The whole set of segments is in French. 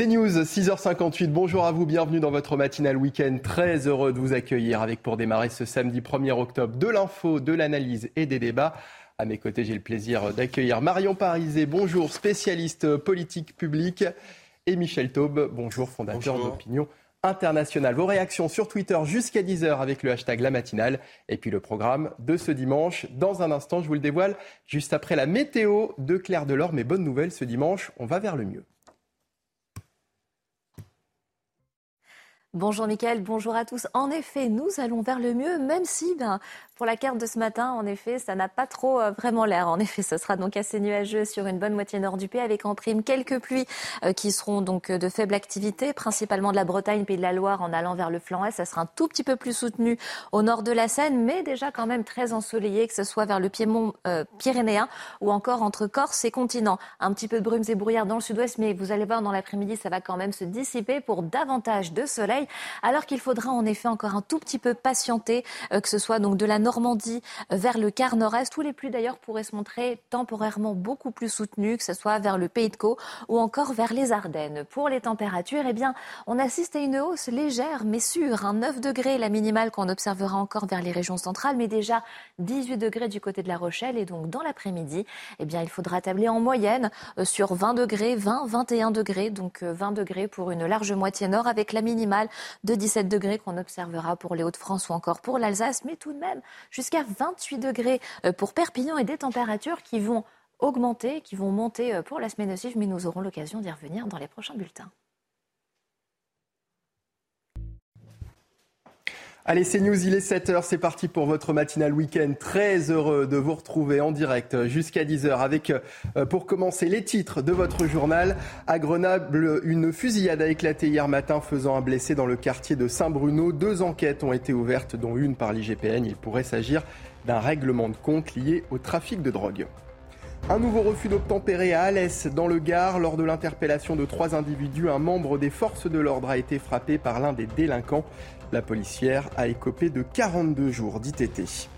C'est News, 6h58. Bonjour à vous, bienvenue dans votre matinale week-end. Très heureux de vous accueillir avec pour démarrer ce samedi 1er octobre de l'info, de l'analyse et des débats. À mes côtés, j'ai le plaisir d'accueillir Marion Parizet. Bonjour, spécialiste politique publique. Et Michel Taube, bonjour, fondateur d'Opinion Internationale. Vos réactions sur Twitter jusqu'à 10h avec le hashtag La Matinale. Et puis le programme de ce dimanche. Dans un instant, je vous le dévoile, juste après la météo de Claire Delors. Mais bonne nouvelle, ce dimanche, on va vers le mieux. Bonjour Mickaël, bonjour à tous. En effet, nous allons vers le mieux, même si ben, pour la carte de ce matin, en effet, ça n'a pas trop euh, vraiment l'air. En effet, ce sera donc assez nuageux sur une bonne moitié nord du pays, avec en prime quelques pluies euh, qui seront donc euh, de faible activité, principalement de la Bretagne, Pays de la Loire, en allant vers le flanc est. Ça sera un tout petit peu plus soutenu au nord de la Seine, mais déjà quand même très ensoleillé, que ce soit vers le piémont pyrénéen ou encore entre Corse et continent. Un petit peu de brumes et brouillard dans le sud-ouest, mais vous allez voir dans l'après-midi, ça va quand même se dissiper pour davantage de soleil alors qu'il faudra en effet encore un tout petit peu patienter, euh, que ce soit donc de la Normandie euh, vers le quart nord-est, où les pluies d'ailleurs pourraient se montrer temporairement beaucoup plus soutenues, que ce soit vers le Pays de Caux ou encore vers les Ardennes. Pour les températures, eh bien, on assiste à une hausse légère mais sûre, un 9 degrés la minimale qu'on observera encore vers les régions centrales, mais déjà 18 degrés du côté de La Rochelle. Et donc dans l'après-midi, eh bien, il faudra tabler en moyenne euh, sur 20 degrés, 20, 21 degrés, donc 20 degrés pour une large moitié nord avec la minimale de 17 degrés qu'on observera pour les Hauts-de-France ou encore pour l'Alsace, mais tout de même jusqu'à 28 degrés euh, pour Perpignan et des températures qui vont augmenter, qui vont monter euh, pour la semaine aussi, mais nous aurons l'occasion d'y revenir dans les prochains bulletins. Allez, c'est News, il est 7h, c'est parti pour votre matinale week-end. Très heureux de vous retrouver en direct jusqu'à 10h avec, euh, pour commencer, les titres de votre journal. À Grenoble, une fusillade a éclaté hier matin faisant un blessé dans le quartier de Saint-Bruno. Deux enquêtes ont été ouvertes, dont une par l'IGPN. Il pourrait s'agir d'un règlement de compte lié au trafic de drogue. Un nouveau refus d'obtempérer à Alès, dans le Gard. Lors de l'interpellation de trois individus, un membre des forces de l'ordre a été frappé par l'un des délinquants. La policière a écopé de 42 jours d'ITT.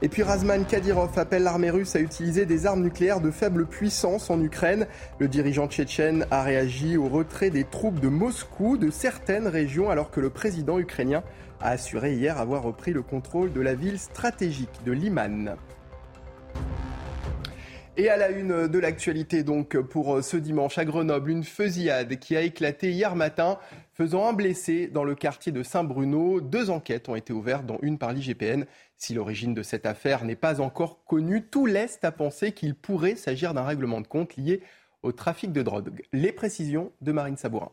Et puis Razman Kadyrov appelle l'armée russe à utiliser des armes nucléaires de faible puissance en Ukraine. Le dirigeant tchétchène a réagi au retrait des troupes de Moscou de certaines régions alors que le président ukrainien a assuré hier avoir repris le contrôle de la ville stratégique de Liman. Et à la une de l'actualité, donc, pour ce dimanche à Grenoble, une fusillade qui a éclaté hier matin, faisant un blessé dans le quartier de Saint-Bruno. Deux enquêtes ont été ouvertes, dont une par l'IGPN. Si l'origine de cette affaire n'est pas encore connue, tout laisse à penser qu'il pourrait s'agir d'un règlement de compte lié au trafic de drogue. Les précisions de Marine Sabourin.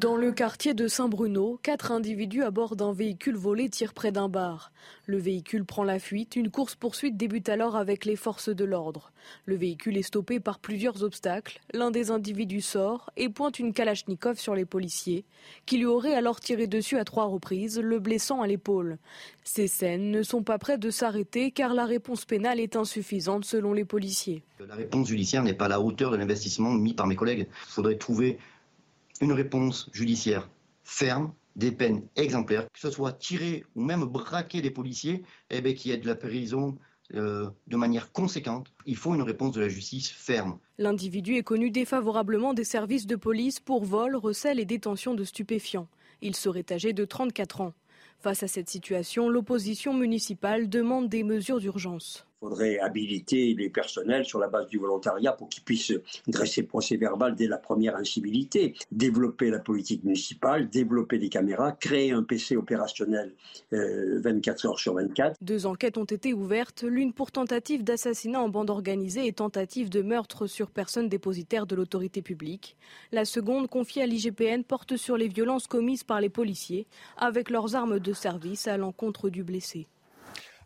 Dans le quartier de Saint-Bruno, quatre individus à bord d'un véhicule volé tirent près d'un bar. Le véhicule prend la fuite. Une course-poursuite débute alors avec les forces de l'ordre. Le véhicule est stoppé par plusieurs obstacles. L'un des individus sort et pointe une kalachnikov sur les policiers, qui lui auraient alors tiré dessus à trois reprises, le blessant à l'épaule. Ces scènes ne sont pas prêtes de s'arrêter car la réponse pénale est insuffisante selon les policiers. La réponse judiciaire n'est pas à la hauteur de l'investissement mis par mes collègues. Il faudrait trouver une réponse judiciaire ferme, des peines exemplaires, que ce soit tirer ou même braquer les policiers, eh bien, qui est de la prison euh, de manière conséquente. Il faut une réponse de la justice ferme. L'individu est connu défavorablement des services de police pour vol, recel et détention de stupéfiants. Il serait âgé de 34 ans. Face à cette situation, l'opposition municipale demande des mesures d'urgence. Il faudrait habiliter les personnels sur la base du volontariat pour qu'ils puissent dresser procès verbal dès la première incivilité, développer la politique municipale, développer des caméras, créer un PC opérationnel 24 euh, heures sur 24. Deux enquêtes ont été ouvertes, l'une pour tentative d'assassinat en bande organisée et tentative de meurtre sur personne dépositaire de l'autorité publique. La seconde, confiée à l'IGPN, porte sur les violences commises par les policiers avec leurs armes de service à l'encontre du blessé.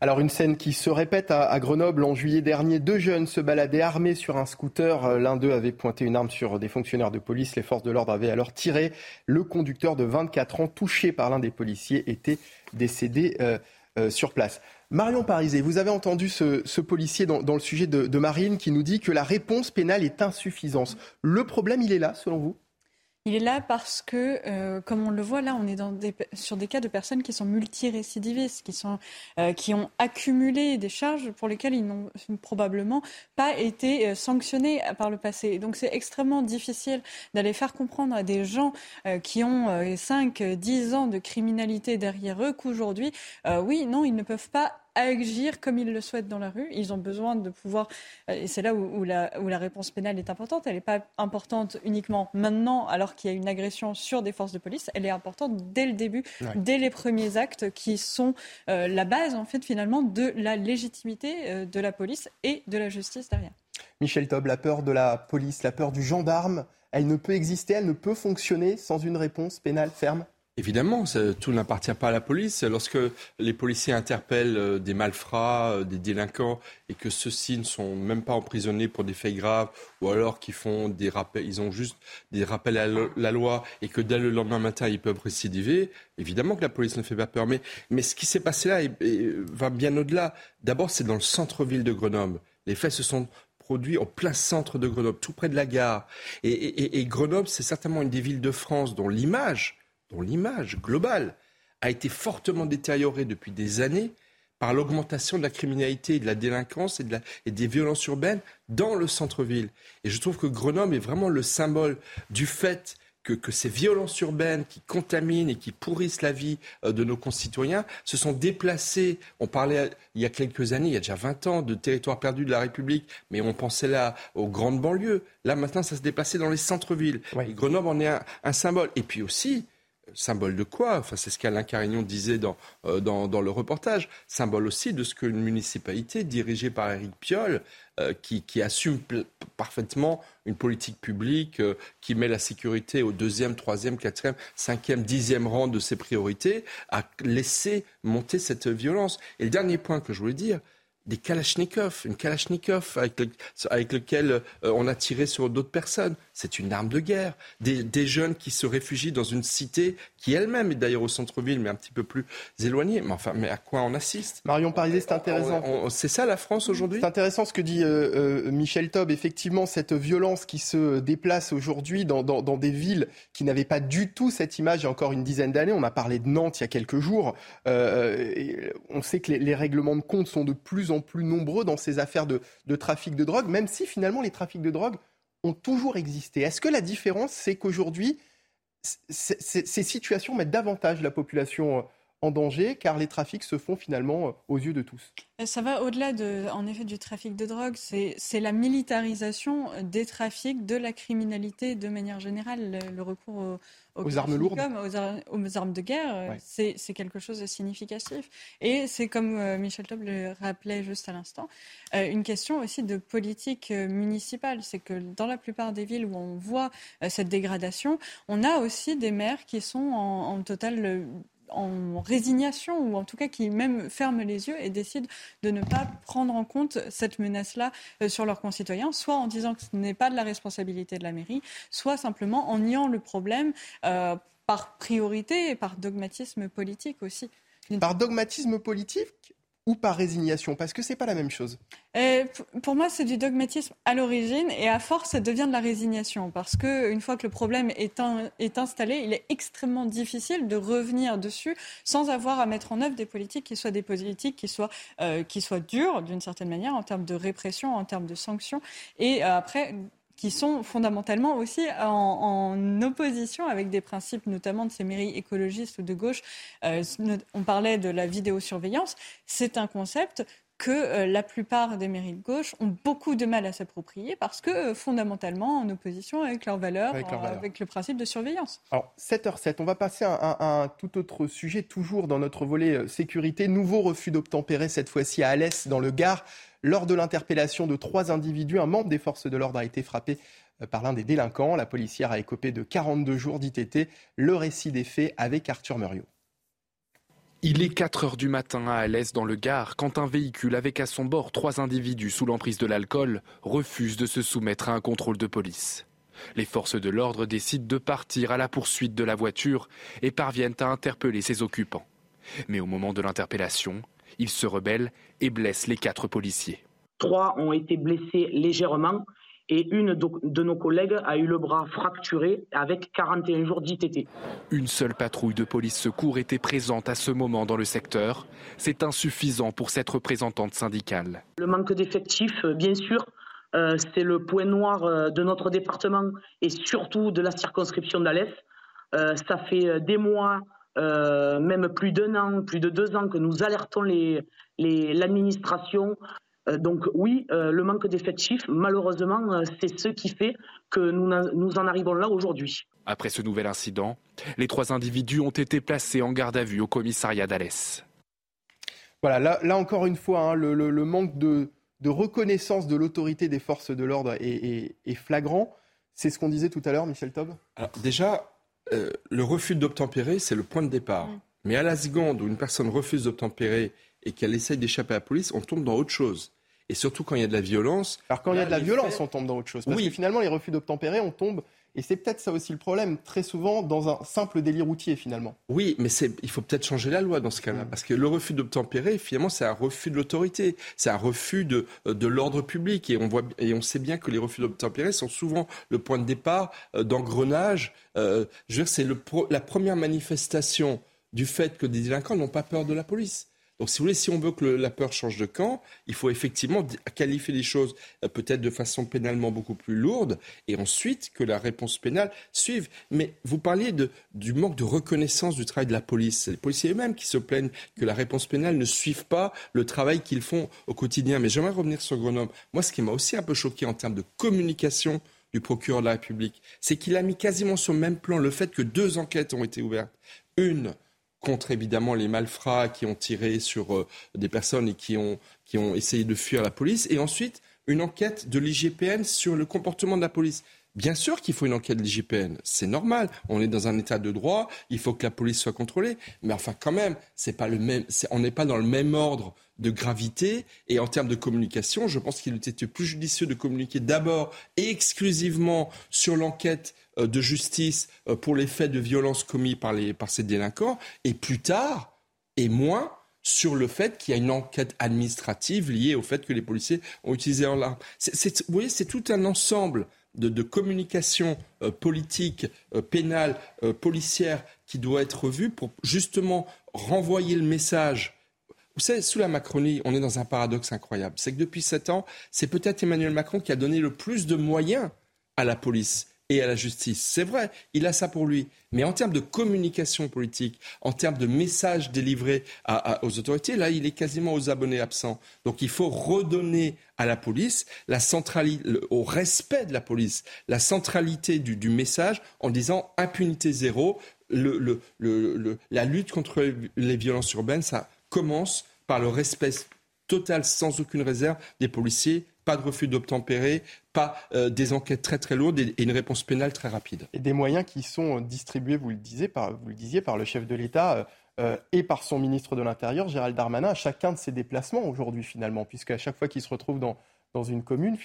Alors une scène qui se répète à, Grenoble en juillet dernier, deux jeunes se baladaient armés sur un scooter. Euh, l'un d'eux avait pointé une arme sur des fonctionnaires de police. Les forces de l'ordre avaient alors tiré. Le conducteur de 24 ans, touché par l'un des policiers, était décédé euh, euh, sur place. Marion Parizet, vous avez entendu ce, policier dans, le sujet de Marine qui nous dit que la réponse pénale est insuffisante. Le problème, il est là, selon vous? Il est là parce que, euh, comme on le voit là, on est sur des cas de personnes qui sont multirécidivistes, qui, euh, qui ont accumulé des charges pour lesquelles ils n'ont probablement pas été euh, sanctionnés par le passé. Donc c'est extrêmement difficile d'aller faire comprendre à des gens qui ont 5, 10 ans de criminalité derrière eux qu'aujourd'hui, oui, non, ils ne peuvent pas agir comme ils le souhaitent dans la rue. Ils ont besoin de pouvoir, euh, et c'est là où, la, où, la, réponse pénale est importante. Elle n'est pas importante uniquement maintenant, alors qu'il y a une agression sur des forces de police. Elle est importante dès le début, dès les premiers actes qui sont euh, la base, en fait, finalement, de la légitimité euh, de la police et de la justice derrière. Michel Taub, la peur de la police, la peur du gendarme, elle ne peut exister, elle ne peut fonctionner sans une réponse pénale ferme Évidemment, tout n'appartient pas à la police. Lorsque les policiers interpellent euh, des malfrats, euh, des délinquants, et que ceux-ci ne sont même pas emprisonnés pour des faits graves, ou alors qu'ils font des rappels, ils ont juste des rappels à la loi, et que dès le lendemain matin ils peuvent récidiver, évidemment que la police ne fait pas peur. Mais, mais ce qui s'est passé là va bien au-delà. D'abord, c'est dans le centre-ville de Grenoble. Les faits se sont produits au plein centre de Grenoble, tout près de la gare. et Grenoble, c'est certainement une des villes de France dont l'image dont l'image globale a été fortement détériorée depuis des années par l'augmentation de la criminalité de la délinquance et, de et des violences urbaines dans le centre-ville. Et je trouve que Grenoble est vraiment le symbole du fait que, que, ces violences urbaines qui contaminent et qui pourrissent la vie euh, de nos concitoyens se sont déplacées. On parlait il y a quelques années, il y a déjà 20 ans, de territoires perdus de la République, mais on pensait là aux grandes banlieues. Là, maintenant, ça se déplaçait dans les centres-villes. Grenoble en est un, un symbole. Et puis aussi, symbole de quoi? Enfin, c'est ce qu'Alain Carignon disait dans, euh, dans, le reportage. Symbole aussi de ce qu'une municipalité dirigée par Éric Piolle, euh, qui, qui, assume parfaitement une politique publique euh, qui met la sécurité au deuxième, troisième, quatrième, cinquième, dixième rang de ses priorités, a laissé monter cette violence. Et le dernier point que je voulais dire, des kalachnikovs, une kalachnikov avec, avec lequel euh, on a tiré sur d'autres personnes. C'est une arme de guerre. Des, des, jeunes qui se réfugient dans une cité qui elle-même est d'ailleurs au centre-ville, mais un petit peu plus éloignée. Mais enfin, mais à quoi on assiste? Marion Parisé, c'est intéressant. C'est ça la France aujourd'hui? C'est intéressant ce que dit euh, euh, Michel Taub. Effectivement, cette violence qui se déplace aujourd'hui dans, dans, dans, des villes qui n'avaient pas du tout cette image il y a encore une dizaine d'années. On a parlé de Nantes il y a quelques jours. Euh, on sait que les, les règlements de compte sont de plus plus nombreux dans ces affaires de, trafic de drogue, même si finalement les trafics de drogue ont toujours existé. Est-ce que la différence, c'est qu'aujourd'hui, ces situations mettent davantage la population euh, en danger car les trafics se font finalement euh, aux yeux de tous. Ça va au-delà de, en effet, du trafic de drogue. C'est la militarisation des trafics, de la criminalité de manière générale. Le, recours aux, armes lourdes, aux, armes de guerre, c'est quelque chose de significatif. Et c'est comme euh, Michel Taub le rappelait juste à l'instant, euh, une question aussi de politique municipale. C'est que dans la plupart des villes où on voit cette dégradation, on a aussi des maires qui sont en, en totale en résignation ou en tout cas qui même ferment les yeux et décident de ne pas prendre en compte cette menace-là euh, sur leurs concitoyens, soit en disant que ce n'est pas de la responsabilité de la mairie, soit simplement en niant le problème euh, par priorité et par dogmatisme politique aussi. Par dogmatisme politique? Ou par résignation Parce que c'est pas la même chose. Pour moi, c'est du dogmatisme à l'origine et à force, ça devient de la résignation. Parce qu'une fois que le problème est, est, installé, il est extrêmement difficile de revenir dessus sans avoir à mettre en œuvre des politiques qui soient des politiques qui soient, euh, qui soient dures d'une certaine manière en termes de répression, en termes de sanctions. Et euh, après, qui sont fondamentalement aussi en, opposition avec des principes, notamment de ces mairies écologistes ou de gauche. Euh, on parlait de la vidéosurveillance. C'est un concept que euh, la plupart des mairies de gauche ont beaucoup de mal à s'approprier parce que euh, fondamentalement en opposition avec leurs valeurs, avec, le principe de surveillance. Alors 7h07, on va passer à un, tout autre sujet, toujours dans notre volet sécurité. Nouveau refus d'obtempérer cette fois-ci à Alès dans le Gard. Lors de l'interpellation de trois individus, un membre des forces de l'ordre a été frappé euh, par l'un des délinquants. La policière a écopé de 42 jours d'ITT. Le récit des faits avec Arthur Muriot. Il est 4 heures du matin à Alès dans le Gard quand un véhicule avec à son bord trois individus sous l'emprise de l'alcool refuse de se soumettre à un contrôle de police. Les forces de l'ordre décident de partir à la poursuite de la voiture et parviennent à interpeller ses occupants. Mais au moment de l'interpellation, ils se rebellent et blessent les quatre policiers. Trois ont été blessés légèrement et une de nos collègues a eu le bras fracturé avec 41 jours d'ITT. Une seule patrouille de police secours était présente à ce moment dans le secteur. C'est insuffisant pour cette représentante syndicale. Le manque d'effectifs, bien sûr, euh, c'est le point noir euh, de notre département et surtout de la circonscription d'Alès. Euh, ça fait des mois, même plus d'un an, plus de deux ans que nous alertons l'administration. donc oui, le manque d'effectifs, malheureusement, c'est ce qui fait que nous, nous en arrivons là aujourd'hui. Après ce nouvel incident, les trois individus ont été placés en garde à vue au commissariat d'Alès. Voilà, là, encore une fois, hein, le manque de, de reconnaissance de l'autorité des forces de l'ordre est, flagrant. C'est ce qu'on disait tout à l'heure, Michel Taub? Déjà, euh, le refus d'obtempérer, c'est le point de départ. Mm. Mais à la seconde où une personne refuse d'obtempérer et qu'elle essaye d'échapper à la police, on tombe dans autre chose. Et surtout quand il y a de la violence. Alors quand il y a de la violence, on tombe dans autre chose. Parce que finalement, les refus d'obtempérer, on tombe et c'est peut-être ça aussi le problème, très souvent dans un simple délit routier finalement. Oui, mais il faut peut-être changer la loi dans ce cas-là, mm. parce que le refus d'obtempérer, finalement, c'est un refus de l'autorité, c'est un refus de, de l'ordre public, et on, voit, et on sait bien que les refus d'obtempérer sont souvent le point de départ euh, d'engrenage. Euh, je veux dire, c'est la première manifestation du fait que des délinquants n'ont pas peur de la police. Donc, si vous voulez, si on veut que la peur change de camp, il faut effectivement qualifier les choses euh, peut-être de façon pénalement beaucoup plus lourde et ensuite que la réponse pénale suive. Mais vous parliez du manque de reconnaissance du travail de la police. C'est les policiers eux-mêmes qui se plaignent que la réponse pénale ne suive pas le travail qu'ils font au quotidien. Mais j'aimerais revenir sur Grenoble. Moi, ce qui m'a aussi un peu choqué en termes de communication du procureur de la République, c'est qu'il a mis quasiment sur le même plan le fait que deux enquêtes ont été ouvertes. Une contre évidemment les malfrats qui ont tiré sur euh, des personnes et qui ont, qui ont essayé de fuir la police. Et ensuite, une enquête de l'IGPN sur le comportement de la police. Bien sûr qu'il faut une enquête de l'IGPN, c'est normal. On est dans un état de droit, il faut que la police soit contrôlée. Mais enfin, quand même, c'est pas le même, on n'est pas dans le même ordre de gravité. Et en termes de communication, je pense qu'il était plus judicieux de communiquer d'abord et exclusivement sur l'enquête de justice euh, pour les faits de violence commis par, les, par ces délinquants, et plus tard, et moins, sur le fait qu'il y a une enquête administrative liée au fait que les policiers ont utilisé leur arme. vous voyez, c'est tout un ensemble de, communication euh, politique, pénale, policière qui doit être revu pour justement renvoyer le message. Vous savez, sous la Macronie, on est dans un paradoxe incroyable. C'est que depuis sept ans, c'est peut-être Emmanuel Macron qui a donné le plus de moyens à la police et à la justice. C'est vrai, il a ça pour lui. Mais en termes de communication politique, en termes de messages délivrés aux autorités, là, il est quasiment aux abonnés absents. Donc il faut redonner à la police la centralité, au respect de la police, la centralité du, message en disant impunité zéro. la lutte contre les violences urbaines, ça commence par le respect total, sans aucune réserve, des policiers pas de refus d'obtempérer, pas euh, des enquêtes très très lourdes et, une réponse pénale très rapide. Et des moyens qui sont distribués, vous le disiez, par, vous le disiez, par le chef de l'État euh, euh, et par son ministre de l'Intérieur, Gérald Darmanin, à chacun de ses déplacements aujourd'hui finalement, puisqu'à chaque fois qu'il se retrouve dans, dans une commune,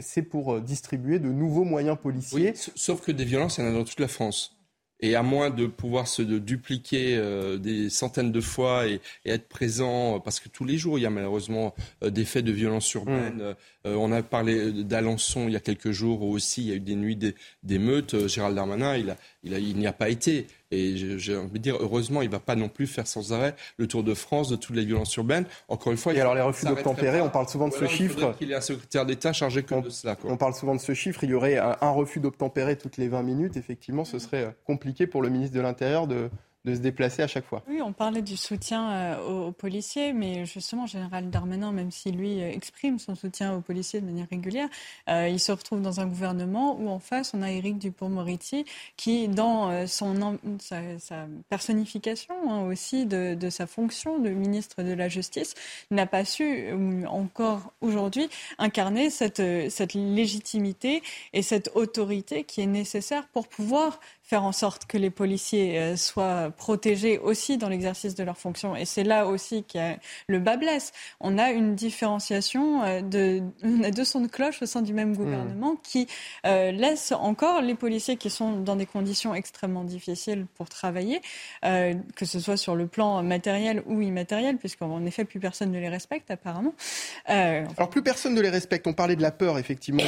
c'est pour distribuer de nouveaux moyens policiers. sauf que des violences, il y en a dans toute la France. Et à moins de pouvoir se dupliquer euh, des centaines de fois et, être présent, parce que tous les jours, il y a malheureusement euh, des faits de violence urbaine. Mmh. Euh, on a parlé d'Alençon il y a quelques jours où aussi il y a eu des nuits d'émeutes. Gérald Darmanin, il, a, il, il n'y a pas été. Et j'ai envie de dire, heureusement, il ne va pas non plus faire sans arrêt le tour de France de toutes les violences urbaines. Encore une fois, et alors les refus d'obtempérer, on parle souvent de ce chiffre. Il y a un secrétaire d'État chargé que de cela. On parle souvent de ce chiffre. Il y aurait un, un refus d'obtempérer toutes les 20 minutes. Effectivement, ce serait compliqué pour le ministre de l'Intérieur de, de se déplacer à chaque fois. Oui, on parlait du soutien euh, aux, policiers, mais justement, Général Darmanin, même si lui euh, exprime son soutien aux policiers de manière régulière, euh, il se retrouve dans un gouvernement où en face, on a Éric Dupont-Moretti qui, dans son, sa, personnification hein, aussi de, sa fonction de ministre de la Justice, n'a pas su, encore aujourd'hui, incarner cette légitimité et cette autorité qui est nécessaire pour pouvoir faire en sorte que les policiers soient être protégés aussi dans l'exercice de leurs fonctions. Et c'est là aussi que le bas blesse. On a une différenciation euh, de, on a deux sons de cloche au sein du même gouvernement mmh. qui euh, laisse encore les policiers qui sont dans des conditions extrêmement difficiles pour travailler, euh, que ce soit sur le plan matériel ou immatériel, puisqu'en effet plus personne ne les respecte apparemment. Alors plus personne ne les respecte. On parlait de la peur effectivement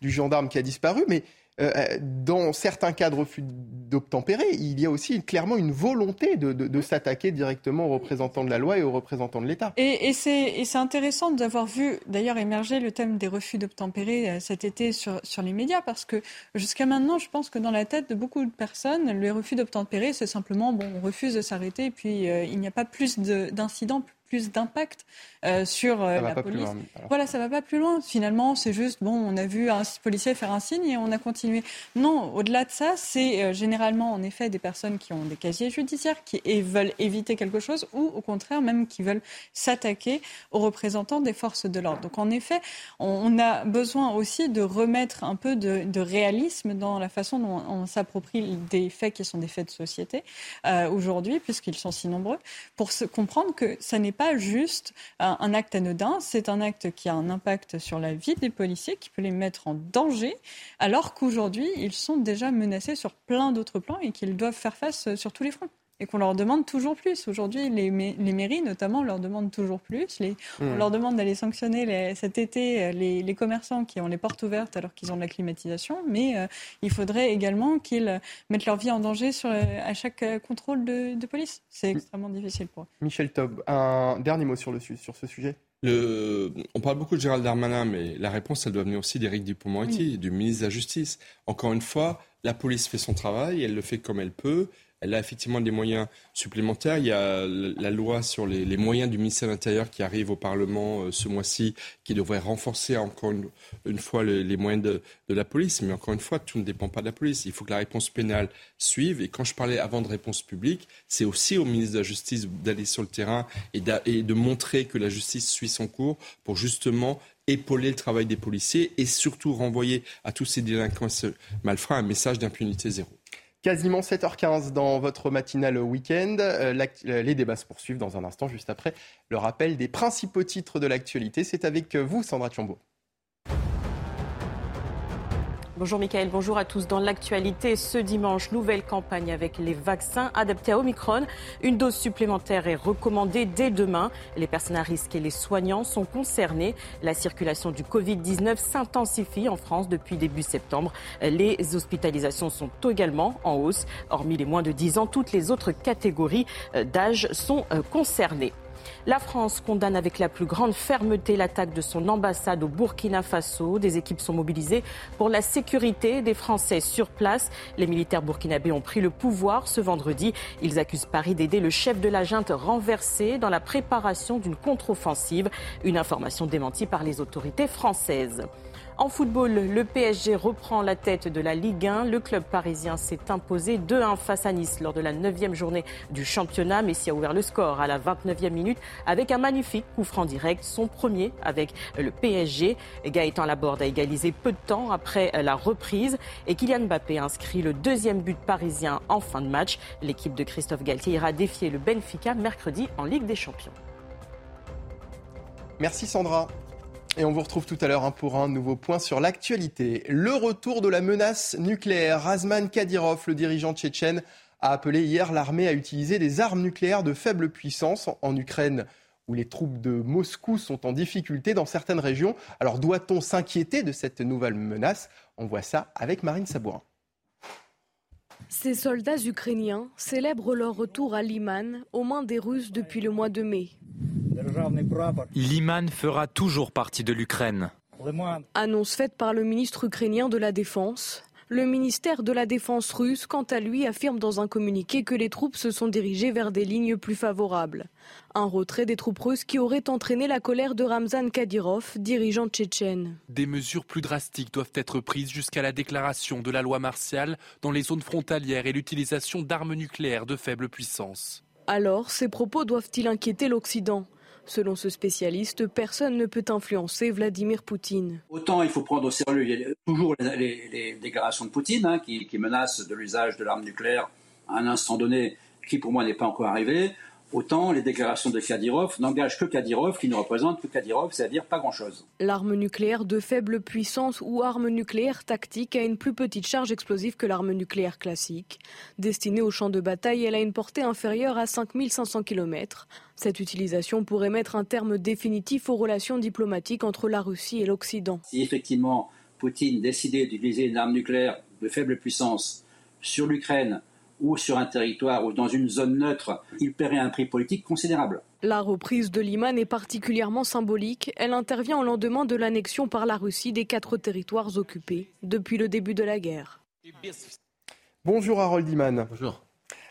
du gendarme qui a disparu, mais euh, euh, dans certains cas de refus d'obtempérer, il y a aussi clairement une volonté de, s'attaquer directement aux représentants de la loi et aux représentants de l'État. Et, c'est intéressant d'avoir vu d'ailleurs émerger le thème des refus d'obtempérer euh, cet été sur, les médias, parce que jusqu'à maintenant, je pense que dans la tête de beaucoup de personnes, le refus d'obtempérer, c'est simplement, bon, on refuse de s'arrêter, et puis il n'y a pas plus d'incidents, plus d'impact euh, sur euh, la police. voilà, ça va pas plus loin. Finalement, c'est juste, bon, on a vu un policier faire un signe et on a continué. Non, au-delà de ça, c'est euh, généralement, en effet, des personnes qui ont des casiers judiciaires, qui veulent éviter quelque chose ou, au contraire, même qui veulent s'attaquer aux représentants des forces de l'ordre. Donc, en effet, on, a besoin aussi de remettre un peu de, réalisme dans la façon dont on, s'approprie des faits qui sont des faits de société aujourd'hui, puisqu'ils sont si nombreux, pour se comprendre que ça n'est pas juste un, acte anodin, c'est un acte qui a un impact sur la vie des policiers, qui peut les mettre en danger, alors qu'aujourd'hui, ils sont déjà menacés sur plein d'autres plans et qu'ils doivent faire face sur tous les fronts et qu'on leur demande toujours plus. Aujourd'hui, les, les, mairies, notamment, leur demandent toujours plus. Les, On mmh. leur demande d'aller sanctionner cet été euh, les, commerçants qui ont les portes ouvertes alors qu'ils ont de la climatisation, mais euh, il faudrait également qu'ils mettent leur vie en danger sur, euh, à chaque contrôle de, police. C'est mmh. extrêmement difficile pour eux. Michel Taub, un dernier mot sur, le, sur ce sujet le, on parle beaucoup de Gérald Darmanin, mais la réponse, elle doit venir aussi d'Éric Dupond-Moretti, du ministre de la Justice. Encore une fois, la police fait son travail, elle le fait comme elle peut. Elle a effectivement des moyens supplémentaires. Il y a la loi sur les, moyens du ministère de l'Intérieur qui arrive au Parlement euh, ce mois-ci, qui devrait renforcer encore une, fois les, moyens de, la police. Mais encore une fois, tout ne dépend pas de la police. Il faut que la réponse pénale suive. Et quand je parlais avant de réponse publique, c'est aussi au ministre de la Justice d'aller sur le terrain et, et de montrer que la justice suit son cours pour justement épauler le travail des policiers et surtout renvoyer à tous ces délinquants malfrats un message d'impunité zéro. Quasiment 7h15 dans votre matinale week-end. Euh, euh, les débats se poursuivent dans un instant, juste après le rappel des principaux titres de l'actualité. C'est avec vous, Sandra Thiambo. Bonjour Mickaël, bonjour à tous. Dans l'actualité, ce dimanche, nouvelle campagne avec les vaccins adaptés à Omicron. Une dose supplémentaire est recommandée dès demain. Les personnes à risque et les soignants sont concernés. La circulation du Covid-19 s'intensifie en France depuis début septembre. Les hospitalisations sont également en hausse. Hormis les moins de 10 ans, toutes les autres catégories d'âge sont euh, concernées. La France condamne avec la plus grande fermeté l'attaque de son ambassade au Burkina Faso. Des équipes sont mobilisées pour la sécurité des Français sur place. Les militaires burkinabés ont pris le pouvoir ce vendredi. Ils accusent Paris d'aider le chef de la junte renversé dans la préparation d'une contre-offensive. Une information démentie par les autorités françaises. En football, le PSG reprend la tête de la Ligue 1. Le club parisien s'est imposé 2-1 face à Nice lors de la 9 journée du championnat. Messi a ouvert le score à la 29e minute avec un magnifique coup franc direct, son premier avec le PSG. Gaëtan Laborde a égalisé peu de temps après la reprise et Kylian Mbappé inscrit le deuxième but parisien en fin de match. L'équipe de Christophe Galtier ira défier le Benfica mercredi en Ligue des Champions. Merci Sandra. Et on vous retrouve tout à l'heure hein, pour un nouveau point sur l'actualité. Le retour de la menace nucléaire. Razman Kadyrov, le dirigeant tchétchène, a appelé hier l'armée à utiliser des armes nucléaires de faible puissance en Ukraine où les troupes de Moscou sont en difficulté dans certaines régions. Alors doit-on s'inquiéter de cette nouvelle menace? On voit ça avec Marine Sabourin. Ces soldats ukrainiens célèbrent leur retour à Liman, aux mains des Russes depuis le mois de mai. Liman fera toujours partie de l'Ukraine. Annonce faite par le ministre ukrainien de la Défense. Le ministère de la Défense russe, quant à lui, affirme dans un communiqué que les troupes se sont dirigées vers des lignes plus favorables. Un retrait des troupes russes qui aurait entraîné la colère de Ramzan Kadyrov, dirigeant tchétchène. Des mesures plus drastiques doivent être prises jusqu'à la déclaration de la loi martiale dans les zones frontalières et l'utilisation d'armes nucléaires de faible puissance. Alors, ces propos doivent-ils inquiéter l'Occident? Selon ce spécialiste, personne ne peut influencer Vladimir Poutine. Autant il faut prendre au sérieux toujours les, déclarations de Poutine hein, qui, menacent de l'usage de l'arme nucléaire à un instant donné qui pour moi n'est pas encore arrivé, Autant les déclarations de Kadyrov n'engagent que Kadyrov, qui ne représente que Kadyrov, c'est-à-dire pas grand-chose. L'arme nucléaire de faible puissance ou arme nucléaire tactique a une plus petite charge explosive que l'arme nucléaire classique. Destinée au champ de bataille, elle a une portée inférieure à 5500 km. Cette utilisation pourrait mettre un terme définitif aux relations diplomatiques entre la Russie et l'Occident. Si effectivement Poutine décidait d'utiliser une arme nucléaire de faible puissance sur l'Ukraine ou sur un territoire ou dans une zone neutre, il paierait un prix politique considérable. La reprise de Liman est particulièrement symbolique. Elle intervient au lendemain de l'annexion par la Russie des quatre territoires occupés depuis le début de la guerre. Bonjour Harold Liman. Bonjour.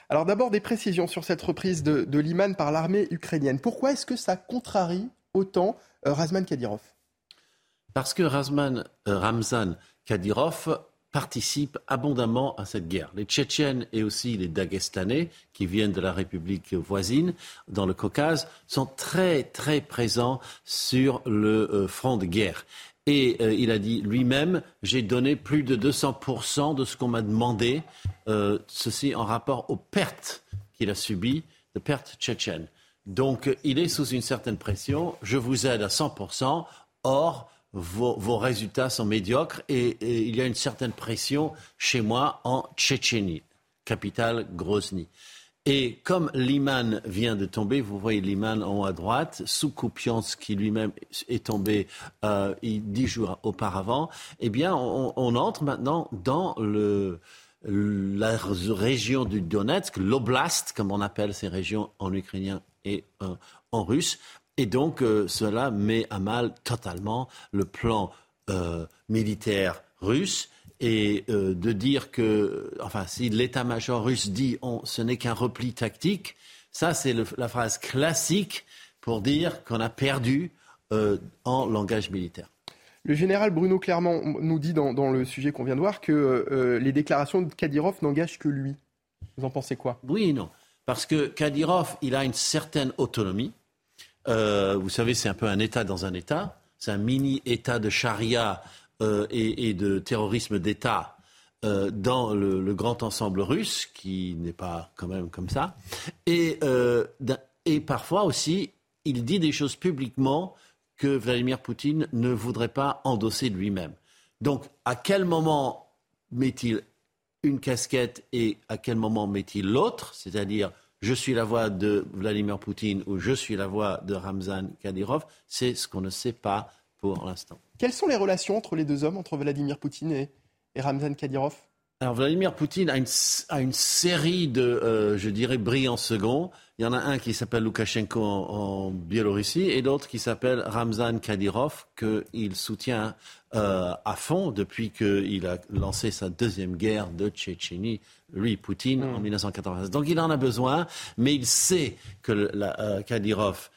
Alors d'abord des précisions sur cette reprise de, Liman par l'armée ukrainienne. Pourquoi est-ce que ça contrarie autant euh, Razman Kadyrov? Parce que Razman, euh, Ramzan Kadyrov participent abondamment à cette guerre. Les Tchétchènes et aussi les Dagestanais, qui viennent de la République voisine, dans le Caucase, sont très, très présents sur le euh, front de guerre. Et euh, il a dit lui-même, j'ai donné plus de 200% de ce qu'on m'a demandé, euh, ceci en rapport aux pertes qu'il a subies, de pertes tchétchènes. Donc il est sous une certaine pression, je vous aide à 100%, or vos, résultats sont médiocres et, il y a une certaine pression chez moi en Tchétchénie, capitale Grozny. Et comme Liman vient de tomber, vous voyez Liman en haut à droite, sous qui lui-même est tombé euh, dix jours auparavant, eh bien, on, entre maintenant dans la région du Donetsk, l'oblast, comme on appelle ces régions en ukrainien et euh, en russe, et donc, euh, cela met à mal totalement le plan euh, militaire russe. Et euh, de dire que, enfin, si l'état-major russe dit on, ce n'est qu'un repli tactique, ça, c'est la phrase classique pour dire qu'on a perdu en langage militaire. Le général Bruno Clermont nous dit dans, dans le sujet qu'on vient de voir que les déclarations de Kadyrov n'engagent que lui. Vous en pensez quoi? Oui et non. Parce que Kadyrov, il a une certaine autonomie. Euh, vous savez, c'est un peu un État dans un État. C'est un mini-État de charia euh, et, de terrorisme d'État euh, dans le, grand ensemble russe, qui n'est pas quand même comme ça. Et, et parfois aussi, il dit des choses publiquement que Vladimir Poutine ne voudrait pas endosser lui-même. Donc, à quel moment met-il une casquette et à quel moment met-il l'autre, c'est-à-dire je suis la voix de Vladimir Poutine ou je suis la voix de Ramzan Kadyrov, c'est ce qu'on ne sait pas pour l'instant. Quelles sont les relations entre les deux hommes, entre Vladimir Poutine et, Ramzan Kadyrov? Alors Vladimir Poutine a une, série de, euh, je dirais, brillants seconds. Il y en a un qui s'appelle Loukachenko en, Biélorussie et l'autre qui s'appelle Ramzan Kadyrov, qu'il soutient euh, à fond depuis qu'il a lancé sa deuxième guerre de Tchétchénie, lui, Poutine, en 1996. Hmm. Donc il en a besoin, mais il sait que la, euh, Kadyrov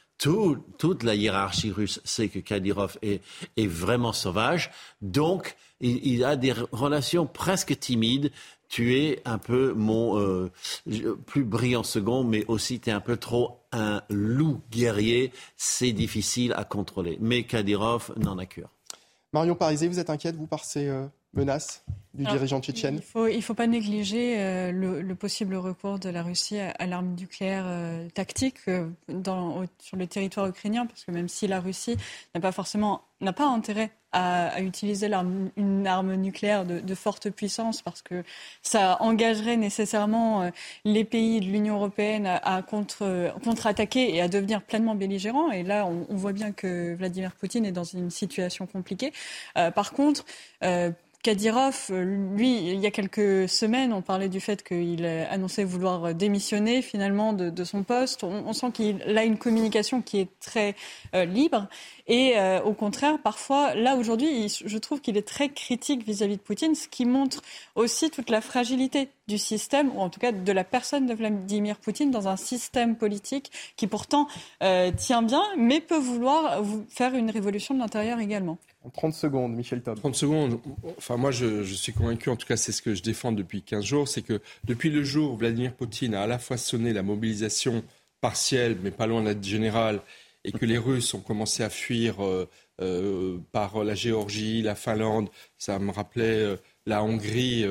toute la hiérarchie russe sait que Kadyrov est, vraiment sauvage. Donc, il, a des relations presque timides. Tu es un peu mon euh, plus brillant second, mais aussi tu es un peu trop un loup guerrier. C'est difficile à contrôler. Mais Kadyrov n'en a cure. Marion Parisé, vous êtes inquiète, vous, par ces euh, menaces? Du dirigeant tchétchène Il ne faut, pas négliger euh, le, possible recours de la Russie à, l'arme nucléaire tactique sur le territoire ukrainien, parce que même si la Russie n'a pas forcément n'a pas intérêt à, utiliser une arme nucléaire de, forte puissance parce que ça engagerait nécessairement les pays de l'Union européenne à, contre, contre-attaquer et à devenir pleinement belligérants. Et là, on, voit bien que Vladimir Poutine est dans une situation compliquée. par contre, Kadyrov, lui, il y a quelques semaines, on parlait du fait qu'il annonçait vouloir démissionner finalement de, son poste. On, sent qu'il a une communication qui est très euh, libre. Et euh, au contraire, parfois, là aujourd'hui, je trouve qu'il est très critique vis-à-vis de Poutine, ce qui montre aussi toute la fragilité du système, ou en tout cas de la personne de Vladimir Poutine dans un système politique qui pourtant euh, tient bien, mais peut vouloir faire une révolution de l'intérieur également. En 30 secondes, Michel Top. 30 secondes. Enfin, moi, je, je, suis convaincu, en tout cas, c'est ce que je défends depuis 15 jours, c'est que depuis le jour où Vladimir Poutine a à la fois sonné la mobilisation partielle, mais pas loin d'être générale, et que les Russes ont commencé à fuir euh, euh, par la Géorgie, la Finlande, ça me rappelait euh, la Hongrie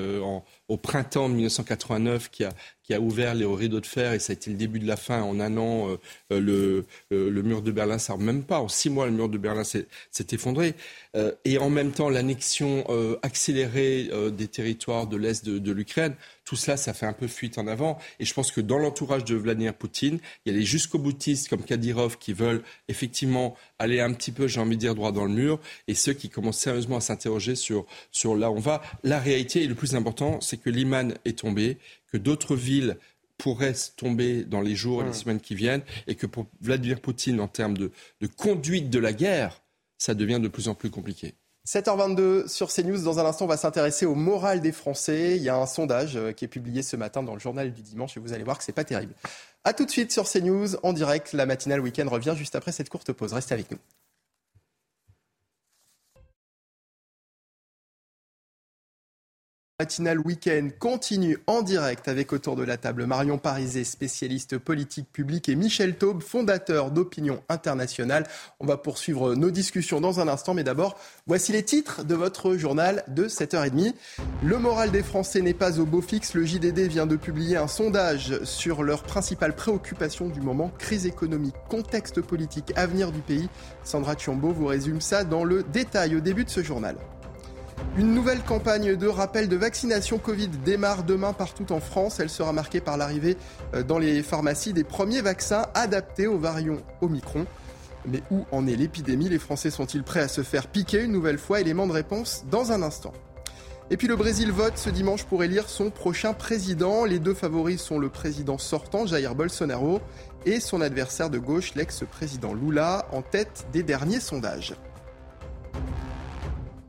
au printemps de 1989 qui a, ouvert les rideaux de fer et ça a été le début de la fin. En un an, euh, euh, le, euh, mur de Berlin, ça même pas. En six mois, le mur de Berlin s'est effondré. et en même temps, l'annexion accélérée des territoires de l'Est de, l'Ukraine. Tout cela, ça fait un peu fuite en avant. Et je pense que dans l'entourage de Vladimir Poutine, il y a les jusqu'au boutistes comme Kadyrov qui veulent effectivement aller un petit peu, j'ai envie de dire, droit dans le mur, et ceux qui commencent sérieusement à s'interroger sur, sur là on va. La réalité, et le plus important, c'est que l'Iman est tombé, que d'autres villes pourraient tomber dans les jours et les mmh. semaines qui viennent, et que pour Vladimir Poutine, en termes de, de conduite de la guerre, ça devient de plus en plus compliqué. 7h22 sur CNews. Dans un instant, on va s'intéresser au moral des Français. Il y a un sondage euh, qui est publié ce matin dans le journal du dimanche et vous allez voir que c'est pas terrible. A tout de suite sur CNews en direct. La matinale week-end revient juste après cette courte pause. Restez avec nous. Matinale week-end continue en direct avec autour de la table Marion Parizet, spécialiste politique publique, et Michel Taube, fondateur d'Opinion Internationale. On va poursuivre nos discussions dans un instant, mais d'abord, voici les titres de votre journal de 7h30. Le moral des Français n'est pas au beau fixe. Le JDD vient de publier un sondage sur leurs principales préoccupations du moment, crise économique, contexte politique, avenir du pays. Sandra Chiombo vous résume ça dans le détail au début de ce journal. Une nouvelle campagne de rappel de vaccination Covid démarre demain partout en France. Elle sera marquée par l'arrivée euh, dans les pharmacies des premiers vaccins adaptés aux variants Omicron. Mais où en est l'épidémie? Les Français sont-ils prêts à se faire piquer une nouvelle fois? Élément de réponse dans un instant. Et puis le Brésil vote ce dimanche pour élire son prochain président. Les deux favoris sont le président sortant, Jair Bolsonaro, et son adversaire de gauche, l'ex-président Lula, en tête des derniers sondages.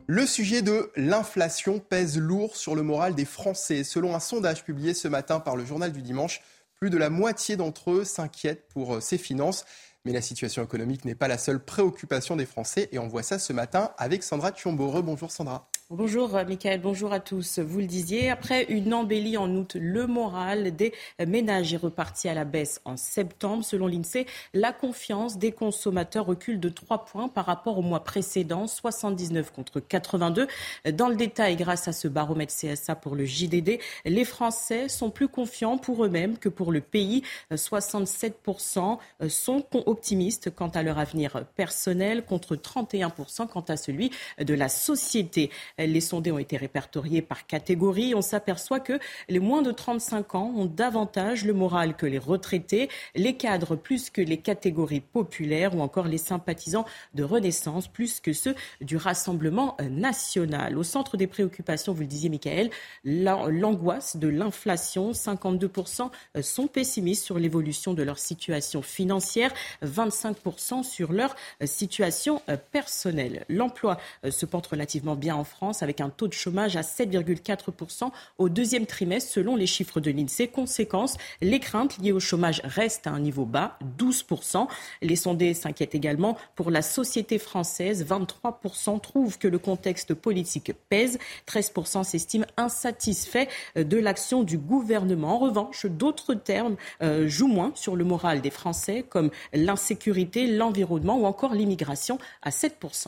Le sujet de l'inflation pèse lourd sur le moral des Français. Selon un sondage publié ce matin par le journal du dimanche, plus de la moitié d'entre eux s'inquiètent pour ses finances. Mais la situation économique n'est pas la seule préoccupation des Français et on voit ça ce matin avec Sandra Tchombo. Bonjour Sandra. Bonjour euh, Michael, bonjour à tous. Vous le disiez, après une embellie en août, le moral des ménages est reparti à la baisse en septembre. Selon l'INSEE, la confiance des consommateurs recule de 3 points par rapport au mois précédent, 79 contre 82. Dans le détail, grâce à ce baromètre CSA pour le JDD, les Français sont plus confiants pour eux-mêmes que pour le pays. 67% sont optimistes quant à leur avenir personnel contre 31% quant à celui de la société. Les sondés ont été répertoriés par catégorie. On s'aperçoit que les moins de 35 ans ont davantage le moral que les retraités, les cadres plus que les catégories populaires ou encore les sympathisants de Renaissance plus que ceux du Rassemblement national. Au centre des préoccupations, vous le disiez Michael, l'angoisse de l'inflation. 52% sont pessimistes sur l'évolution de leur situation financière, 25% sur leur situation personnelle. L'emploi se porte relativement bien en France avec un taux de chômage à 7,4% au deuxième trimestre selon les chiffres de l'INSEE. Conséquence, les craintes liées au chômage restent à un niveau bas, 12%. Les sondés s'inquiètent également pour la société française. 23% trouvent que le contexte politique pèse. 13% s'estiment insatisfaits de l'action du gouvernement. En revanche, d'autres termes euh, jouent moins sur le moral des Français comme l'insécurité, l'environnement ou encore l'immigration à 7%.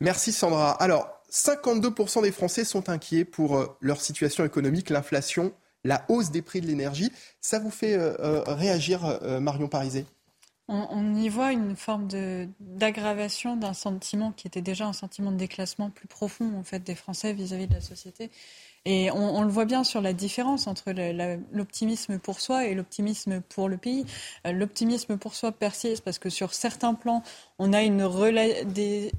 Merci Sandra. Alors, 52% des Français sont inquiets pour euh, leur situation économique, l'inflation, la hausse des prix de l'énergie. Ça vous fait euh, euh, réagir, Marion Parizet on, y voit une forme d'aggravation d'un sentiment qui était déjà un sentiment de déclassement plus profond en fait des Français vis-à-vis -vis de la société. Et on, le voit bien sur la différence entre l'optimisme pour soi et l'optimisme pour le pays. L'optimisme pour soi persiste parce que sur certains plans, on a des,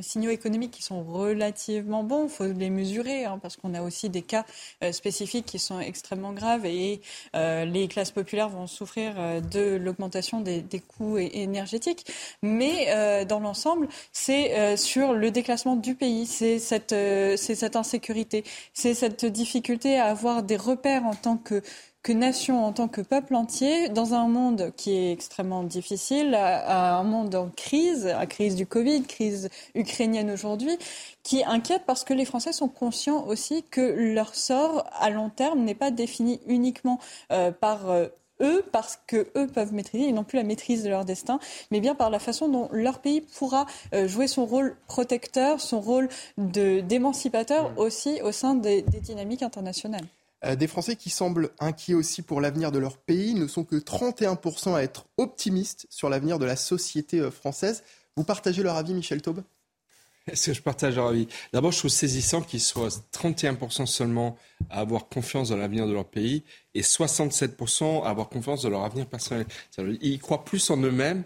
signaux économiques qui sont relativement bons. Il faut les mesurer hein, parce qu'on a aussi des cas euh, spécifiques qui sont extrêmement graves et euh, les classes populaires vont souffrir euh, de l'augmentation des, coûts énergétiques. Mais dans l'ensemble, c'est sur le déclassement du pays, c'est cette insécurité, c'est cette difficulté à avoir des repères en tant que que nation, en tant que peuple entier, dans un monde qui est extrêmement difficile, un monde en crise, la crise du Covid, crise ukrainienne aujourd'hui, qui inquiète parce que les Français sont conscients aussi que leur sort à long terme n'est pas défini uniquement euh, par euh, eux parce que eux peuvent maîtriser, ils n'ont plus la maîtrise de leur destin, mais bien par la façon dont leur pays pourra euh, jouer son rôle protecteur, son rôle d'émancipateur mmh. aussi au sein des, dynamiques internationales. Euh, des Français qui semblent inquiets aussi pour l'avenir de leur pays ne sont que 31% à être optimistes sur l'avenir de la société euh, française. Vous partagez leur avis, Michel Taube est-ce que je partage leur avis? D'abord, je trouve saisissant qu'ils soient 31% seulement à avoir confiance dans l'avenir de leur pays et 67% à avoir confiance dans leur avenir personnel. Ils croient plus en eux-mêmes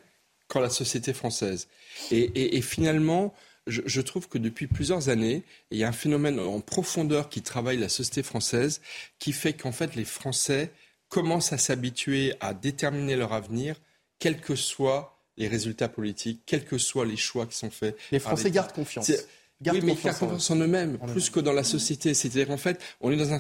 qu'en la société française. Et, finalement, je, trouve que depuis plusieurs années, il y a un phénomène en profondeur qui travaille la société française qui fait qu'en fait, les Français commencent à s'habituer à déterminer leur avenir, quel que soit les résultats politiques, quels que soient les choix qui sont faits. Les Français gardent confiance. oui, mais gardent confiance en, eux-mêmes, plus que dans la société. C'est-à-dire qu'en fait, on est dans, un,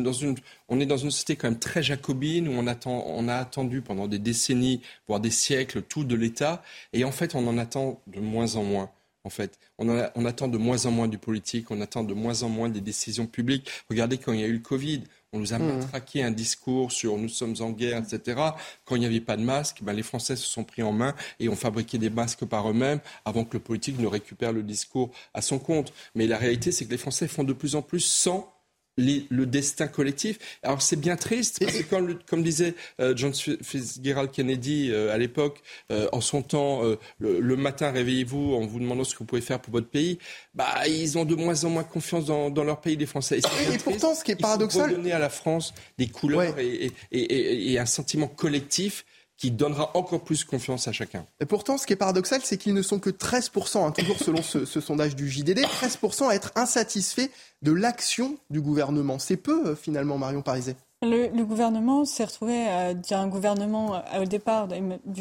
dans, une, on est dans une société quand même très jacobine, où on, attend, on a attendu pendant des décennies, voire des siècles, tout de l'État. Et en fait, on en attend de moins en moins. En fait, on, on attend de moins en moins du politique, on attend de moins en moins des décisions publiques. Regardez quand il y a eu le Covid, on nous a mmh. matraqué un discours sur nous sommes en guerre, etc. Quand il n'y avait pas de masque, ben, les Français se sont pris en main et ont fabriqué des masques par eux-mêmes avant que le politique ne récupère le discours à son compte. Mais la réalité, c'est que les Français font de plus en plus sans le destin collectif. Alors c'est bien triste, parce que comme, comme disait euh, John Fitzgerald Kennedy euh, à l'époque, euh, en son temps, le, matin, réveillez-vous en vous demandant ce que vous pouvez faire pour votre pays, bah, ils ont de moins en moins confiance dans, leur pays, les Français. Et, pourtant, ce qui est paradoxal... Donner à la France des couleurs et, et un sentiment collectif qui donnera encore plus confiance à chacun. Et pourtant, ce qui est paradoxal, c'est qu'ils ne sont que 13%, hein, toujours selon ce, sondage du JDD, 13% à être insatisfaits de l'action du gouvernement. C'est peu, euh, finalement, Marion Pariset. Le, gouvernement s'est retrouvé à dire un gouvernement euh, au départ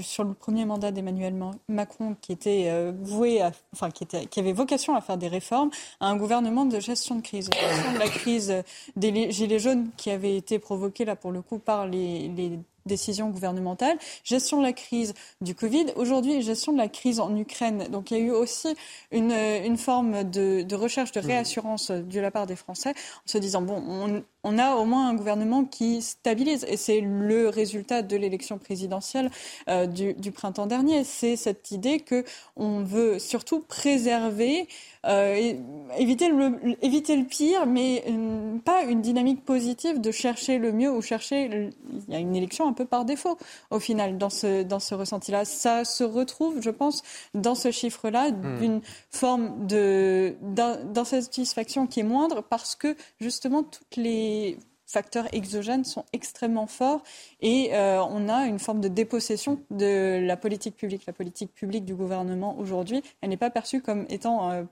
sur le premier mandat d'Emmanuel Macron qui était euh, voué, enfin qui, était, qui avait vocation à faire des réformes, à un gouvernement de gestion de crise, gestion de la crise des gilets jaunes qui avait été provoquée là pour le coup par les, les décisions gouvernementales, gestion de la crise du Covid, aujourd'hui gestion de la crise en Ukraine. Donc il y a eu aussi une, une forme de, de recherche de réassurance de la part des Français en se disant, bon, on, on a au moins un gouvernement qui stabilise. Et c'est le résultat de l'élection présidentielle euh, du, du, printemps dernier. C'est cette idée que on veut surtout préserver, euh, éviter, le, éviter le pire, mais euh, pas une dynamique positive de chercher le mieux ou chercher. il y a une élection un peu par défaut au final dans ce, dans ce ressenti-là. Ça se retrouve, je pense, dans ce chiffre-là hmm. d'une forme d'insatisfaction qui est moindre parce que justement toutes les les facteurs exogènes sont extrêmement forts et euh, on a une forme de dépossession de la politique publique. La politique publique du gouvernement aujourd'hui, elle n'est pas perçue comme étant euh,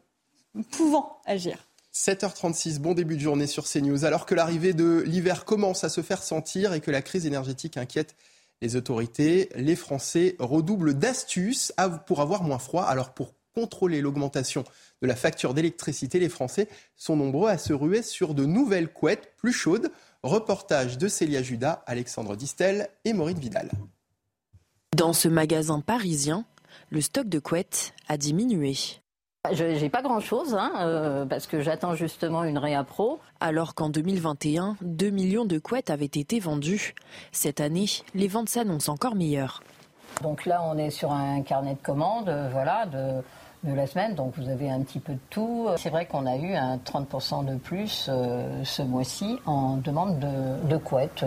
pouvant agir. 7h36, bon début de journée sur CNews. Alors que l'arrivée de l'hiver commence à se faire sentir et que la crise énergétique inquiète les autorités, les Français redoublent d'astuces pour avoir moins froid. Alors pour contrôler l'augmentation de la facture d'électricité, les Français sont nombreux à se ruer sur de nouvelles couettes plus chaudes. Reportage de Célia Judas, Alexandre Distel et Maureen Vidal. Dans ce magasin parisien, le stock de couettes a diminué. Je n'ai pas grand-chose, hein, euh, parce que j'attends justement une réa pro. Alors qu'en 2021, 2 millions de couettes avaient été vendues. Cette année, les ventes s'annoncent encore meilleures. Donc là, on est sur un carnet de commandes, euh, voilà, de de la semaine, donc vous avez un petit peu de tout. C'est vrai qu'on a eu un 30% de plus euh, ce mois-ci en demande de, de couettes.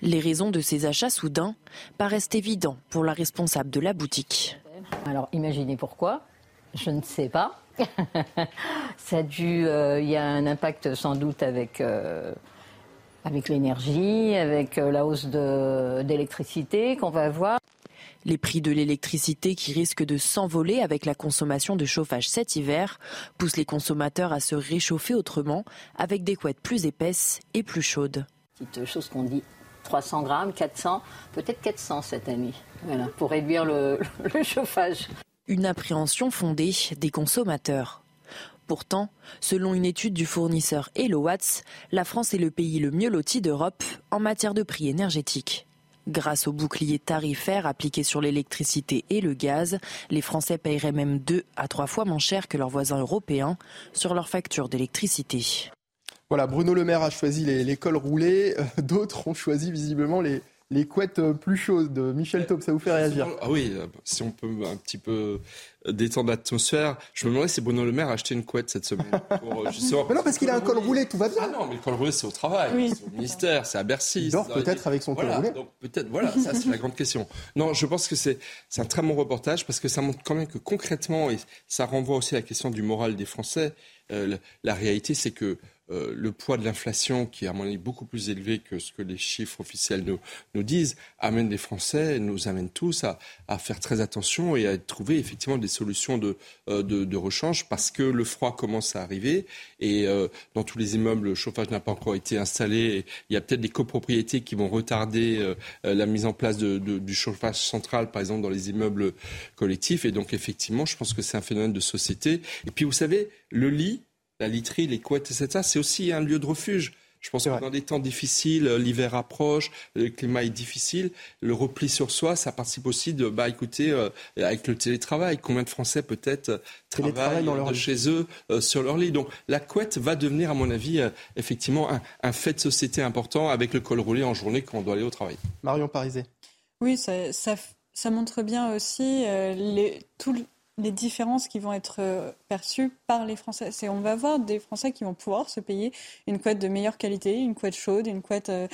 Les raisons de ces achats soudains paraissent évidents pour la responsable de la boutique. Alors imaginez pourquoi, je ne sais pas. Ça dû, euh, il y a un impact sans doute avec euh, avec l'énergie, avec la hausse d'électricité qu'on va avoir. Les prix de l'électricité qui risquent de s'envoler avec la consommation de chauffage cet hiver poussent les consommateurs à se réchauffer autrement avec des couettes plus épaisses et plus chaudes. Petite chose qu'on dit 300 grammes, 400, peut-être 400 cette année, voilà, pour réduire le, le chauffage. Une appréhension fondée des consommateurs. Pourtant, selon une étude du fournisseur Watts, la France est le pays le mieux loti d'Europe en matière de prix énergétiques. Grâce au bouclier tarifaire appliqué sur l'électricité et le gaz, les Français paieraient même deux à trois fois moins cher que leurs voisins européens sur leur facture d'électricité. Voilà, Bruno Le Maire a choisi les, cols roulés, euh, d'autres ont choisi visiblement les, les couettes euh, plus chaudes. Michel Taub, ça vous fait réagir Ah oui, euh, si on peut un petit peu détendre l'atmosphère. Je me demandais si Bruno Le Maire a acheté une couette cette semaine. Pour, mais non, parce qu'il a un col roulé, tout va bien. Ah non, mais le col roulé, c'est au travail, c'est au ministère, c'est à Bercy. Il dort peut-être avec son col roulé. Donc peut-être, voilà, ça c'est la grande question. Non, je pense que c'est un très bon reportage parce que ça montre quand même que concrètement, et ça renvoie aussi à la question du moral des Français, la réalité c'est que euh, le poids de l'inflation, qui est à mon avis beaucoup plus élevé que ce que les chiffres officiels nous, nous disent, amène les Français, nous amène tous à, à, faire très attention et à trouver effectivement des solutions de, euh, de, de rechange parce que le froid commence à arriver et euh, dans tous les immeubles, le chauffage n'a pas encore été installé. Il y a peut-être des copropriétés qui vont retarder la mise en place de, du chauffage central, par exemple, dans les immeubles collectifs. Et donc, effectivement, je pense que c'est un phénomène de société. Et puis, vous savez, le lit, la literie, les couettes, etc., c'est aussi un lieu de refuge. Je pense que dans des temps difficiles, euh, l'hiver approche, le climat est difficile, le repli sur soi, ça participe aussi de, bah écoutez, euh, avec le télétravail, combien de Français peut-être euh, travaillent dans de chez eux sur leur lit. Donc la couette va devenir, à mon avis, effectivement un, fait de société important avec le col roulé en journée quand on doit aller au travail. Marion Parisé. Oui, ça, ça, montre bien aussi les, tout, les différences qui vont être euh, perçues par les Français. C'est on va voir des Français qui vont pouvoir se payer une couette de meilleure qualité, une couette chaude, une couette euh,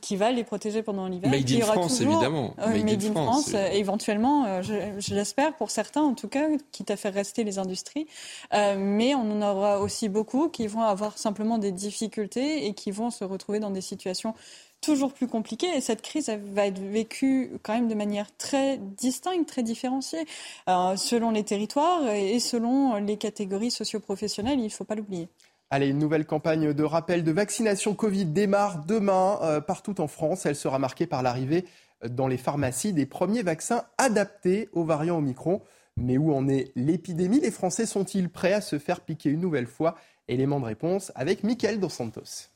qui va les protéger pendant l'hiver. Made in France, évidemment. Euh, made, in France, éventuellement, je, l'espère pour certains en tout cas, quitte à faire rester les industries. mais on en aura aussi beaucoup qui vont avoir simplement des difficultés et qui vont se retrouver dans des situations toujours plus compliqué et cette crise va être vécue quand même de manière très distincte, très différenciée, euh, selon les territoires et selon les catégories socioprofessionnelles, il ne faut pas l'oublier. Allez, une nouvelle campagne de rappel de vaccination Covid démarre demain euh, partout en France. Elle sera marquée par l'arrivée dans les pharmacies des premiers vaccins adaptés aux variants Omicron. Mais où en est l'épidémie? Les Français sont-ils prêts à se faire piquer une nouvelle fois? Élément de réponse avec Mickaël Dos Santos.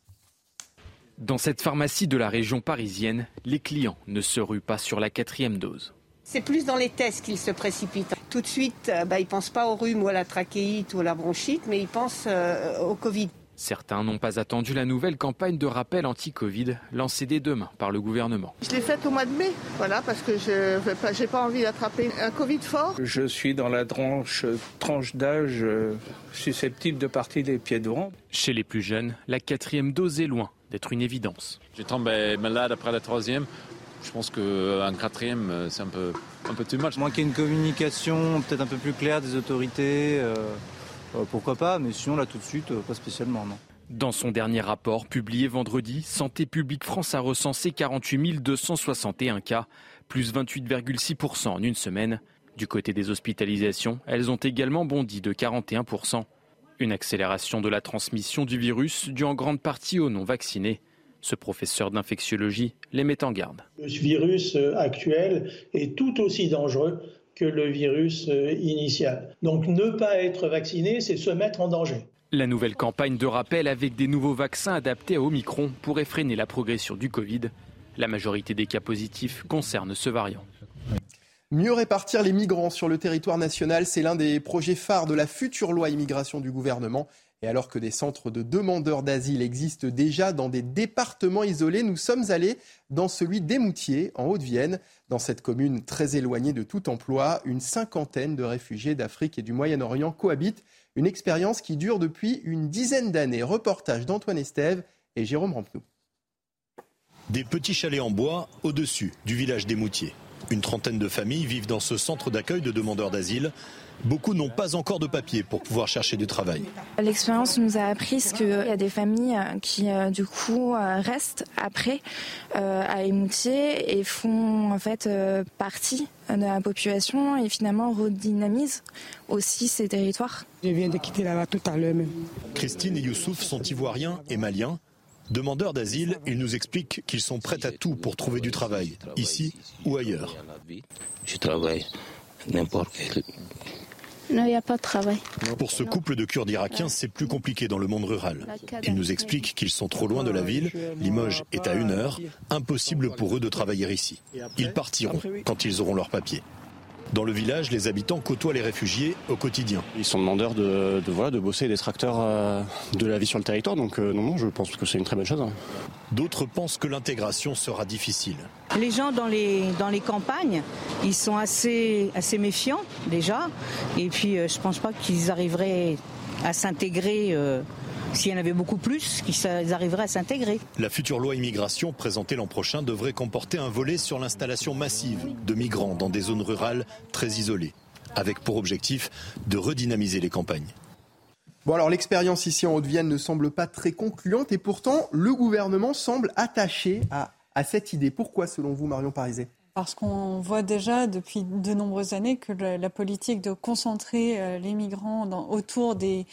Dans cette pharmacie de la région parisienne, les clients ne se ruent pas sur la quatrième dose. C'est plus dans les tests qu'ils se précipitent. Tout de suite, euh, bah, ils ne pensent pas au rhume ou à la trachéite ou à la bronchite, mais ils pensent euh, au Covid. Certains n'ont pas attendu la nouvelle campagne de rappel anti-Covid lancée dès demain par le gouvernement. Je l'ai faite au mois de mai, voilà, parce que je n'ai pas, envie d'attraper un Covid fort. Je suis dans la tranche, tranche d'âge euh, susceptible de partir des pieds devant. Chez les plus jeunes, la quatrième dose est loin d'être une évidence. Je tombe malade après la troisième. Je pense qu'un euh, quatrième, euh, c'est un peu, un peu too much. Manquer une communication peut-être un peu plus claire des autorités, euh, pourquoi pas, mais sinon là tout de suite, pas spécialement, non. Dans son dernier rapport publié vendredi, Santé publique France a recensé 48 261 cas, plus 28,6% en une semaine. Du côté des hospitalisations, elles ont également bondi de 41%. Une accélération de la transmission du virus due en grande partie aux non-vaccinés. Ce professeur d'infectiologie les met en garde. Le virus euh, actuel est tout aussi dangereux que le virus euh, initial. Donc ne pas être vacciné, c'est se mettre en danger. La nouvelle campagne de rappel avec des nouveaux vaccins adaptés à Omicron pourrait freiner la progression du Covid. La majorité des cas positifs concernent ce variant. Mieux répartir les migrants sur le territoire national, c'est l'un des projets phares de la future loi immigration du gouvernement. Et alors que des centres de demandeurs d'asile existent déjà dans des départements isolés, nous sommes allés dans celui d'Émoutier, en Haute-Vienne. Dans cette commune très éloignée de tout emploi, une cinquantaine de réfugiés d'Afrique et du Moyen-Orient cohabitent. Une expérience qui dure depuis une dizaine d'années. Reportage d'Antoine Estève et Jérôme Rampenou. Des petits chalets en bois au-dessus du village d'Émoutier. Une trentaine de familles vivent dans ce centre d'accueil de demandeurs d'asile. Beaucoup n'ont pas encore de papier pour pouvoir chercher du travail. L'expérience nous a appris qu'il y a des familles qui, euh, du coup, euh, restent après euh, à Émoutier et font en fait partie de la population et finalement redynamisent aussi ces territoires. Je viens de quitter là-bas tout à l'heure même. Christine et Youssouf sont ivoiriens et maliens. Demandeurs d'asile, ils nous expliquent qu'ils sont prêts à tout pour trouver du travail, ici ou ailleurs. Je travaille n'importe quel. Non, il n'y a pas de travail. Pour ce couple de Kurdes irakiens, c'est plus compliqué dans le monde rural. Ils nous expliquent qu'ils sont trop loin de la ville, Limoges est à une heure, impossible pour eux de travailler ici. Ils partiront quand ils auront leur papier. Dans le village, les habitants côtoient les réfugiés au quotidien. Ils sont demandeurs de, de, voilà, de bosser des tracteurs euh, de la vie sur le territoire, donc euh, non, non, je pense que c'est une très bonne chose. Hein. D'autres pensent que l'intégration sera difficile. Les gens dans les, dans les campagnes, ils sont assez, assez méfiants déjà, et puis euh, je ne pense pas qu'ils arriveraient à s'intégrer. Euh, s'il y en avait beaucoup plus, qu'ils arriveraient à s'intégrer. La future loi immigration présentée l'an prochain devrait comporter un volet sur l'installation massive de migrants dans des zones rurales très isolées, avec pour objectif de redynamiser les campagnes. Bon alors l'expérience ici en Haute-Vienne ne semble pas très concluante et pourtant le gouvernement semble attaché à, à cette idée. Pourquoi selon vous Marion Parizet parce qu'on voit déjà depuis de nombreuses années que la politique de concentrer euh, les migrants autour des,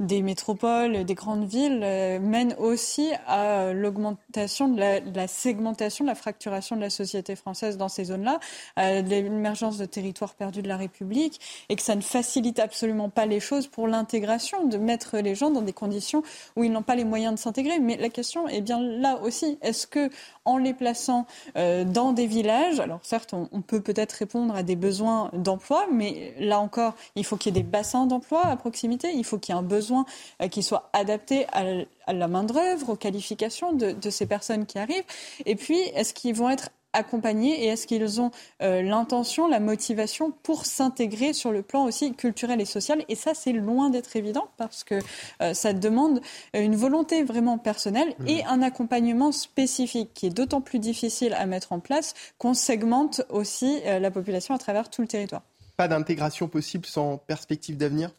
métropoles, des grandes villes, euh, mène aussi à l'augmentation de la, de la, segmentation, de la fracturation de la société française dans ces zones-là, à l'émergence de territoires perdus de la République, et que ça ne facilite absolument pas les choses pour l'intégration, de mettre les gens dans des conditions où ils n'ont pas les moyens de s'intégrer. Mais la question est bien là aussi. Est-ce que, en les plaçant euh, dans des villages, alors certes, on, peut peut-être répondre à des besoins d'emploi, mais là encore, il faut qu'il y ait des bassins d'emploi à proximité, il faut qu'il y ait un besoin euh, qui soit adapté à, la main-d'œuvre, aux qualifications de, ces personnes qui arrivent. Et puis, est-ce qu'ils vont être accompagnés et est-ce qu'ils ont euh, l'intention, la motivation pour s'intégrer sur le plan aussi culturel et social? Et ça, c'est loin d'être évident parce que euh, ça demande une volonté vraiment personnelle mmh. et un accompagnement spécifique qui est d'autant plus difficile à mettre en place qu'on segmente aussi euh, la population à travers tout le territoire. Pas d'intégration possible sans perspective d'avenir?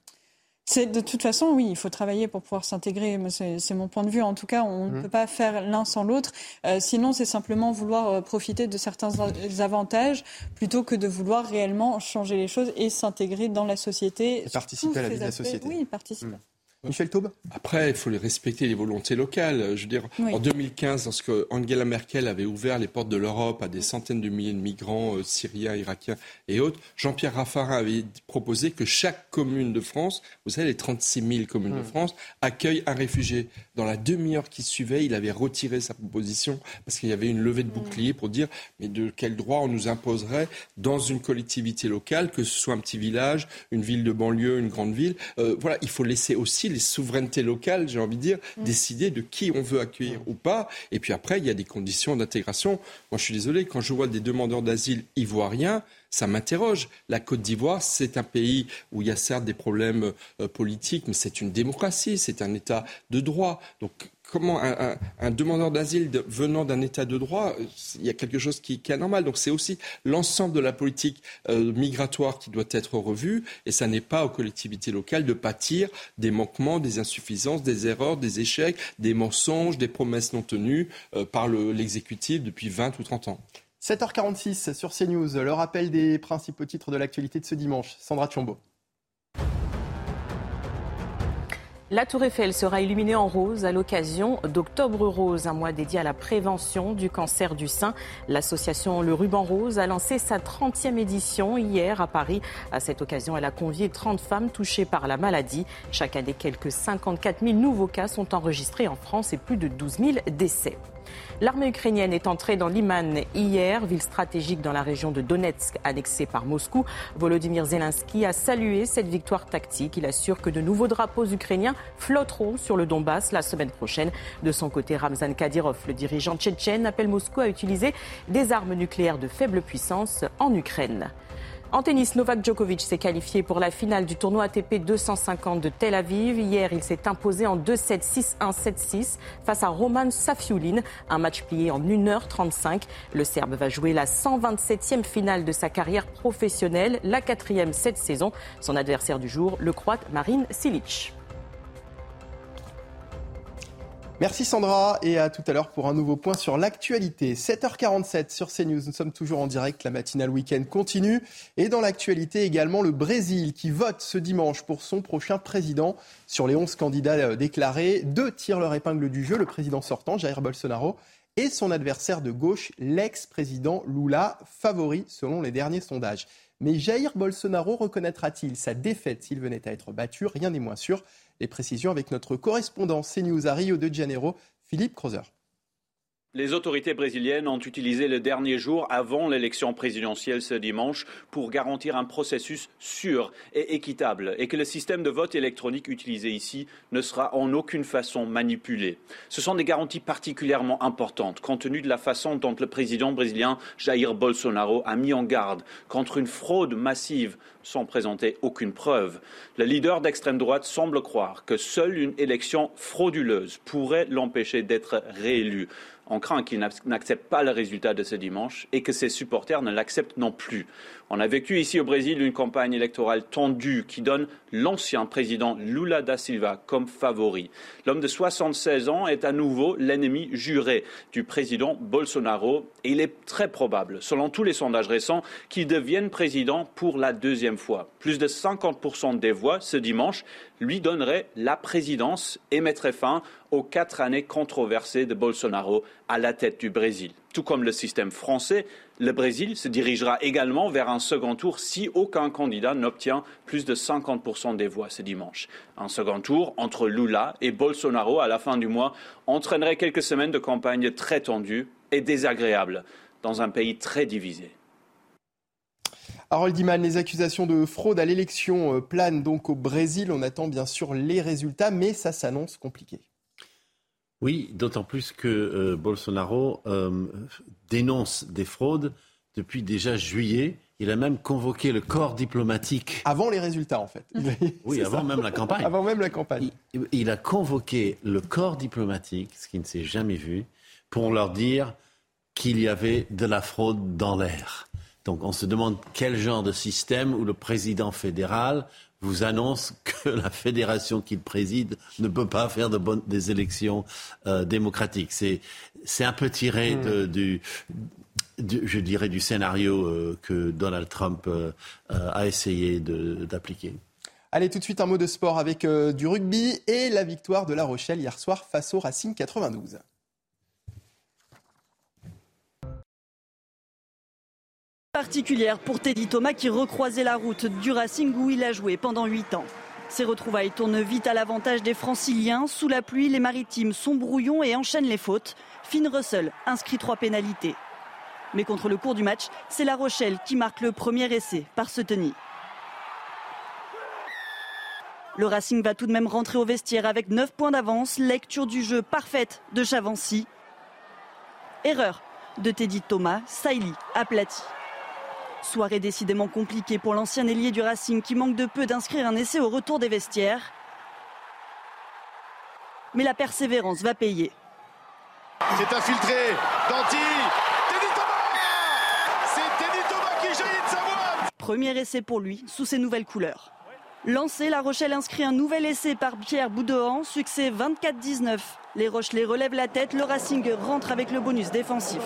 De toute façon, oui, il faut travailler pour pouvoir s'intégrer. C'est mon point de vue. En tout cas, on ne mmh. peut pas faire l'un sans l'autre. Euh, sinon, c'est simplement vouloir euh, profiter de certains avantages plutôt que de vouloir réellement changer les choses et s'intégrer dans la société. Et participer à la vie de la société. Oui, participer. Mmh. Michel Taube? Après, il faut respecter les volontés locales. Je veux dire, oui. en 2015, lorsque Angela Merkel avait ouvert les portes de l'Europe à des centaines de milliers de migrants euh, syriens, irakiens et autres, Jean-Pierre Raffarin avait proposé que chaque commune de France, vous savez, les 36 000 communes mmh. de France, accueille un réfugié. Dans la demi-heure qui suivait, il avait retiré sa proposition parce qu'il y avait une levée de bouclier pour dire mais de quel droit on nous imposerait dans une collectivité locale, que ce soit un petit village, une ville de banlieue, une grande ville. Euh, voilà, il faut laisser aussi les souverainetés locales, j'ai envie de dire, mmh. décider de qui on veut accueillir mmh. ou pas. Et puis après, il y a des conditions d'intégration. Moi, je suis désolé, quand je vois des demandeurs d'asile ivoiriens, ça m'interroge. La Côte d'Ivoire, c'est un pays où il y a certes des problèmes euh, politiques, mais c'est une démocratie, c'est un État de droit. Donc comment un, demandeur d'asile venant d'un État de droit, il y a quelque chose qui, qui est anormal. Donc c'est aussi l'ensemble de la politique euh, migratoire qui doit être revue, et ça n'est pas aux collectivités locales de pâtir des manquements, des insuffisances, des erreurs, des échecs, des mensonges, des promesses non tenues euh, par l'exécutif depuis 20 ou 30 ans. 7h46 sur CNews, le rappel des principaux titres de l'actualité de ce dimanche. Sandra Thiombo. La Tour Eiffel sera illuminée en rose à l'occasion d'Octobre Rose, un mois dédié à la prévention du cancer du sein. L'association Le Ruban Rose a lancé sa 30e édition hier à Paris. À cette occasion, elle a convié 30 femmes touchées par la maladie. Chaque année, quelques 54 000 nouveaux cas sont enregistrés en France et plus de 12 000 décès. L'armée ukrainienne est entrée dans Liman hier, ville stratégique dans la région de Donetsk, annexée par Moscou. Volodymyr Zelensky a salué cette victoire tactique. Il assure que de nouveaux drapeaux ukrainiens flotteront sur le Donbass la semaine prochaine. De son côté, Ramzan Kadyrov, le dirigeant tchétchène, appelle Moscou à utiliser des armes nucléaires de faible puissance en Ukraine. En tennis, Novak Djokovic s'est qualifié pour la finale du tournoi ATP 250 de Tel Aviv. Hier, il s'est imposé en 2-7, 6-1, 7-6 face à Roman Safiulin. Un match plié en 1h35. Le Serbe va jouer la 127e finale de sa carrière professionnelle, la quatrième cette saison. Son adversaire du jour, le Croate Marin Silic. Merci Sandra et à tout à l'heure pour un nouveau point sur l'actualité. 7h47 sur CNews, nous sommes toujours en direct, la matinale week-end continue. Et dans l'actualité également le Brésil qui vote ce dimanche pour son prochain président. Sur les 11 candidats euh, déclarés, deux tirent leur épingle du jeu, le président sortant Jair Bolsonaro et son adversaire de gauche, l'ex-président Lula, favori selon les derniers sondages. Mais Jair Bolsonaro reconnaîtra-t-il sa défaite s'il venait à être battu? Rien n'est moins sûr. Les précisions avec notre correspondant CNews à Rio de Janeiro, Philippe Crozer. Les autorités brésiliennes ont utilisé le dernier jour avant l'élection présidentielle ce dimanche pour garantir un processus sûr et équitable et que le système de vote électronique utilisé ici ne sera en aucune façon manipulé. Ce sont des garanties particulièrement importantes compte tenu de la façon dont le président brésilien Jair Bolsonaro a mis en garde contre une fraude massive sans présenter aucune preuve. Le leader d'extrême droite semble croire que seule une élection frauduleuse pourrait l'empêcher d'être réélu. On craint qu'il n'accepte pas le résultat de ce dimanche et que ses supporters ne l'acceptent non plus. On a vécu ici au Brésil une campagne électorale tendue qui donne l'ancien président Lula da Silva comme favori. L'homme de 76 ans est à nouveau l'ennemi juré du président Bolsonaro et il est très probable, selon tous les sondages récents, qu'il devienne président pour la deuxième fois. Plus de 50% des voix ce dimanche lui donneraient la présidence et mettraient fin aux quatre années controversées de Bolsonaro à la tête du Brésil. Tout comme le système français, le Brésil se dirigera également vers un second tour si aucun candidat n'obtient plus de 50% des voix ce dimanche. Un second tour entre Lula et Bolsonaro à la fin du mois entraînerait quelques semaines de campagne très tendues et désagréables dans un pays très divisé. Harold Diman, les accusations de fraude à l'élection euh, planent donc au Brésil. On attend bien sûr les résultats, mais ça s'annonce compliqué. Oui, d'autant plus que euh, Bolsonaro euh, dénonce des fraudes depuis déjà juillet. Il a même convoqué le corps diplomatique. Avant les résultats, en fait. oui, avant même la campagne. Avant même la campagne. Il, a convoqué le corps diplomatique, ce qui ne s'est jamais vu, pour leur dire qu'il y avait de la fraude dans l'air. Donc on se demande quel genre de système où le président fédéral vous annonce que la fédération qu'il préside ne peut pas faire de bonnes, des élections euh, démocratiques. C'est, c'est un peu tiré hmm. de, du, je dirais, du scénario euh, que Donald Trump euh, a essayé d'appliquer. Allez, tout de suite un mot de sport avec du rugby et la victoire de La Rochelle hier soir face au Racing 92. Particulière pour Teddy Thomas qui recroisait la route du Racing où il a joué pendant 8 ans. Ces retrouvailles tournent vite à l'avantage des franciliens. Sous la pluie, les maritimes sont brouillons et enchaînent les fautes. Finn Russell inscrit trois pénalités. Mais contre le cours du match, c'est La Rochelle qui marque le premier essai par ce tenir. Le Racing va tout de même rentrer au vestiaire avec 9 points d'avance. Lecture du jeu parfaite de Chavancy. Erreur de Teddy Thomas, Saïli aplati. Soirée décidément compliquée pour l'ancien ailier du Racing qui manque de peu d'inscrire un essai au retour des vestiaires. Mais la persévérance va payer. C'est infiltré. Danti. Teddy Thomas C'est Teddy Thomas qui jaillit de sa voix Premier essai pour lui sous ses nouvelles couleurs. Lancé, La Rochelle inscrit un nouvel essai par Pierre Boudohan, succès 24-19. Les Rochelais relèvent la tête, le Racing rentre avec le bonus défensif.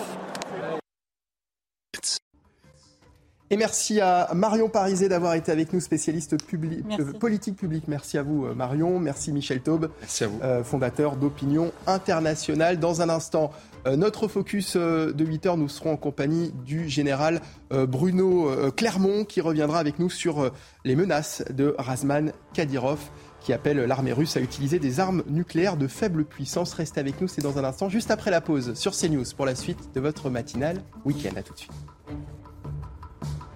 Et merci à Marion Parizet d'avoir été avec nous, spécialiste euh, politique publique. Merci à vous, euh, Marion. Merci, Michel Taube, euh, fondateur d'Opinion Internationale. Dans un instant, notre focus de 8 heures, nous serons en compagnie du général Bruno Clermont, qui reviendra avec nous sur les menaces de Razman Kadyrov qui appelle l'armée russe à utiliser des armes nucléaires de faible puissance. Restez avec nous, c'est dans un instant, juste après la pause sur CNews pour la suite de votre matinale week-end. À tout de suite.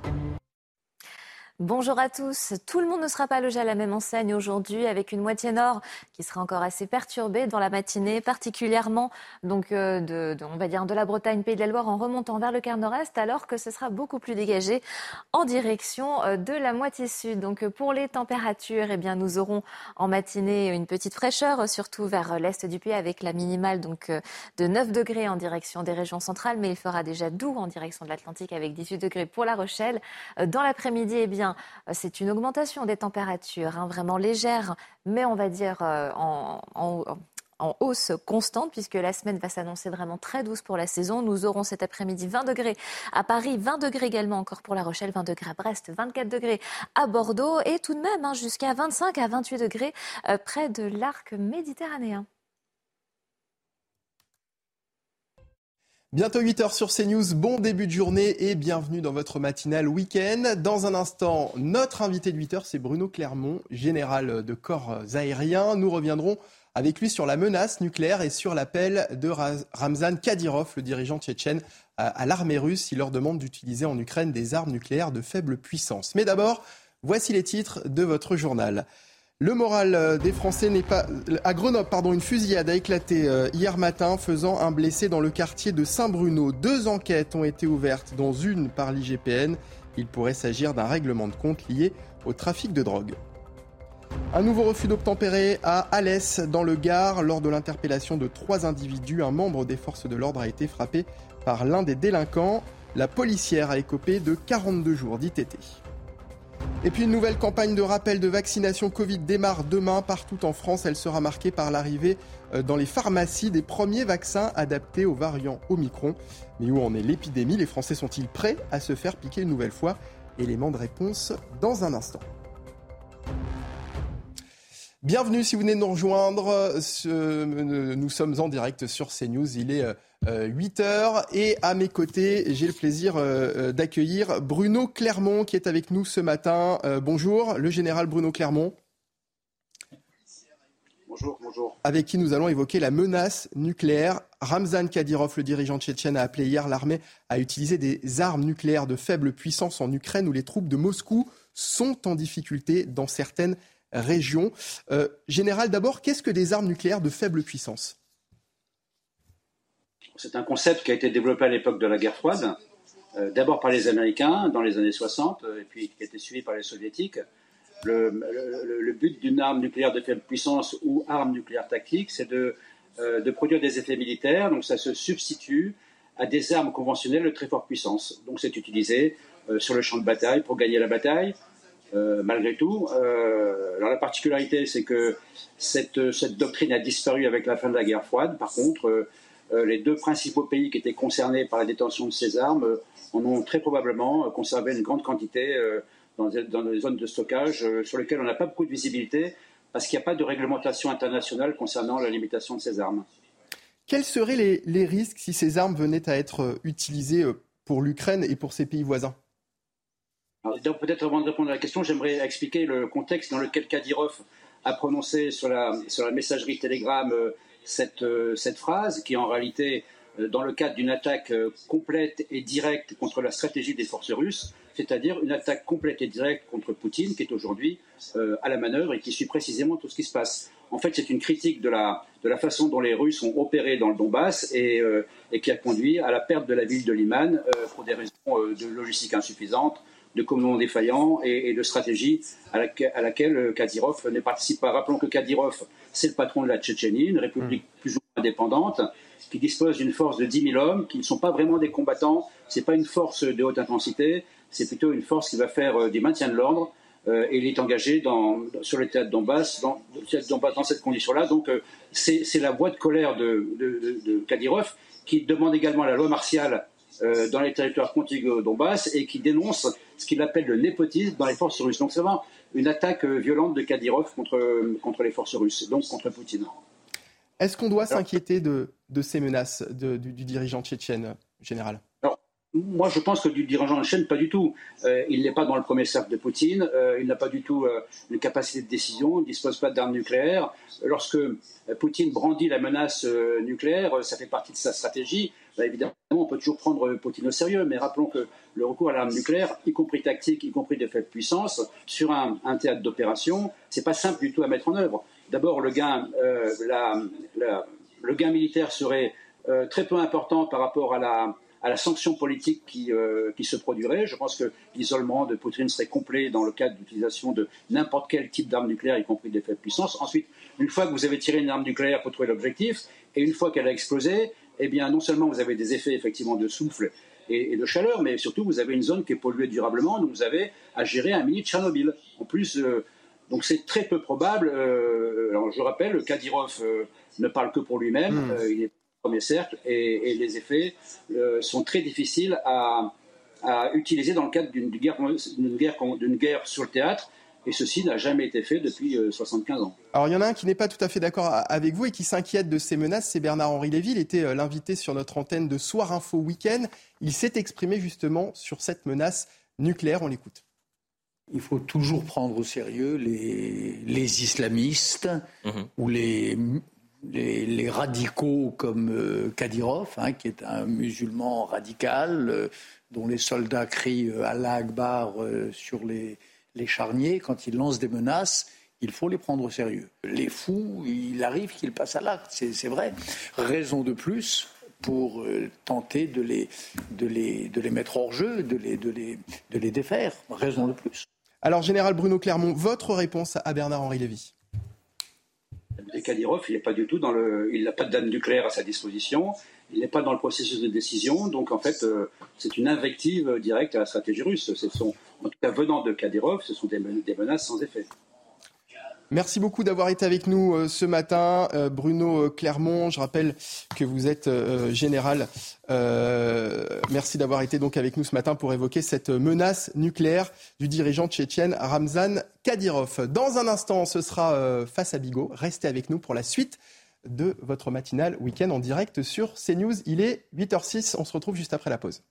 Thank you. Bonjour à tous. Tout le monde ne sera pas logé à la même enseigne aujourd'hui, avec une moitié nord qui sera encore assez perturbée dans la matinée, particulièrement donc euh, de, on va dire de la Bretagne, Pays de la Loire, en remontant vers le quart nord-est, alors que ce sera beaucoup plus dégagé en direction euh, de la moitié sud. Donc euh, pour les températures, eh bien nous aurons en matinée une petite fraîcheur, surtout vers l'est du pays, avec la minimale donc de 9 degrés en direction des régions centrales, mais il fera déjà doux en direction de l'Atlantique avec 18 degrés pour La Rochelle. Dans l'après-midi, eh bien euh, c'est une augmentation des températures, hein, vraiment légère, mais on va dire euh, en, hausse constante puisque la semaine va s'annoncer vraiment très douce pour la saison. Nous aurons cet après-midi 20 degrés à Paris, 20 degrés également encore pour La Rochelle, 20 degrés à Brest, 24 degrés à Bordeaux et tout de même hein, jusqu'à 25 à 28 degrés euh, près de l'arc méditerranéen. Bientôt 8h sur CNews, bon début de journée et bienvenue dans votre matinale week-end. Dans un instant, notre invité de 8h, c'est Bruno Clermont, général de corps aériens. Nous reviendrons avec lui sur la menace nucléaire et sur l'appel de Ramzan Kadyrov, le dirigeant tchétchène, à l'armée russe. Il leur demande d'utiliser en Ukraine des armes nucléaires de faible puissance. Mais d'abord, voici les titres de votre journal. Le moral euh, des Français n'est pas. À Grenoble, pardon, une fusillade a éclaté euh, hier matin, faisant un blessé dans le quartier de Saint-Bruno. Deux enquêtes ont été ouvertes, dont une par l'IGPN. Il pourrait s'agir d'un règlement de compte lié au trafic de drogue. Un nouveau refus d'obtempérer à Alès, dans le Gard. Lors de l'interpellation de trois individus, un membre des forces de l'ordre a été frappé par l'un des délinquants. La policière a écopé de 42 jours d'ITT. Et puis une nouvelle campagne de rappel de vaccination Covid démarre demain partout en France. Elle sera marquée par l'arrivée euh, dans les pharmacies des premiers vaccins adaptés aux variants Omicron. Mais où en est l'épidémie? Les Français sont-ils prêts à se faire piquer une nouvelle fois? Élément de réponse dans un instant. Bienvenue si vous venez de nous rejoindre. Nous sommes en direct sur CNews. Il est 8 euh, heures et à mes côtés, j'ai le plaisir euh, euh, d'accueillir Bruno Clermont qui est avec nous ce matin. Bonjour, le général Bruno Clermont. Bonjour, bonjour. Avec qui nous allons évoquer la menace nucléaire. Ramzan Kadyrov, le dirigeant tchétchène, a appelé hier l'armée à utiliser des armes nucléaires de faible puissance en Ukraine où les troupes de Moscou sont en difficulté dans certaines région. Euh, général, d'abord, qu'est-ce que des armes nucléaires de faible puissance? C'est un concept qui a été développé à l'époque de la guerre froide, euh, d'abord par les Américains dans les années 60, euh, et puis qui a été suivi par les Soviétiques. Le, but d'une arme nucléaire de faible puissance ou arme nucléaire tactique, c'est de, de produire des effets militaires, donc ça se substitue à des armes conventionnelles de très forte puissance. Donc c'est utilisé sur le champ de bataille pour gagner la bataille, euh, malgré tout. Euh, alors la particularité, c'est que cette, doctrine a disparu avec la fin de la guerre froide. Par contre, euh, les deux principaux pays qui étaient concernés par la détention de ces armes en ont très probablement conservé une grande quantité dans, des zones de stockage sur lesquelles on n'a pas beaucoup de visibilité parce qu'il n'y a pas de réglementation internationale concernant la limitation de ces armes. Quels seraient les, les risques si ces armes venaient à être utilisées pour l'Ukraine et pour ses pays voisins? Donc peut-être avant de répondre à la question, j'aimerais expliquer le contexte dans lequel Kadyrov a prononcé sur la, sur la messagerie Telegram euh, cette, euh, cette phrase, qui en réalité, euh, dans le cadre d'une attaque complète et directe contre la stratégie des forces russes, c'est-à-dire une attaque complète et directe contre Poutine, qui est aujourd'hui à la manœuvre et qui suit précisément tout ce qui se passe. En fait, c'est une critique de la, de la façon dont les Russes ont opéré dans le Donbass et, et qui a conduit à la perte de la ville de Liman pour des raisons de logistique insuffisante, de commandement défaillant et, de stratégie à, laquelle euh, Kadyrov ne participe pas. Rappelons que Kadyrov, c'est le patron de la Tchétchénie, une république mm. plus ou moins indépendante, qui dispose d'une force de 10 000 hommes, qui ne sont pas vraiment des combattants, ce n'est pas une force de haute intensité, c'est plutôt une force qui va faire euh, du maintien de l'ordre, euh, et il est engagé dans, sur le théâtre Donbass dans, dans cette condition-là. Donc c'est la voix de colère de, de, de Kadyrov qui demande également la loi martiale euh, dans les territoires contigus au Donbass et qui dénonce ce qu'il appelle le népotisme dans les forces russes. Donc c'est vraiment une attaque euh, violente de Kadyrov contre, contre les forces russes, donc contre Poutine. Est-ce qu'on doit s'inquiéter de, de, ces menaces du, dirigeant tchétchène général? Moi, je pense que du dirigeant tchétchène, pas du tout. Euh, il n'est pas dans le premier cercle de Poutine. il n'a pas du tout une capacité de décision. Il ne dispose pas d'armes nucléaires. Lorsque Poutine brandit la menace nucléaire, ça fait partie de sa stratégie. Bah, évidemment, on peut toujours prendre Poutine au sérieux, mais rappelons que le recours à l'arme nucléaire, y compris tactique, y compris de faible puissance, sur un, théâtre d'opération, c'est pas simple du tout à mettre en œuvre. D'abord, le gain, euh, militaire serait euh, très peu important par rapport à la, sanction politique qui, euh, qui, se produirait. Je pense que l'isolement de Poutine serait complet dans le cadre d'utilisation de n'importe quel type d'arme nucléaire, y compris des faibles puissance. Ensuite, une fois que vous avez tiré une arme nucléaire pour trouver l'objectif, et une fois qu'elle a explosé, eh bien, non seulement vous avez des effets effectivement de souffle et, de chaleur, mais surtout vous avez une zone qui est polluée durablement, donc vous avez à gérer un mini Tchernobyl. En plus, euh, donc c'est très peu probable. Euh, alors je rappelle, Kadyrov euh, ne parle que pour lui-même, hmm. il est premier cercle, et, les effets sont très difficiles à, utiliser dans le cadre d'une guerre, guerre, guerre, sur le théâtre. Et ceci n'a jamais été fait depuis 75 ans. Alors il y en a un qui n'est pas tout à fait d'accord avec vous et qui s'inquiète de ces menaces, c'est Bernard-Henri Lévy. Il était l'invité sur notre antenne de Soir Info Week-end. Il s'est exprimé justement sur cette menace nucléaire. On l'écoute. Il faut toujours prendre au sérieux les, les islamistes mhm. ou les, les, radicaux comme euh, Kadyrov, hein, qui est un musulman radical, euh, dont les soldats crient euh, Allah Akbar sur les, les charniers quand ils lancent des menaces. Il faut les prendre au sérieux. Les fous, il arrive qu'ils passent à l'acte, c'est vrai. Raison de plus pour tenter de les, de, les, de les mettre hors jeu, de les, de les, de les défaire. Raison de plus. Alors, Général Bruno Clermont, votre réponse à Bernard-Henri Lévy Kadyrov, il n'est pas du tout dans le. Il n'a pas de dame nucléaire à sa disposition, il n'est pas dans le processus de décision, donc en fait, euh, c'est une invective directe à la stratégie russe. Ce sont, en tout cas venant de Kadyrov, ce sont des menaces sans effet. Merci beaucoup d'avoir été avec nous euh, ce matin, euh, Bruno Clermont. Je rappelle que vous êtes général. merci d'avoir été donc avec nous ce matin pour évoquer cette menace nucléaire du dirigeant tchétchène Ramzan Kadyrov. Dans un instant, ce sera face à Bigot. Restez avec nous pour la suite de votre matinale week-end en direct sur CNews. Il est 8h06. On se retrouve juste après la pause.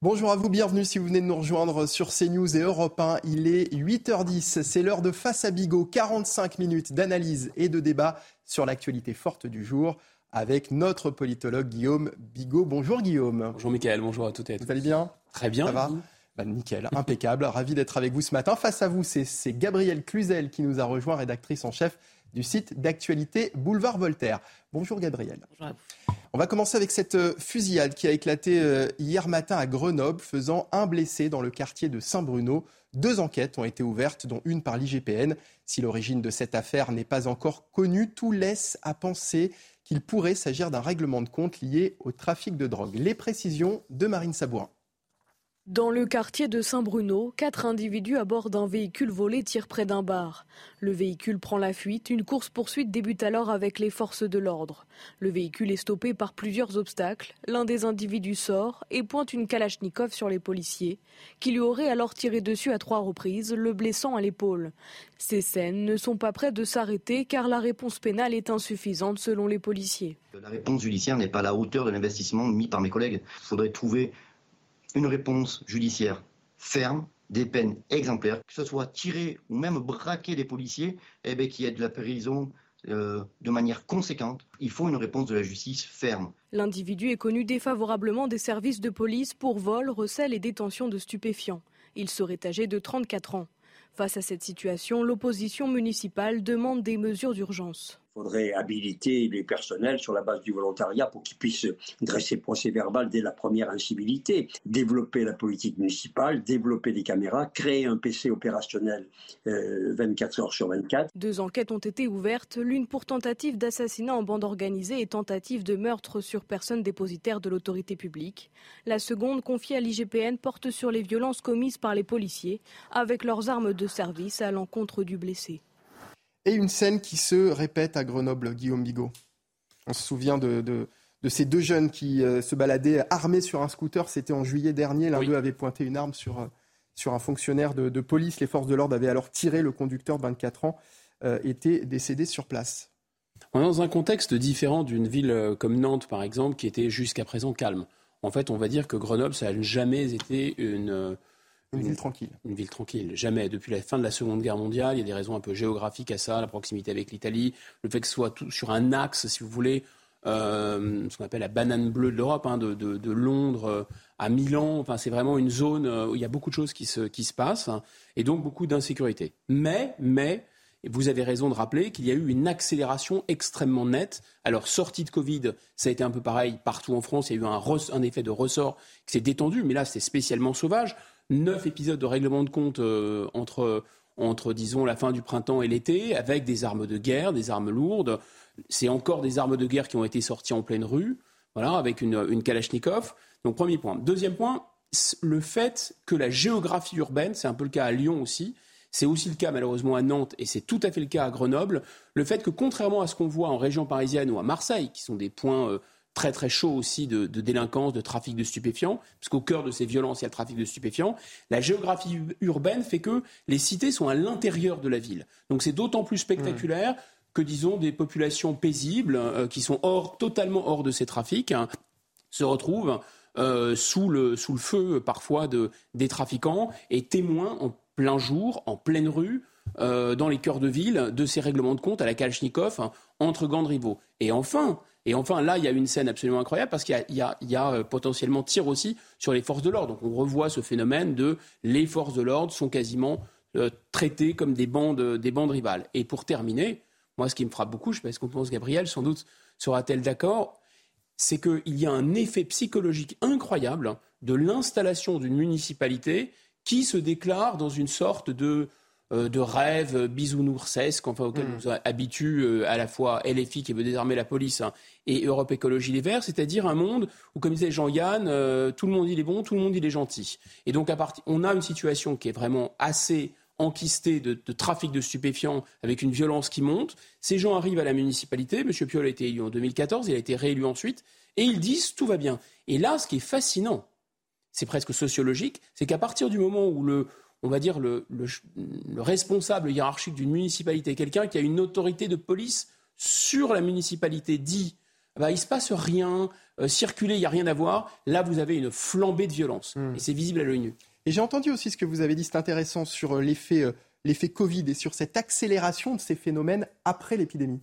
Bonjour à vous, bienvenue si vous venez de nous rejoindre sur CNews et Europe 1. Il est 8h10, c'est l'heure de Face à Bigot, 45 minutes d'analyse et de débat sur l'actualité forte du jour avec notre politologue Guillaume Bigot. Bonjour Guillaume. Bonjour Mickaël, bonjour à toutes et à tous. Vous allez bien? Très bien. Ça va? Bah, nickel, impeccable. Ravi d'être avec vous ce matin. Face à vous, c'est Gabrielle Cluzel qui nous a rejoint, rédactrice en chef du site d'actualité Boulevard Voltaire. Bonjour Gabrielle. Bonjour à vous. On va commencer avec cette euh, fusillade qui a éclaté euh, hier matin à Grenoble, faisant un blessé dans le quartier de Saint-Bruno. Deux enquêtes ont été ouvertes, dont une par l'IGPN. Si l'origine de cette affaire n'est pas encore connue, tout laisse à penser qu'il pourrait s'agir d'un règlement de compte lié au trafic de drogue. Les précisions de Marine Sabourin. Dans le quartier de Saint-Bruno, quatre individus à bord d'un véhicule volé tirent près d'un bar. Le véhicule prend la fuite. Une course-poursuite débute alors avec les forces de l'ordre. Le véhicule est stoppé par plusieurs obstacles. L'un des individus sort et pointe une kalachnikov sur les policiers, qui lui auraient alors tiré dessus à trois reprises, le blessant à l'épaule. Ces scènes ne sont pas prêtes de s'arrêter car la réponse pénale est insuffisante selon les policiers. La réponse judiciaire n'est pas à la hauteur de l'investissement mis par mes collègues. Il faudrait trouver une réponse judiciaire ferme, des peines exemplaires, que ce soit tirer ou même braquer des policiers, eh bien, qui ait de la prison euh, de manière conséquente. Il faut une réponse de la justice ferme. L'individu est connu défavorablement des services de police pour vol, recel et détention de stupéfiants. Il serait âgé de 34 ans. Face à cette situation, l'opposition municipale demande des mesures d'urgence faudrait habiliter les personnels sur la base du volontariat pour qu'ils puissent dresser procès verbal dès la première incivilité, développer la politique municipale, développer des caméras, créer un PC opérationnel 24 euh, heures sur 24. Deux enquêtes ont été ouvertes, l'une pour tentative d'assassinat en bande organisée et tentative de meurtre sur personne dépositaire de l'autorité publique. La seconde, confiée à l'IGPN, porte sur les violences commises par les policiers avec leurs armes de service à l'encontre du blessé. Et une scène qui se répète à Grenoble, Guillaume Bigot. On se souvient de, de, ces deux jeunes qui euh, se baladaient armés sur un scooter. C'était en juillet dernier. L'un d'eux avait pointé une arme sur, euh, sur un fonctionnaire de, police. Les forces de l'ordre avaient alors tiré. Le conducteur de 24 ans euh, était décédé sur place. On est dans un contexte différent d'une ville comme Nantes, par exemple, qui était jusqu'à présent calme. En fait, on va dire que Grenoble, ça n'a jamais été une, une, ville tranquille. Une ville tranquille. Jamais. Depuis la fin de la Seconde Guerre mondiale, il y a des raisons un peu géographiques à ça, la proximité avec l'Italie, le fait que ce soit tout sur un axe, si vous voulez, euh, ce qu'on appelle la banane bleue de l'Europe, hein, de, Londres euh, à Milan. Enfin, c'est vraiment une zone euh, où il y a beaucoup de choses qui se, qui se passent hein, et donc beaucoup d'insécurité. Mais, mais, vous avez raison de rappeler qu'il y a eu une accélération extrêmement nette. Alors, sortie de Covid, ça a été un peu pareil partout en France. Il y a eu un, un effet de ressort qui s'est détendu, mais là, c'est spécialement sauvage neuf épisodes de règlement de compte euh, entre, entre, disons, la fin du printemps et l'été, avec des armes de guerre, des armes lourdes. C'est encore des armes de guerre qui ont été sorties en pleine rue, voilà, avec une, une Kalachnikov. Donc, premier point. Deuxième point, le fait que la géographie urbaine, c'est un peu le cas à Lyon aussi, c'est aussi le cas malheureusement à Nantes et c'est tout à fait le cas à Grenoble, le fait que contrairement à ce qu'on voit en région parisienne ou à Marseille, qui sont des points euh, très très chaud aussi de, délinquance, de trafic de stupéfiants, parce qu'au cœur de ces violences, il y a le trafic de stupéfiants. La géographie urbaine fait que les cités sont à l'intérieur de la ville. Donc c'est d'autant plus spectaculaire que, disons, des populations paisibles, euh, qui sont hors, totalement hors de ces trafics, hein, se retrouvent euh, sous, le, sous le feu parfois de, des trafiquants et témoins en plein jour, en pleine rue, euh, dans les cœurs de ville, de ces règlements de compte à la Kalachnikov hein, entre grands rivaux. Et enfin, et enfin, là, il y a une scène absolument incroyable parce qu'il y a, euh, potentiellement tir aussi sur les forces de l'ordre. Donc on revoit ce phénomène de les forces de l'ordre sont quasiment traitées comme des bandes, des bandes rivales. Et pour terminer, moi, ce qui me frappe beaucoup, je sais pas ce qu'on pense, Gabriel, sans doute sera-t-elle d'accord, c'est qu'il y a un effet psychologique incroyable de l'installation d'une municipalité qui se déclare dans une sorte de, euh, de rêve bisounoursesque, enfin, auquel mm. nous habitue euh, à la fois LFI qui veut désarmer la police hein, et Europe Écologie Les Verts, c'est-à-dire un monde où, comme disait Jean-Yann, euh, tout le monde il est bon, tout le monde il est gentil. Et donc, à partir, on a une situation qui est vraiment assez enquisté de, trafic de stupéfiants avec une violence qui monte. Ces gens arrivent à la municipalité. M. Piolle a été élu en 2014, il a été réélu ensuite, et ils disent tout va bien. Et là, ce qui est fascinant, c'est presque sociologique, c'est qu'à partir du moment où le, on va dire le, responsable hiérarchique d'une municipalité, quelqu'un qui a une autorité de police sur la municipalité, dit bah, il se passe rien, euh, circuler, il n'y a rien à voir. Là, vous avez une flambée de violence. Hmm. Et c'est visible à l'œil nu. Et j'ai entendu aussi ce que vous avez dit, c'est intéressant, sur euh, l'effet, euh, l'effet Covid et sur cette accélération de ces phénomènes après l'épidémie.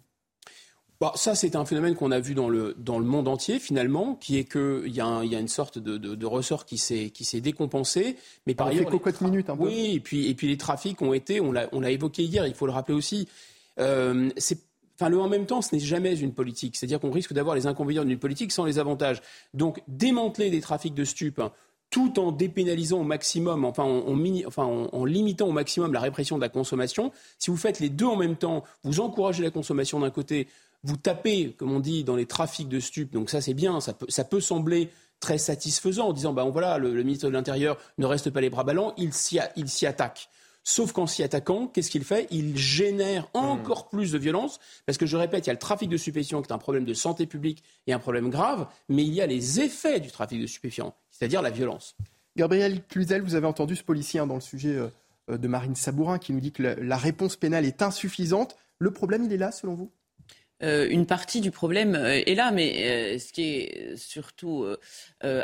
Bah, ça, c'est un phénomène qu'on a vu dans le, dans le monde entier, finalement, qui est qu'il y, a y a une sorte de, de, ressort qui s'est, décompensé. Mais par ailleurs. cocotte minute un peu. Oui, et puis, et puis les trafics ont été, on l'a, on évoqué hier, il faut le rappeler aussi. Euh, c'est Enfin, le en même temps, ce n'est jamais une politique. C'est-à-dire qu'on risque d'avoir les inconvénients d'une politique sans les avantages. Donc, démanteler des trafics de stupes, tout en dépénalisant au maximum, enfin en, limitant au maximum la répression de la consommation. Si vous faites les deux en même temps, vous encouragez la consommation d'un côté, vous tapez, comme on dit, dans les trafics de stupes, donc ça c'est bien, ça peut, sembler très satisfaisant en disant, ben voilà, le, ministre de l'Intérieur ne reste pas les bras ballants, il s'y attaque. Sauf qu'en s'y attaquant, qu'est-ce qu'il fait? Il génère encore plus de violence, parce que je répète, il y a le trafic de stupéfiants qui est un problème de santé publique et un problème grave, mais il y a les effets du trafic de stupéfiants, c'est-à-dire la violence. Gabriel Cluzel, vous avez entendu ce policier hein, dans le sujet euh, euh, de Marine Sabourin qui nous dit que la réponse pénale est insuffisante. Le problème, il est là, selon vous? Euh, une partie du problème euh, est là, mais euh, ce qui est surtout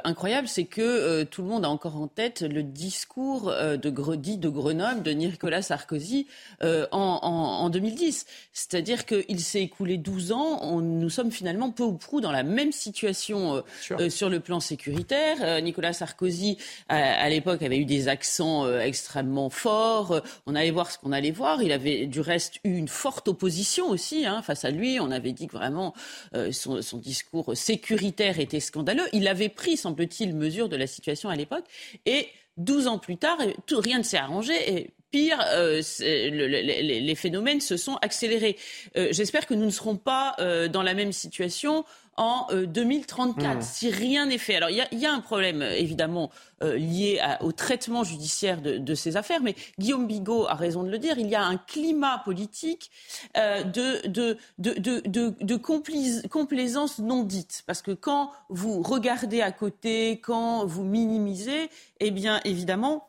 incroyable, c'est que tout le monde a encore en tête le discours de dit de Grenoble de Nicolas Sarkozy en, 2010. C'est-à-dire qu'il s'est écoulé 12 ans, nous sommes finalement peu ou prou dans la même situation sur le plan sécuritaire. Nicolas Sarkozy, à, l'époque, avait eu des accents extrêmement forts. On allait voir ce qu'on allait voir. Il avait du reste eu une forte opposition aussi hein, face à lui. On avait dit que vraiment euh, son, discours sécuritaire était scandaleux. Il avait pris, semble-t-il, mesure de la situation à l'époque. Et 12 ans plus tard, tout, rien ne s'est arrangé. Et pire, euh, les, phénomènes se sont accélérés. Euh, j'espère que nous ne serons pas dans la même situation en 2034, euh, hmm. si rien n'est fait. Alors il y, a, un problème euh, évidemment euh, lié au traitement judiciaire de, ces affaires, mais Guillaume Bigot a raison de le dire, il y a un climat politique de, de, de, complaisance non dite. Parce que quand vous regardez à côté, quand vous minimisez, eh bien évidemment,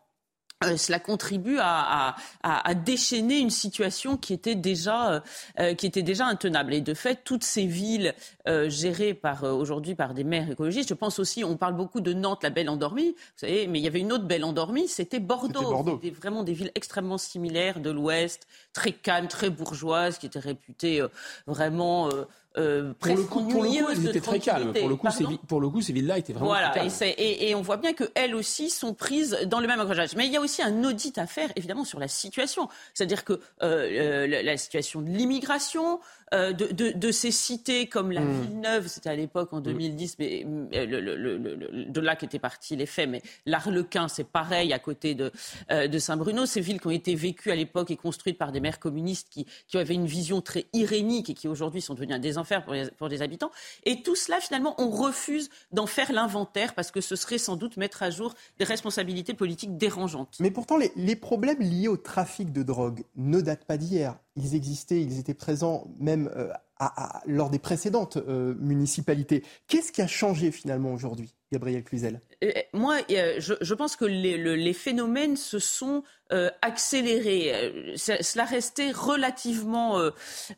euh, cela contribue à, déchaîner une situation qui était déjà euh, euh, qui était déjà intenable. Et de fait, toutes ces villes gérées par aujourd'hui par des maires écologistes, je pense aussi, on parle beaucoup de Nantes, la belle endormie, vous savez, mais il y avait une autre belle endormie, c'était Bordeaux. Bordeaux. C'était vraiment des villes extrêmement similaires de l'Ouest, très calmes, très bourgeoises, qui étaient réputées vraiment euh, pour le coup, pour le coup elles étaient très calmes. Pour le coup, ces, pour le coup, ces villes-là étaient vraiment voilà, très calmes. Et, et, on voit bien qu'elles aussi sont prises dans le même engrenage. Mais il y a aussi un audit à faire, évidemment, sur la situation. C'est-à-dire que euh, la, situation de l'immigration, euh, de, de, de, ces cités comme la mm. Villeneuve, c'était à l'époque en 2010, mm. mais le, le, le, de là qu'étaient partis les faits, mais l'Arlequin, c'est pareil à côté de, euh, de Saint-Bruno, ces villes qui ont été vécues à l'époque et construites par des maires communistes qui, qui avaient une vision très irénique et qui aujourd'hui sont devenues un désenfer pour les, pour les habitants. Et tout cela, finalement, on refuse d'en faire l'inventaire parce que ce serait sans doute mettre à jour des responsabilités politiques dérangeantes. Mais pourtant, les, les problèmes liés au trafic de drogue ne datent pas d'hier. Ils existaient, ils étaient présents même lors des précédentes municipalités. Qu'est-ce qui a changé finalement aujourd'hui Gabriel Cluzel? Moi, je, pense que les, phénomènes se sont accélérés. cela restait relativement...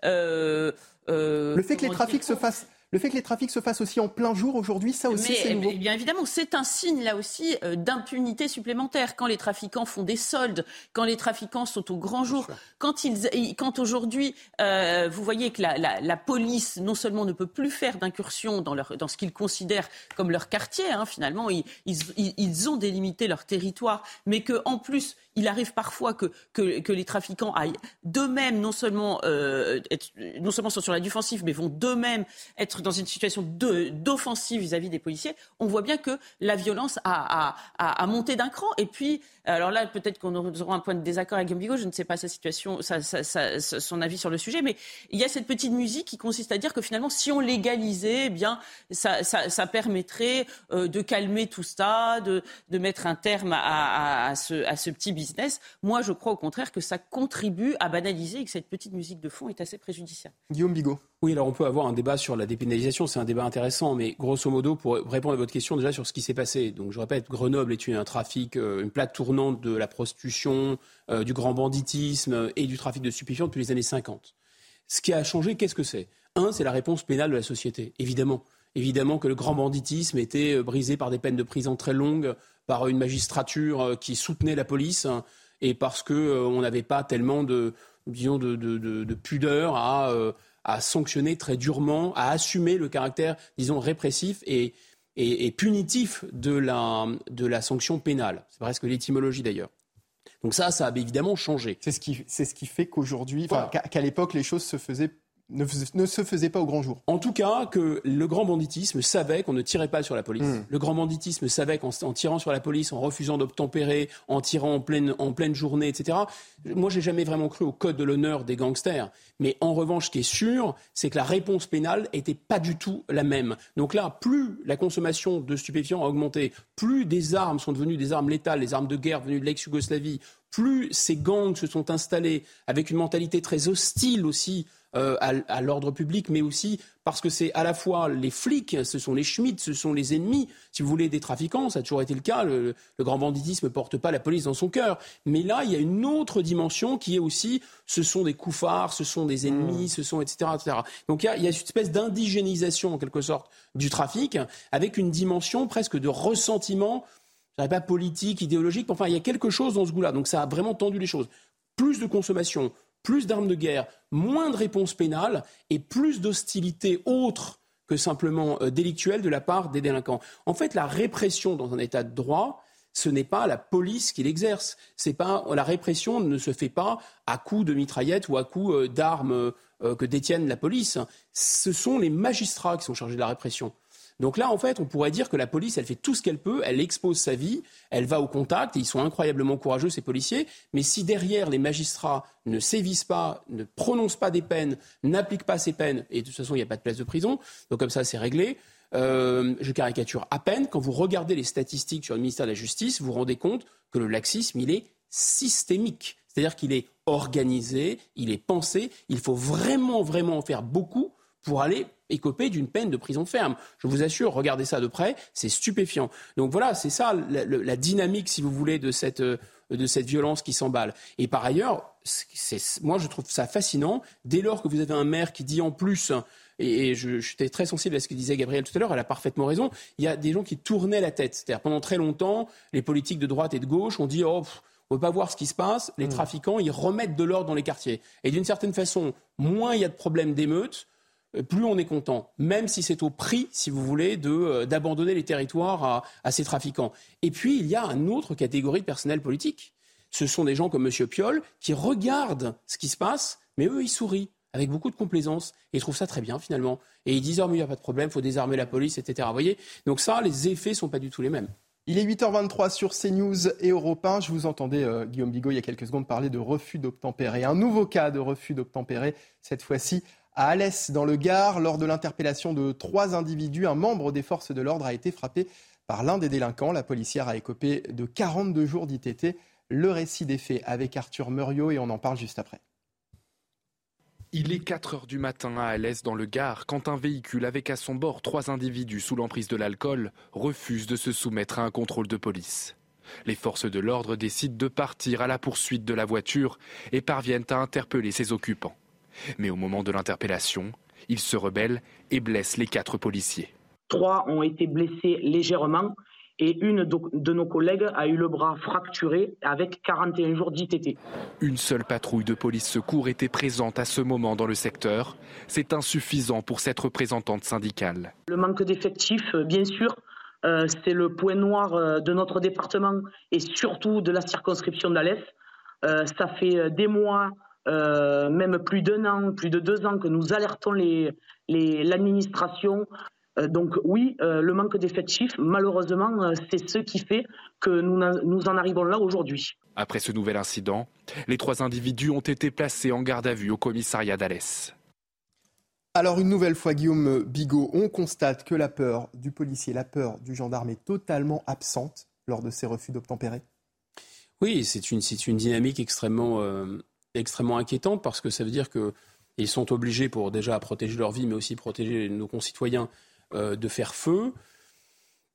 le fait que les trafics se fassent le fait que les trafics se fassent aussi en plein jour aujourd'hui, ça aussi, c'est nouveau. Bien évidemment, c'est un signe là aussi euh, d'impunité supplémentaire. Quand les trafiquants font des soldes, quand les trafiquants sont au grand jour, quand, ils, quand aujourd'hui, euh, vous voyez que la, la, police non seulement ne peut plus faire d'incursion dans, leur, dans ce qu'ils considèrent comme leur quartier, hein, finalement, ils, ils, ils, ont délimité leur territoire, mais qu'en plus, il arrive parfois que, que, les trafiquants aillent d'eux-mêmes non seulement euh, non seulement sont sur la défensive, mais vont d'eux-mêmes être dans une situation d'offensive vis-à-vis des policiers, on voit bien que la violence a, a, a, monté d'un cran. Et puis, alors là, peut-être qu'on aura un point de désaccord avec Guillaume je ne sais pas sa situation, son avis sur le sujet, mais il y a cette petite musique qui consiste à dire que finalement, si on légalisait, eh bien, ça, permettrait euh, de calmer tout ça, de, mettre un terme à, à, ce, à ce petit business. Moi, je crois au contraire que ça contribue à banaliser et que cette petite musique de fond est assez préjudiciable. Guillaume Bigot. Oui, alors on peut avoir un débat sur la dépénalisation, c'est un débat intéressant, mais grosso modo, pour répondre à votre question déjà sur ce qui s'est passé, donc je répète, Grenoble est un trafic, euh, une plaque tournante de la prostitution, euh, du grand banditisme et du trafic de stupéfiants depuis les années 50. Ce qui a changé, qu'est-ce que c'est? Un, c'est la réponse pénale de la société, évidemment. Évidemment que le grand banditisme était euh, brisé par des peines de prison très longues, par une magistrature qui soutenait la police, hein, et parce qu'on n'avait pas tellement de, disons, de, de pudeur à à sanctionner très durement, à assumer le caractère, disons, répressif et, et, punitif de la, de la sanction pénale. C'est presque l'étymologie d'ailleurs. Donc ça, ça a évidemment changé. C'est ce qui, c'est ce qui fait qu'aujourd'hui, qu'à l'époque, les choses se faisaient ne, se faisait pas au grand jour. En tout cas, que le grand banditisme savait qu'on ne tirait pas sur la police. Hmm. Le grand banditisme savait qu'en tirant sur la police, en refusant d'obtempérer, en tirant en pleine, en pleine journée, etc. Moi, j'ai jamais vraiment cru au code de l'honneur des gangsters. Mais en revanche, ce qui est sûr, c'est que la réponse pénale était pas du tout la même. Donc là, plus la consommation de stupéfiants a augmenté, plus des armes sont devenues des armes létales, les armes de guerre venues de l'ex-Yougoslavie, plus ces gangs se sont installés avec une mentalité très hostile aussi euh, à, l'ordre public, mais aussi parce que c'est à la fois les flics, ce sont les Schmitt, ce sont les ennemis, si vous voulez, des trafiquants. Ça a toujours été le cas. Le, grand banditisme ne porte pas la police dans son cœur. Mais là, il y a une autre dimension qui est aussi, ce sont des couffards, ce sont des ennemis, mmh. ce sont etc., etc. Donc il y, a, il y a une espèce d'indigénisation en quelque sorte du trafic, avec une dimension presque de ressentiment je dirais pas politique, idéologique, mais enfin, il y a quelque chose dans ce goût-là. Donc ça a vraiment tendu les choses. Plus de consommation, plus d'armes de guerre, moins de réponses pénales et plus d'hostilité autre que simplement euh, délictuelle de la part des délinquants. En fait, la répression dans un état de droit, ce n'est pas la police qui l'exerce. C'est pas la répression ne se fait pas à coups de mitraillettes ou à coups euh, d'armes euh, que détiennent la police. Ce sont les magistrats qui sont chargés de la répression. Donc là, en fait, on pourrait dire que la police, elle fait tout ce qu'elle peut, elle expose sa vie, elle va au contact, et ils sont incroyablement courageux, ces policiers, mais si derrière les magistrats ne sévissent pas, ne prononcent pas des peines, n'appliquent pas ces peines, et de toute façon, il n'y a pas de place de prison, donc comme ça, c'est réglé. Euh, je caricature à peine, quand vous regardez les statistiques sur le ministère de la Justice, vous vous rendez compte que le laxisme, il est systémique. C'est-à-dire qu'il est organisé, il est pensé, il faut vraiment, vraiment en faire beaucoup pour aller écoper d'une peine de prison ferme. Je vous assure, regardez ça de près, c'est stupéfiant. Donc voilà, c'est ça la, dynamique, si vous voulez, de cette, euh, de cette violence qui s'emballe. Et par ailleurs, moi je trouve ça fascinant, dès lors que vous avez un maire qui dit en plus, et, je, j'étais très sensible à ce que disait Gabriel tout à l'heure, elle a parfaitement raison, il y a des gens qui tournaient la tête. C'est-à-dire pendant très longtemps, les politiques de droite et de gauche ont dit, oh, on ne veut pas voir ce qui se passe, les mmh. trafiquants, ils remettent de l'ordre dans les quartiers. Et d'une certaine façon, moins il y a de problèmes d'émeutes, plus on est content, même si c'est au prix, si vous voulez, euh, d'abandonner les territoires à, ces trafiquants. Et puis, il y a une autre catégorie de personnel politique. Ce sont des gens comme M. Piolle qui regardent ce qui se passe, mais eux, ils sourient avec beaucoup de complaisance et ils trouvent ça très bien finalement. Et ils disent oh mais il n'y a pas de problème, il faut désarmer la police, etc. Vous voyez? Donc ça, les effets sont pas du tout les mêmes. Il est 8h23 sur CNews et Europe 1. Je vous entendais, euh, Guillaume Bigot, il y a quelques secondes parler de refus d'obtempérer. Un nouveau cas de refus d'obtempérer, cette fois-ci à Alès, dans le Gard, lors de l'interpellation de trois individus, un membre des forces de l'ordre a été frappé par l'un des délinquants. La policière a écopé de 42 jours d'ITT. Le récit des faits avec Arthur Muriot et on en parle juste après. Il est 4 heures du matin à Alès dans le Gard quand un véhicule avec à son bord trois individus sous l'emprise de l'alcool refuse de se soumettre à un contrôle de police. Les forces de l'ordre décident de partir à la poursuite de la voiture et parviennent à interpeller ses occupants. Mais au moment de l'interpellation, ils se rebellent et blessent les quatre policiers. Trois ont été blessés légèrement et une de nos collègues a eu le bras fracturé avec 41 jours d'ITT. Une seule patrouille de police secours était présente à ce moment dans le secteur. C'est insuffisant pour cette représentante syndicale. Le manque d'effectifs, euh, bien sûr, euh, c'est le point noir euh, de notre département et surtout de la circonscription d'Alès. ça fait des mois, même plus d'un an, plus de deux ans que nous alertons l'administration euh, donc oui, euh, le manque d'effectifs, malheureusement, euh, c'est ce qui fait que nous, nous en arrivons là aujourd'hui. Après ce nouvel incident, les trois individus ont été placés en garde à vue au commissariat d'Alès. Alors une nouvelle fois, Guillaume Bigot, on constate que la peur du policier, la peur du gendarme est totalement absente lors de ces refus d'obtempérer. Oui, c'est une, une, dynamique extrêmement, extrêmement inquiétante parce que ça veut dire qu'ils sont obligés pour déjà protéger leur vie, mais aussi protéger nos concitoyens euh, de faire feu,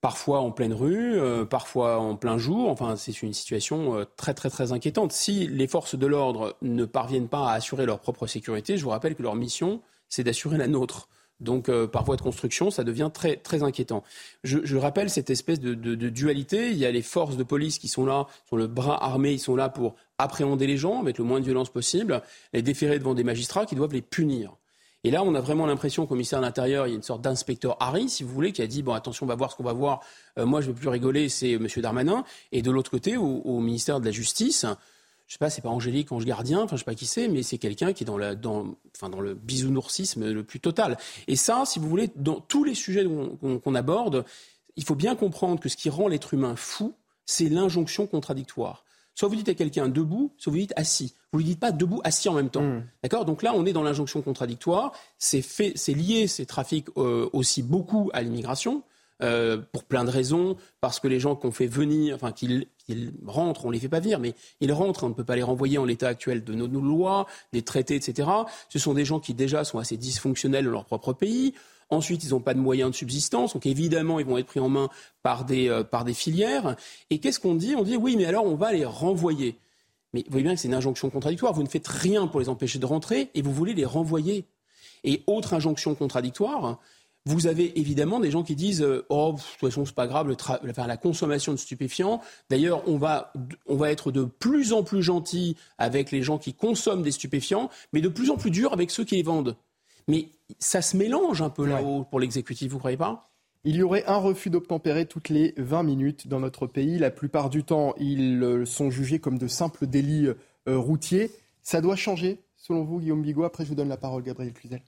parfois en pleine rue, euh, parfois en plein jour. Enfin, c'est une situation euh, très très très inquiétante. Si les forces de l'ordre ne parviennent pas à assurer leur propre sécurité, je vous rappelle que leur mission, c'est d'assurer la nôtre. Donc, par voie de construction, ça devient très, très inquiétant. Je, rappelle cette espèce de, dualité. Il y a les forces de police qui sont là, sont le bras armé, ils sont là pour appréhender les gens avec le moins de violence possible, les déférer devant des magistrats qui doivent les punir. Et là, on a vraiment l'impression qu'au ministère de l'Intérieur, il y a une sorte d'inspecteur Harry, si vous voulez, qui a dit bon, attention, on va voir ce qu'on va voir. Euh, moi, je ne veux plus rigoler, c'est M. Darmanin. Et de l'autre côté, au, ministère de la Justice, je sais pas, c'est pas Angélique Ange Gardien, enfin je sais pas qui c'est, mais c'est quelqu'un qui est dans, la, dans, enfin, dans le bisounoursisme le plus total. Et ça, si vous voulez, dans tous les sujets qu'on aborde, il faut bien comprendre que ce qui rend l'être humain fou, c'est l'injonction contradictoire. Soit vous dites à quelqu'un debout, soit vous dites assis. Vous ne lui dites pas debout, assis en même temps. Hmm. D'accord? Donc là, on est dans l'injonction contradictoire. C'est lié, ces trafics, euh, aussi beaucoup à l'immigration. Euh, pour plein de raisons, parce que les gens qu'on fait venir, enfin qu'ils rentrent, on les fait pas venir, mais ils rentrent, on ne peut pas les renvoyer en l'état actuel de nos, lois, des traités, etc. Ce sont des gens qui déjà sont assez dysfonctionnels dans leur propre pays. Ensuite, ils n'ont pas de moyens de subsistance, donc évidemment, ils vont être pris en main par des, euh, par des filières. Et qu'est-ce qu'on dit? On dit oui, mais alors on va les renvoyer. Mais vous voyez bien que c'est une injonction contradictoire. Vous ne faites rien pour les empêcher de rentrer et vous voulez les renvoyer. Et autre injonction contradictoire, vous avez évidemment des gens qui disent euh, oh de toute façon c'est pas grave la consommation de stupéfiants. D'ailleurs on va on va être de plus en plus gentil avec les gens qui consomment des stupéfiants, mais de plus en plus dur avec ceux qui les vendent. Mais ça se mélange un peu là-haut pour l'exécutif, vous ne croyez pas? Il y aurait un refus d'obtempérer toutes les 20 minutes dans notre pays. La plupart du temps, ils euh, sont jugés comme de simples délits euh, routiers. Ça doit changer, selon vous, Guillaume Bigot? Après, je vous donne la parole, Gabriel Cluzel.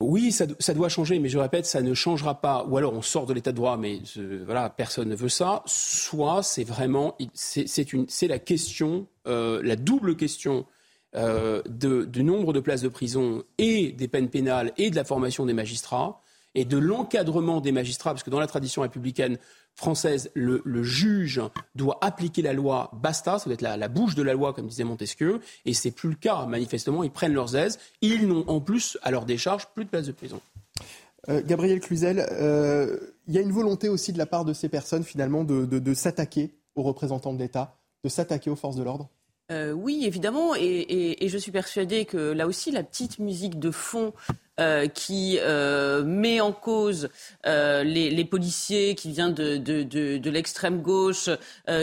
Oui, ça, doit changer, mais je répète, ça ne changera pas. Ou alors on sort de l'état de droit, mais voilà, personne ne veut ça. Soit c'est vraiment, c'est la question, euh, la double question euh, du nombre de places de prison et des peines pénales et de la formation des magistrats et de l'encadrement des magistrats, parce que dans la tradition républicaine française, le, juge doit appliquer la loi, basta, ça doit être la, bouche de la loi, comme disait Montesquieu, et c'est plus le cas, manifestement, ils prennent leurs aises, ils n'ont en plus, à leur décharge, plus de places de prison. Euh, Gabriel Cluzel, euh, il y a une volonté aussi de la part de ces personnes, finalement, de s'attaquer aux représentants de l'État, de s'attaquer aux forces de l'ordre? Euh, oui, évidemment, et, je suis persuadée que là aussi, la petite musique de fond euh, qui euh, met en cause euh, les, policiers, qui vient de, de, l'extrême gauche,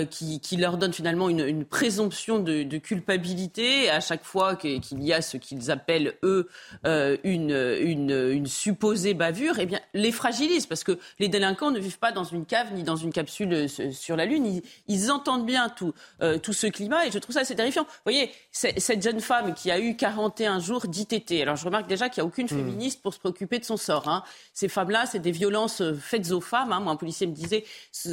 qui, qui, leur donne finalement une, présomption de, culpabilité à chaque fois qu'il y a ce qu'ils appellent eux une, une, une, supposée bavure, eh bien les fragilise parce que les délinquants ne vivent pas dans une cave ni dans une capsule sur la lune. Ils, ils entendent bien tout, tout ce climat et je trouve ça assez terrifiant. Vous voyez, cette jeune femme qui a eu 41 jours d'ITT. Alors je remarque déjà qu'il n'y a aucune mmh féministe pour se préoccuper de son sort. Hein. Ces femmes-là, c'est des violences euh, faites aux femmes. Hein. Moi, un policier me disait,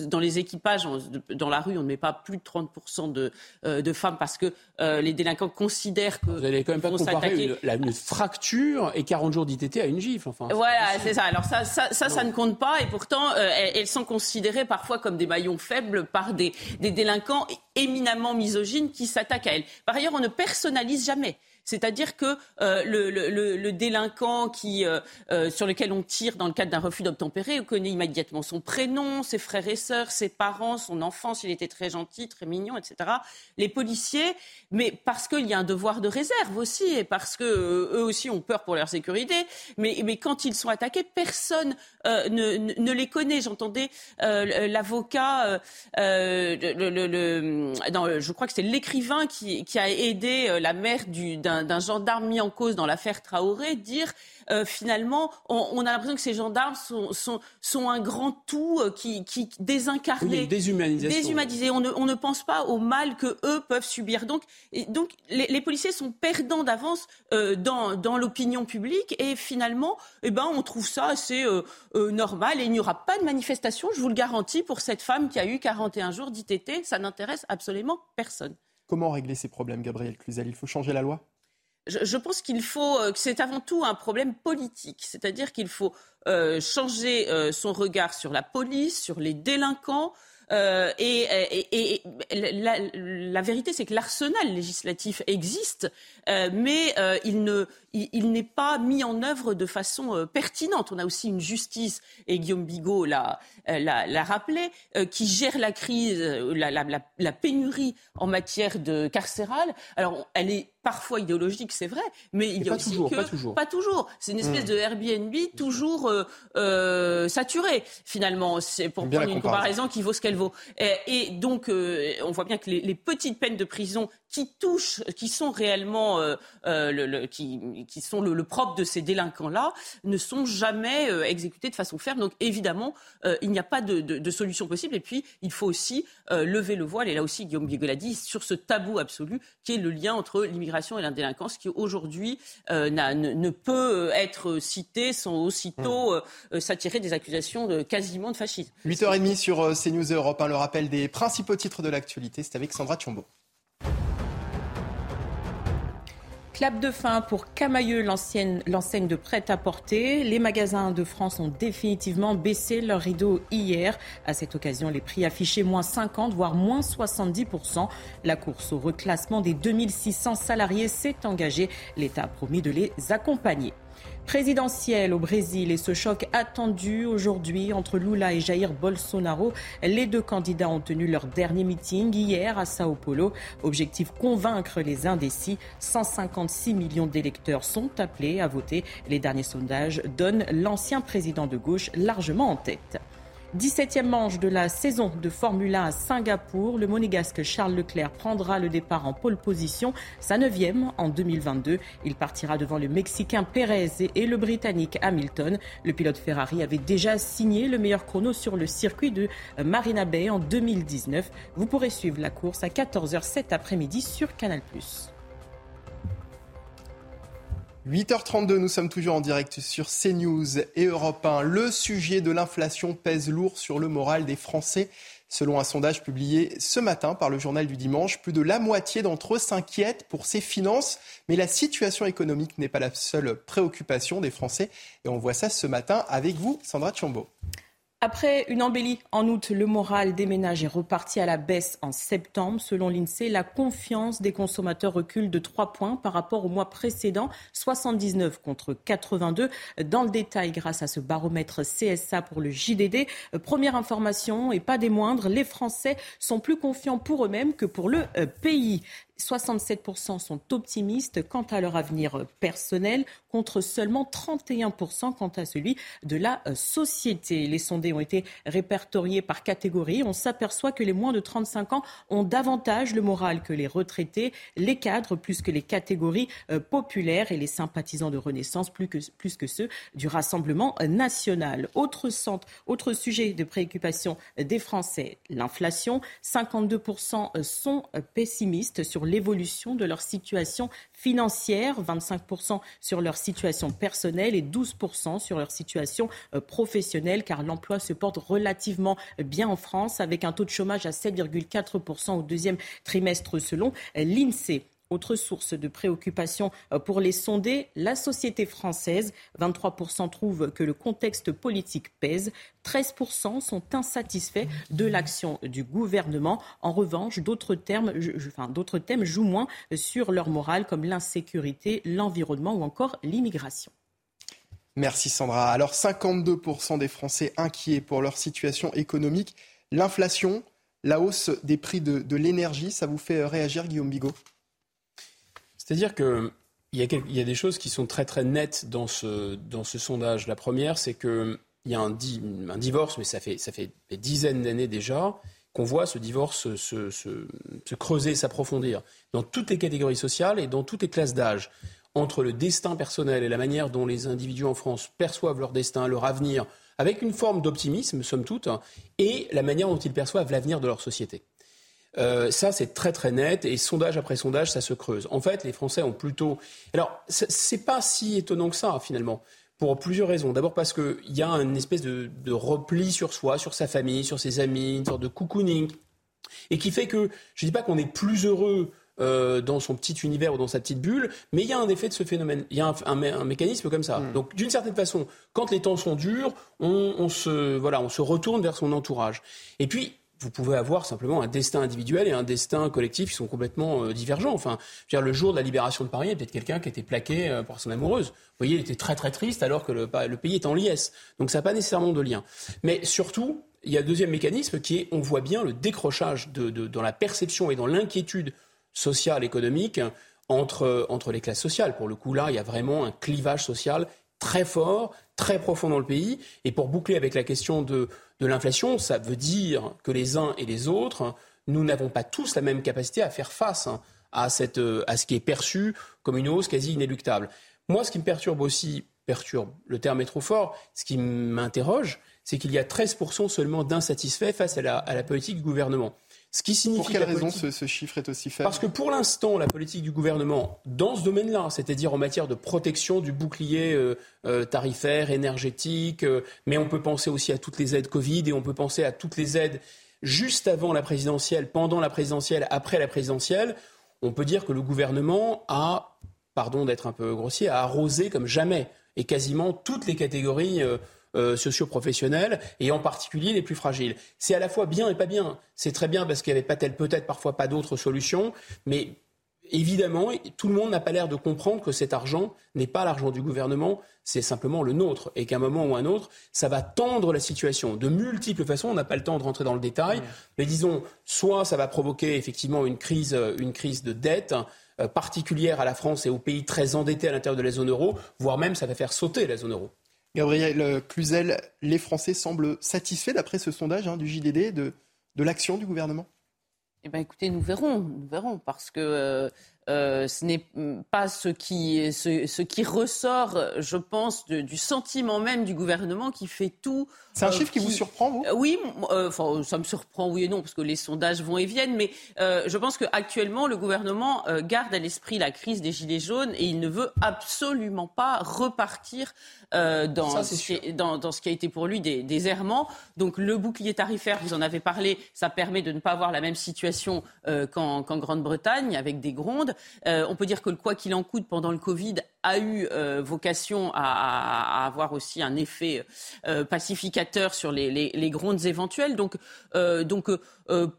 dans les équipages, dans la rue, on ne met pas plus de 30% de, euh, de, femmes parce que euh, les délinquants considèrent que... Vous n'allez quand même pas comparer une, fracture et 40 jours d'ITT à une gifle. Enfin, voilà, c'est ça. Alors ça, ça, ça, ne compte pas. Et pourtant, elles, sont considérées parfois comme des maillons faibles par des, des délinquants éminemment misogynes qui s'attaquent à elles. Par ailleurs, on ne personnalise jamais. C'est-à-dire que euh, le, délinquant qui, euh, euh, sur lequel on tire dans le cadre d'un refus d'obtempérer connaît immédiatement son prénom, ses frères et sœurs, ses parents, son enfant, s'il était très gentil, très mignon, etc. Les policiers, mais parce qu'il y a un devoir de réserve aussi, et parce que eux aussi ont peur pour leur sécurité, mais, quand ils sont attaqués, personne ne, les connaît. J'entendais l'avocat, je crois que c'est l'écrivain qui, qui, a aidé la mère d'un d'un gendarme mis en cause dans l'affaire Traoré dire euh, finalement, on, a l'impression que ces gendarmes sont, sont, un grand tout euh, qui, qui désincarné, déshumanisé. On ne, on ne pense pas au mal que eux peuvent subir. Donc, donc les, policiers sont perdants d'avance euh, dans, dans l'opinion publique et finalement, eh ben, on trouve ça assez normal et il n'y aura pas de manifestation, je vous le garantis, pour cette femme qui a eu 41 jours d'ITT. Ça n'intéresse absolument personne. Comment régler ces problèmes, Gabriel Cluzel? Il faut changer la loi? Je, pense qu'il faut, euh, que c'est avant tout un problème politique, c'est-à-dire qu'il faut euh, changer euh, son regard sur la police, sur les délinquants. et, la, vérité, c'est que l'arsenal législatif existe, mais il ne, il, n'est pas mis en œuvre de façon pertinente. On a aussi une justice, et Guillaume Bigot l'a, l'a, rappelé, qui gère la crise, la, la, pénurie en matière de carcérale. Alors, elle est parfois idéologique, c'est vrai, mais il y a aussi toujours, que pas toujours. Pas toujours. C'est une espèce mmh. de Airbnb toujours euh, euh, saturé finalement. C'est pour prendre une comparaison qui vaut ce qu'elle vaut. Et, donc, euh, on voit bien que les, petites peines de prison qui touchent, qui sont réellement, le, qui, qui, sont le, propre de ces délinquants-là, ne sont jamais exécutées de façon ferme. Donc, évidemment, il n'y a pas de, de, solution possible. Et puis, il faut aussi lever le voile. Et là aussi, Guillaume Bigot l'a dit sur ce tabou absolu qui est le lien entre l'immigration et la délinquance qui aujourd'hui euh, ne, peut être cité sans aussitôt hmm. euh, s'attirer des accusations de quasiment de fascisme. 8h30 sur euh, CNews Europe, le rappel des principaux titres de l'actualité, c'est avec Sandra Tchombo. Clap de fin pour Camailleux, l'enseigne de prêt-à-porter. Les magasins de France ont définitivement baissé leur rideau hier. À cette occasion, les prix affichaient moins 50, voire moins 70%. La course au reclassement des 2600 salariés s'est engagée. L'État a promis de les accompagner présidentielle au Brésil et ce choc attendu aujourd'hui entre Lula et Jair Bolsonaro. Les deux candidats ont tenu leur dernier meeting hier à Sao Paulo. Objectif convaincre les indécis. 156 millions d'électeurs sont appelés à voter. Les derniers sondages donnent l'ancien président de gauche largement en tête. 17e manche de la saison de Formule 1 à Singapour. Le monégasque Charles Leclerc prendra le départ en pole position, sa neuvième en 2022. Il partira devant le Mexicain Pérez et le Britannique Hamilton. Le pilote Ferrari avait déjà signé le meilleur chrono sur le circuit de Marina Bay en 2019. Vous pourrez suivre la course à 14h cet après-midi sur Canal+. 8h32, nous sommes toujours en direct sur CNews et Europe 1. Le sujet de l'inflation pèse lourd sur le moral des Français. Selon un sondage publié ce matin par le journal du dimanche, plus de la moitié d'entre eux s'inquiètent pour ses finances. Mais la situation économique n'est pas la seule préoccupation des Français. Et on voit ça ce matin avec vous, Sandra Chambaud. Après une embellie en août, le moral des ménages est reparti à la baisse en septembre. Selon l'INSEE, la confiance des consommateurs recule de 3 points par rapport au mois précédent, 79 contre 82. Dans le détail, grâce à ce baromètre CSA pour le JDD, première information et pas des moindres, les Français sont plus confiants pour eux-mêmes que pour le euh, pays. 67% sont optimistes quant à leur avenir personnel, contre seulement 31% quant à celui de la euh, société. Les sondés ont été répertoriés par catégorie. On s'aperçoit que les moins de 35 ans ont davantage le moral que les retraités, les cadres plus que les catégories euh, populaires et les sympathisants de Renaissance plus que, plus que ceux du Rassemblement national. Autre centre, autre sujet de préoccupation des Français, l'inflation. 52% sont pessimistes sur l'évolution de leur situation financière, 25% sur leur situation personnelle et 12% sur leur situation euh, professionnelle, car l'emploi se porte relativement bien en France, avec un taux de chômage à 7,4% au deuxième trimestre selon l'INSEE. Autre source de préoccupation euh, pour les sondés, la société française. 23% trouvent que le contexte politique pèse. 13% sont insatisfaits de l'action du gouvernement. En revanche, d'autres thèmes, jouent moins sur leur morale, comme l'insécurité, l'environnement ou encore l'immigration. Merci Sandra. Alors 52% des Français inquiets pour leur situation économique. L'inflation, la hausse des prix de, de l'énergie, ça vous fait réagir Guillaume Bigot? C'est-à-dire a il y a des choses qui sont très très nettes dans ce, sondage. La première, c'est qu'il y a un, divorce, mais ça fait, des dizaines d'années déjà qu'on voit ce divorce se creuser, s'approfondir dans toutes les catégories sociales et dans toutes les classes d'âge. Entre le destin personnel et la manière dont les individus en France perçoivent leur destin, leur avenir, avec une forme d'optimisme, somme toute, et la manière dont ils perçoivent l'avenir de leur société. Euh, ça, c'est très très net et sondage après sondage, ça se creuse. En fait, les Français ont plutôt. Alors, c'est pas si étonnant que ça finalement, pour plusieurs raisons. D'abord parce qu'il y a une espèce de, repli sur soi, sur sa famille, sur ses amis, une sorte de cocooning, et qui fait que je dis pas qu'on est plus heureux. Euh, dans son petit univers ou dans sa petite bulle, mais il y a un effet de ce phénomène, il y a un, mécanisme comme ça. Mm. Donc d'une certaine façon, quand les temps sont durs, on, on, se voilà, on se retourne vers son entourage. Et puis vous pouvez avoir simplement un destin individuel et un destin collectif qui sont complètement euh, divergents. Enfin, je veux dire, le jour de la libération de Paris, il y a peut-être quelqu'un qui était plaqué euh, par son amoureuse. Vous voyez, il était très très triste alors que le, le pays est en liesse. Donc ça n'a pas nécessairement de lien. Mais surtout, il y a un deuxième mécanisme qui est, on voit bien le décrochage de, de, dans la perception et dans l'inquiétude sociale, économique entre, entre les classes sociales. Pour le coup, là, il y a vraiment un clivage social très fort, très profond dans le pays. Et pour boucler avec la question de de l'inflation, ça veut dire que les uns et les autres, nous n'avons pas tous la même capacité à faire face hein, euh, à ce qui est perçu comme une hausse quasi inéluctable. Moi, ce qui me perturbe aussi, perturbe, le terme est trop fort, ce qui m'interroge, c'est qu'il y a 13% seulement d'insatisfaits face à la politique du gouvernement. Ce qui signifie pour quelle raison ce, chiffre est aussi faible Parce que pour l'instant, la politique du gouvernement, dans ce domaine-là, c'est-à-dire en matière de protection du bouclier euh, euh, tarifaire, énergétique, euh, mais on peut penser aussi à toutes les aides Covid et on peut penser à toutes les aides juste avant la présidentielle, pendant la présidentielle, après la présidentielle, on peut dire que le gouvernement a, pardon d'être un peu grossier, a arrosé comme jamais et quasiment toutes les catégories euh, socio-professionnels et en particulier les plus fragiles. C'est à la fois bien et pas bien. C'est très bien parce qu'il n'y avait pas peut-être parfois pas d'autres solutions, mais évidemment, tout le monde n'a pas l'air de comprendre que cet argent n'est pas l'argent du gouvernement, c'est simplement le nôtre. Et qu'à un moment ou un autre, ça va tendre la situation de multiples façons. On n'a pas le temps de rentrer dans le détail. Mais disons, soit ça va provoquer effectivement une crise, une crise de dette euh, particulière à la France et aux pays très endettés à l'intérieur de la zone euro, voire même ça va faire sauter la zone euro. Gabriel Cluzel, les Français semblent satisfaits, d'après ce sondage hein, du JDD, de, de l'action du gouvernement? Eh bien, écoutez, nous verrons, nous verrons, parce que euh, euh, ce n'est pas ce qui, ce, qui ressort, je pense, du sentiment même du gouvernement qui fait tout. C'est un euh, chiffre qui, vous surprend, vous? Oui, enfin, ça me surprend, oui et non, parce que les sondages vont et viennent, mais je pense qu'actuellement, le gouvernement garde à l'esprit la crise des Gilets jaunes et il ne veut absolument pas repartir euh, dans, ce qui, dans, dans, ce qui a été pour lui des, des, errements. Donc le bouclier tarifaire, vous en avez parlé, ça permet de ne pas avoir la même situation euh, qu'en Grande-Bretagne avec des grondes. Euh, on peut dire que le quoi qu'il en coûte pendant le Covid a eu euh, vocation à, à, avoir aussi un effet euh, pacificateur sur les, les, les, grondes éventuelles. Donc, euh, donc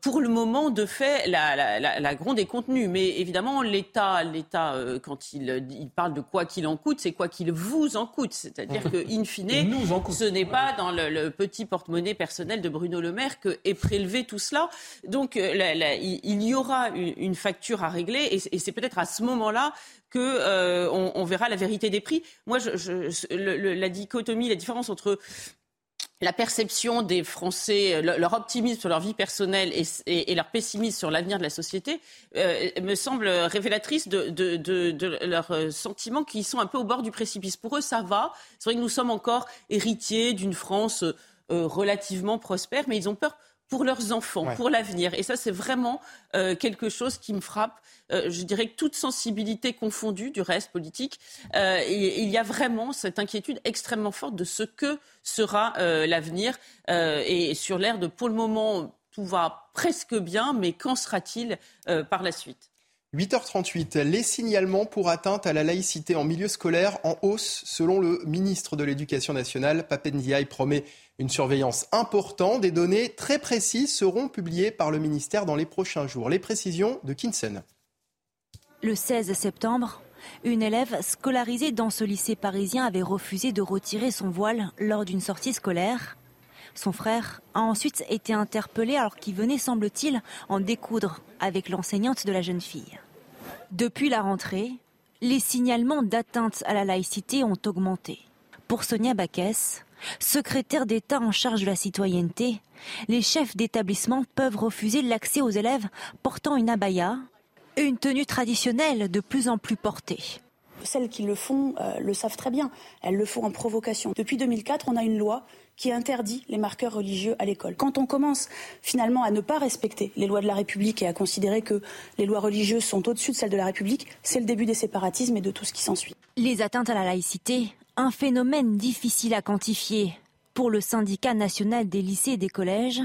pour le moment, de fait, la, la, la, gronde est contenue. Mais évidemment, l'État, l'État quand il, il, parle de quoi qu'il en coûte, c'est quoi qu'il vous en coûte. C'est-à-dire que, in fine, ce n'est pas dans le, le petit porte-monnaie personnel de Bruno Le Maire que est prélevé tout cela. Donc, il, y aura une, une facture à régler, et, et c'est peut-être à ce moment-là que euh, on, verra la vérité des prix. Moi, la dichotomie, la différence entre la perception des Français, leur optimisme sur leur vie personnelle et, leur pessimisme sur l'avenir de la société euh, me semble révélatrice de, leurs euh, sentiments qui sont un peu au bord du précipice. Pour eux, ça va. C'est vrai que nous sommes encore héritiers d'une France relativement prospère, mais ils ont peur pour leurs enfants, pour l'avenir. Et ça, c'est vraiment euh, quelque chose qui me frappe. Euh, je dirais que toute sensibilité confondue du reste politique, euh, il y a vraiment cette inquiétude extrêmement forte de ce que sera l'avenir. et sur l'air de, pour le moment, tout va presque bien, mais qu'en sera-t-il par la suite? 8h38, les signalements pour atteinte à la laïcité en milieu scolaire en hausse selon le ministre de l'Éducation nationale. Papendiaï promet une surveillance importante. Des données très précises seront publiées par le ministère dans les prochains jours. Les précisions de Kinsen. Le 16 septembre, une élève scolarisée dans ce lycée parisien avait refusé de retirer son voile lors d'une sortie scolaire. Son frère a ensuite été interpellé alors qu'il venait, semble-t-il, en découdre avec l'enseignante de la jeune fille. Depuis la rentrée, les signalements d'atteinte à la laïcité ont augmenté. Pour Sonia Baquès, secrétaire d'État en charge de la citoyenneté, les chefs d'établissement peuvent refuser l'accès aux élèves portant une abaya, une tenue traditionnelle de plus en plus portée. Celles qui le font euh, le savent très bien. Elles le font en provocation. Depuis 2004, on a une loi qui interdit les marqueurs religieux à l'école. Quand on commence finalement à ne pas respecter les lois de la République et à considérer que les lois religieuses sont au-dessus de celles de la République, c'est le début des séparatismes et de tout ce qui s'ensuit. Les atteintes à la laïcité, un phénomène difficile à quantifier. Pour le syndicat national des lycées et des collèges,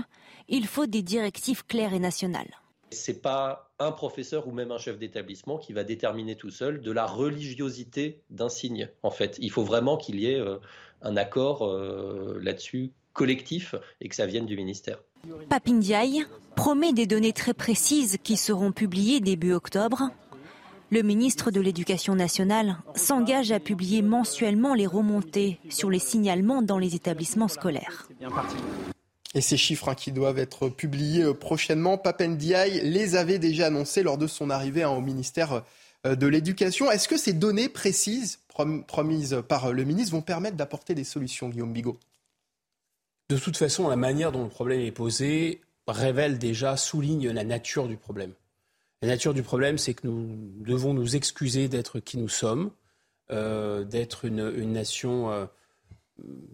il faut des directives claires et nationales. C'est pas un professeur ou même un chef d'établissement qui va déterminer tout seul de la religiosité d'un signe. En fait, il faut vraiment qu'il y ait euh, un accord euh, là-dessus collectif et que ça vienne du ministère. Papindiaï promet des données très précises qui seront publiées début octobre. Le ministre de l'Éducation nationale s'engage à publier mensuellement les remontées sur les signalements dans les établissements scolaires. Et ces chiffres hein, qui doivent être publiés euh, prochainement, Papendiaï les avait déjà annoncés lors de son arrivée hein, au ministère euh, de l'Éducation. Est-ce que ces données précises promises par le ministre vont permettre d'apporter des solutions, Guillaume Bigot De toute façon, la manière dont le problème est posé révèle déjà, souligne la nature du problème. La nature du problème, c'est que nous devons nous excuser d'être qui nous sommes, euh, d'être une, nation euh,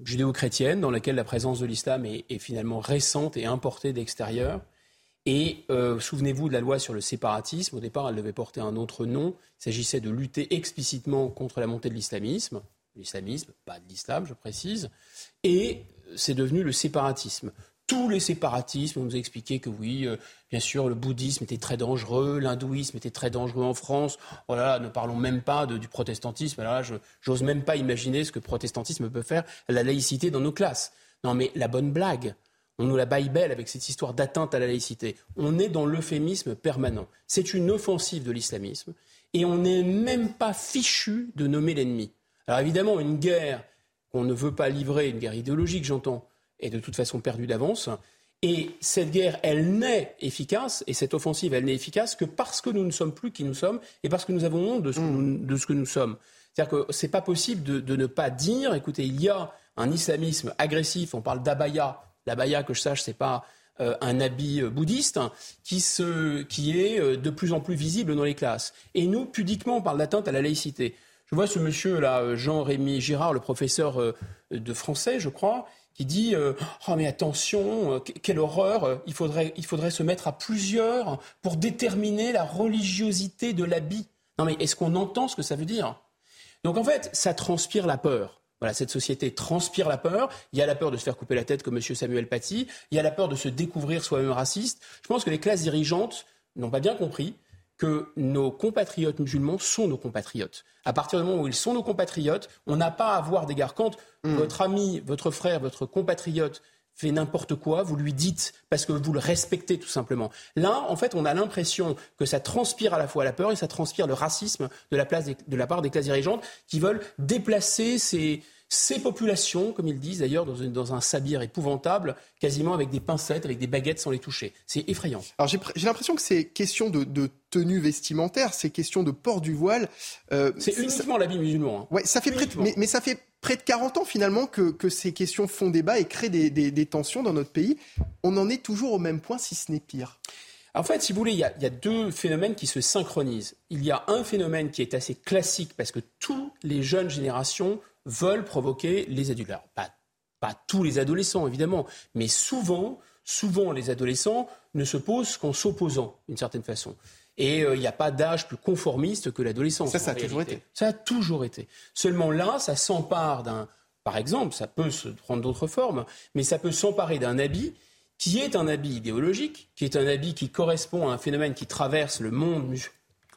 judéo-chrétienne dans laquelle la présence de l'islam est, finalement récente et importée d'extérieur. Et euh, souvenez-vous de la loi sur le séparatisme. Au départ, elle devait porter un autre nom. Il s'agissait de lutter explicitement contre la montée de l'islamisme. L'islamisme, pas de l'islam, je précise. Et c'est devenu le séparatisme. Tous les séparatismes, on nous a expliqué que oui, euh, bien sûr, le bouddhisme était très dangereux, l'hindouisme était très dangereux en France. Oh là là, ne parlons même pas du protestantisme. Là, je j'ose même pas imaginer ce que le protestantisme peut faire à la laïcité dans nos classes. Non, mais la bonne blague, on nous la baille belle avec cette histoire d'atteinte à la laïcité. On est dans l'euphémisme permanent. C'est une offensive de l'islamisme et on n'est même pas fichu de nommer l'ennemi. Alors évidemment, une guerre qu'on ne veut pas livrer, une guerre idéologique, j'entends, est de toute façon perdue d'avance. Et cette guerre, elle n'est efficace, et cette offensive, elle n'est efficace que parce que nous ne sommes plus qui nous sommes et parce que nous avons honte de ce que nous, sommes. C'est-à-dire que ce n'est pas possible de, de, ne pas dire, écoutez, il y a un islamisme agressif, on parle d'abaya, L'abaya, que je sache, c'est pas euh, un habit euh, bouddhiste qui, se, qui est euh, de plus en plus visible dans les classes. Et nous, pudiquement, on parle d'atteinte à la laïcité. Je vois ce monsieur là, Jean-Rémy Girard, le professeur de français, je crois, qui dit Oh mais attention, quelle horreur, il faudrait, il faudrait se mettre à plusieurs pour déterminer la religiosité de l'habit. Non mais est-ce qu'on entend ce que ça veut dire? Donc en fait, ça transpire la peur. Voilà, cette société transpire la peur. Il y a la peur de se faire couper la tête comme M. Samuel Paty. Il y a la peur de se découvrir soi-même raciste. Je pense que les classes dirigeantes n'ont pas bien compris que nos compatriotes musulmans sont nos compatriotes. À partir du moment où ils sont nos compatriotes, on n'a pas à avoir d'égard. Quand hmm. votre ami, votre frère, votre compatriote fait n'importe quoi, vous lui dites parce que vous le respectez tout simplement. Là, en fait, on a l'impression que ça transpire à la fois la peur et ça transpire le racisme de la, place de la part des classes dirigeantes qui veulent déplacer ces, ces populations, comme ils disent d'ailleurs, dans, un sabir épouvantable, quasiment avec des pincettes, avec des baguettes sans les toucher. C'est effrayant. Alors j'ai l'impression que c'est question de, tenue vestimentaire, c'est question de port du voile. Euh, c'est uniquement l'habit musulman. Hein. Ouais, ça fait mais, ça fait près de 40 ans finalement que, ces questions font débat et créent des, tensions dans notre pays. On en est toujours au même point, si ce n'est pire. En fait, si vous voulez, il y, a, deux phénomènes qui se synchronisent. Il y a un phénomène qui est assez classique parce que toutes les jeunes générations veulent provoquer les adultes. Alors, pas, pas tous les adolescents, évidemment, mais souvent, souvent, les adolescents ne se posent qu'en s'opposant, d'une certaine façon. Et euh, il n'y a pas d'âge plus conformiste que l'adolescence. Ça, ça a toujours été. Ça a toujours été. Seulement là, ça s'empare d'un. Par exemple, ça peut se prendre d'autres formes, mais ça peut s'emparer d'un habit qui est un habit idéologique, qui est un habit qui correspond à un phénomène qui traverse le monde,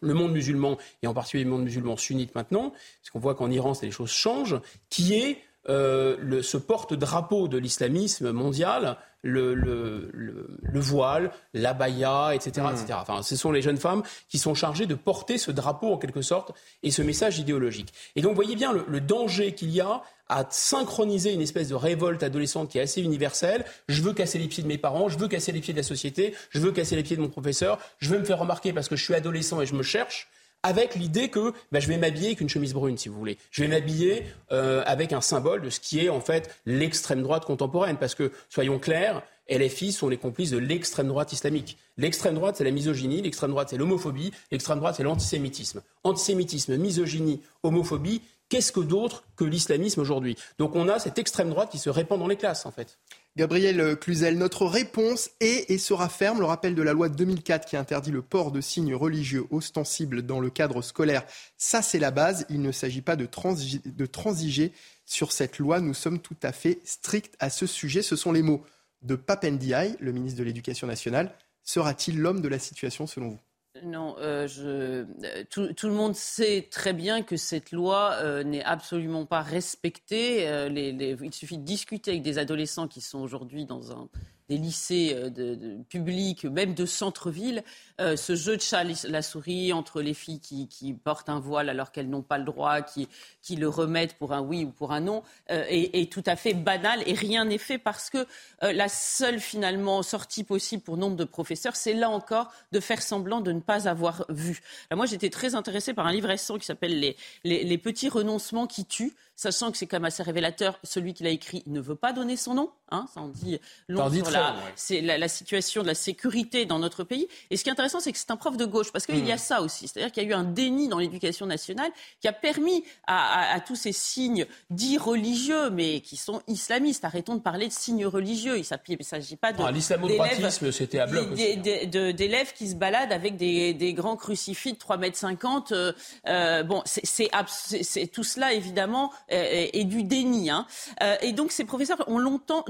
le monde musulman, et en particulier le monde musulman sunnite maintenant, parce qu'on voit qu'en Iran, les choses changent, qui est euh, ce porte-drapeau de l'islamisme mondial, le, le, le, voile, l'abaya, etc., etc. Hmm. Enfin, ce sont les jeunes femmes qui sont chargées de porter ce drapeau en quelque sorte et ce message idéologique. Et donc, vous voyez bien le, danger qu'il y a à synchroniser une espèce de révolte adolescente qui est assez universelle. Je veux casser les pieds de mes parents, je veux casser les pieds de la société, je veux casser les pieds de mon professeur, je veux me faire remarquer parce que je suis adolescent et je me cherche avec l'idée que bah, je vais m'habiller avec une chemise brune, si vous voulez. Je vais m'habiller euh, avec un symbole de ce qui est en fait l'extrême droite contemporaine. Parce que, soyons clairs, LFI sont les complices de l'extrême droite islamique. L'extrême droite, c'est la misogynie, l'extrême droite, c'est l'homophobie, l'extrême droite, c'est l'antisémitisme. Antisémitisme, misogynie, homophobie, qu'est-ce que d'autre que l'islamisme aujourd'hui? Donc on a cette extrême droite qui se répand dans les classes, en fait. Gabriel Cluzel, notre réponse est et sera ferme. Le rappel de la loi de 2004 qui interdit le port de signes religieux ostensibles dans le cadre scolaire, ça c'est la base. Il ne s'agit pas de, transiger sur cette loi. Nous sommes tout à fait stricts à ce sujet. Ce sont les mots de Papendiaï, le ministre de l'Éducation nationale. Sera-t-il l'homme de la situation selon vous? Non, euh, je, tout, le monde sait très bien que cette loi euh, n'est absolument pas respectée. Euh, il suffit de discuter avec des adolescents qui sont aujourd'hui dans un, des lycées euh, publics, même de centre-ville, euh, ce jeu de chat la souris entre les filles qui, portent un voile alors qu'elles n'ont pas le droit, qui, qui, le remettent pour un oui ou pour un non, euh, est, tout à fait banal et rien n'est fait parce que la seule finalement sortie possible pour nombre de professeurs, c'est là encore de faire semblant de ne pas avoir vu. moi, j'étais très intéressée par un livre récent qui s'appelle les, les petits renoncements qui tuent sachant que c'est quand même assez révélateur. Celui qui l'a écrit ne veut pas donner son nom. Hein, ça en dit long sur la, c'est la, situation de la sécurité dans notre pays. Et ce qui est intéressant, c'est que c'est un prof de gauche, parce qu'il y a hmm. ça aussi. C'est-à-dire qu'il y a eu un déni dans l'éducation nationale qui a permis à, tous ces signes dits religieux, mais qui sont islamistes. Arrêtons de parler de signes religieux. Il ne s'agit pas de. Ah, L'islamo-pratisme, c'était à bloc. D'élèves qui se baladent avec des, grands crucifix de 3,50 m. Euh, euh, bon, c'est tout cela, évidemment, et, du déni. Hein. Euh, et donc ces professeurs ont longtemps,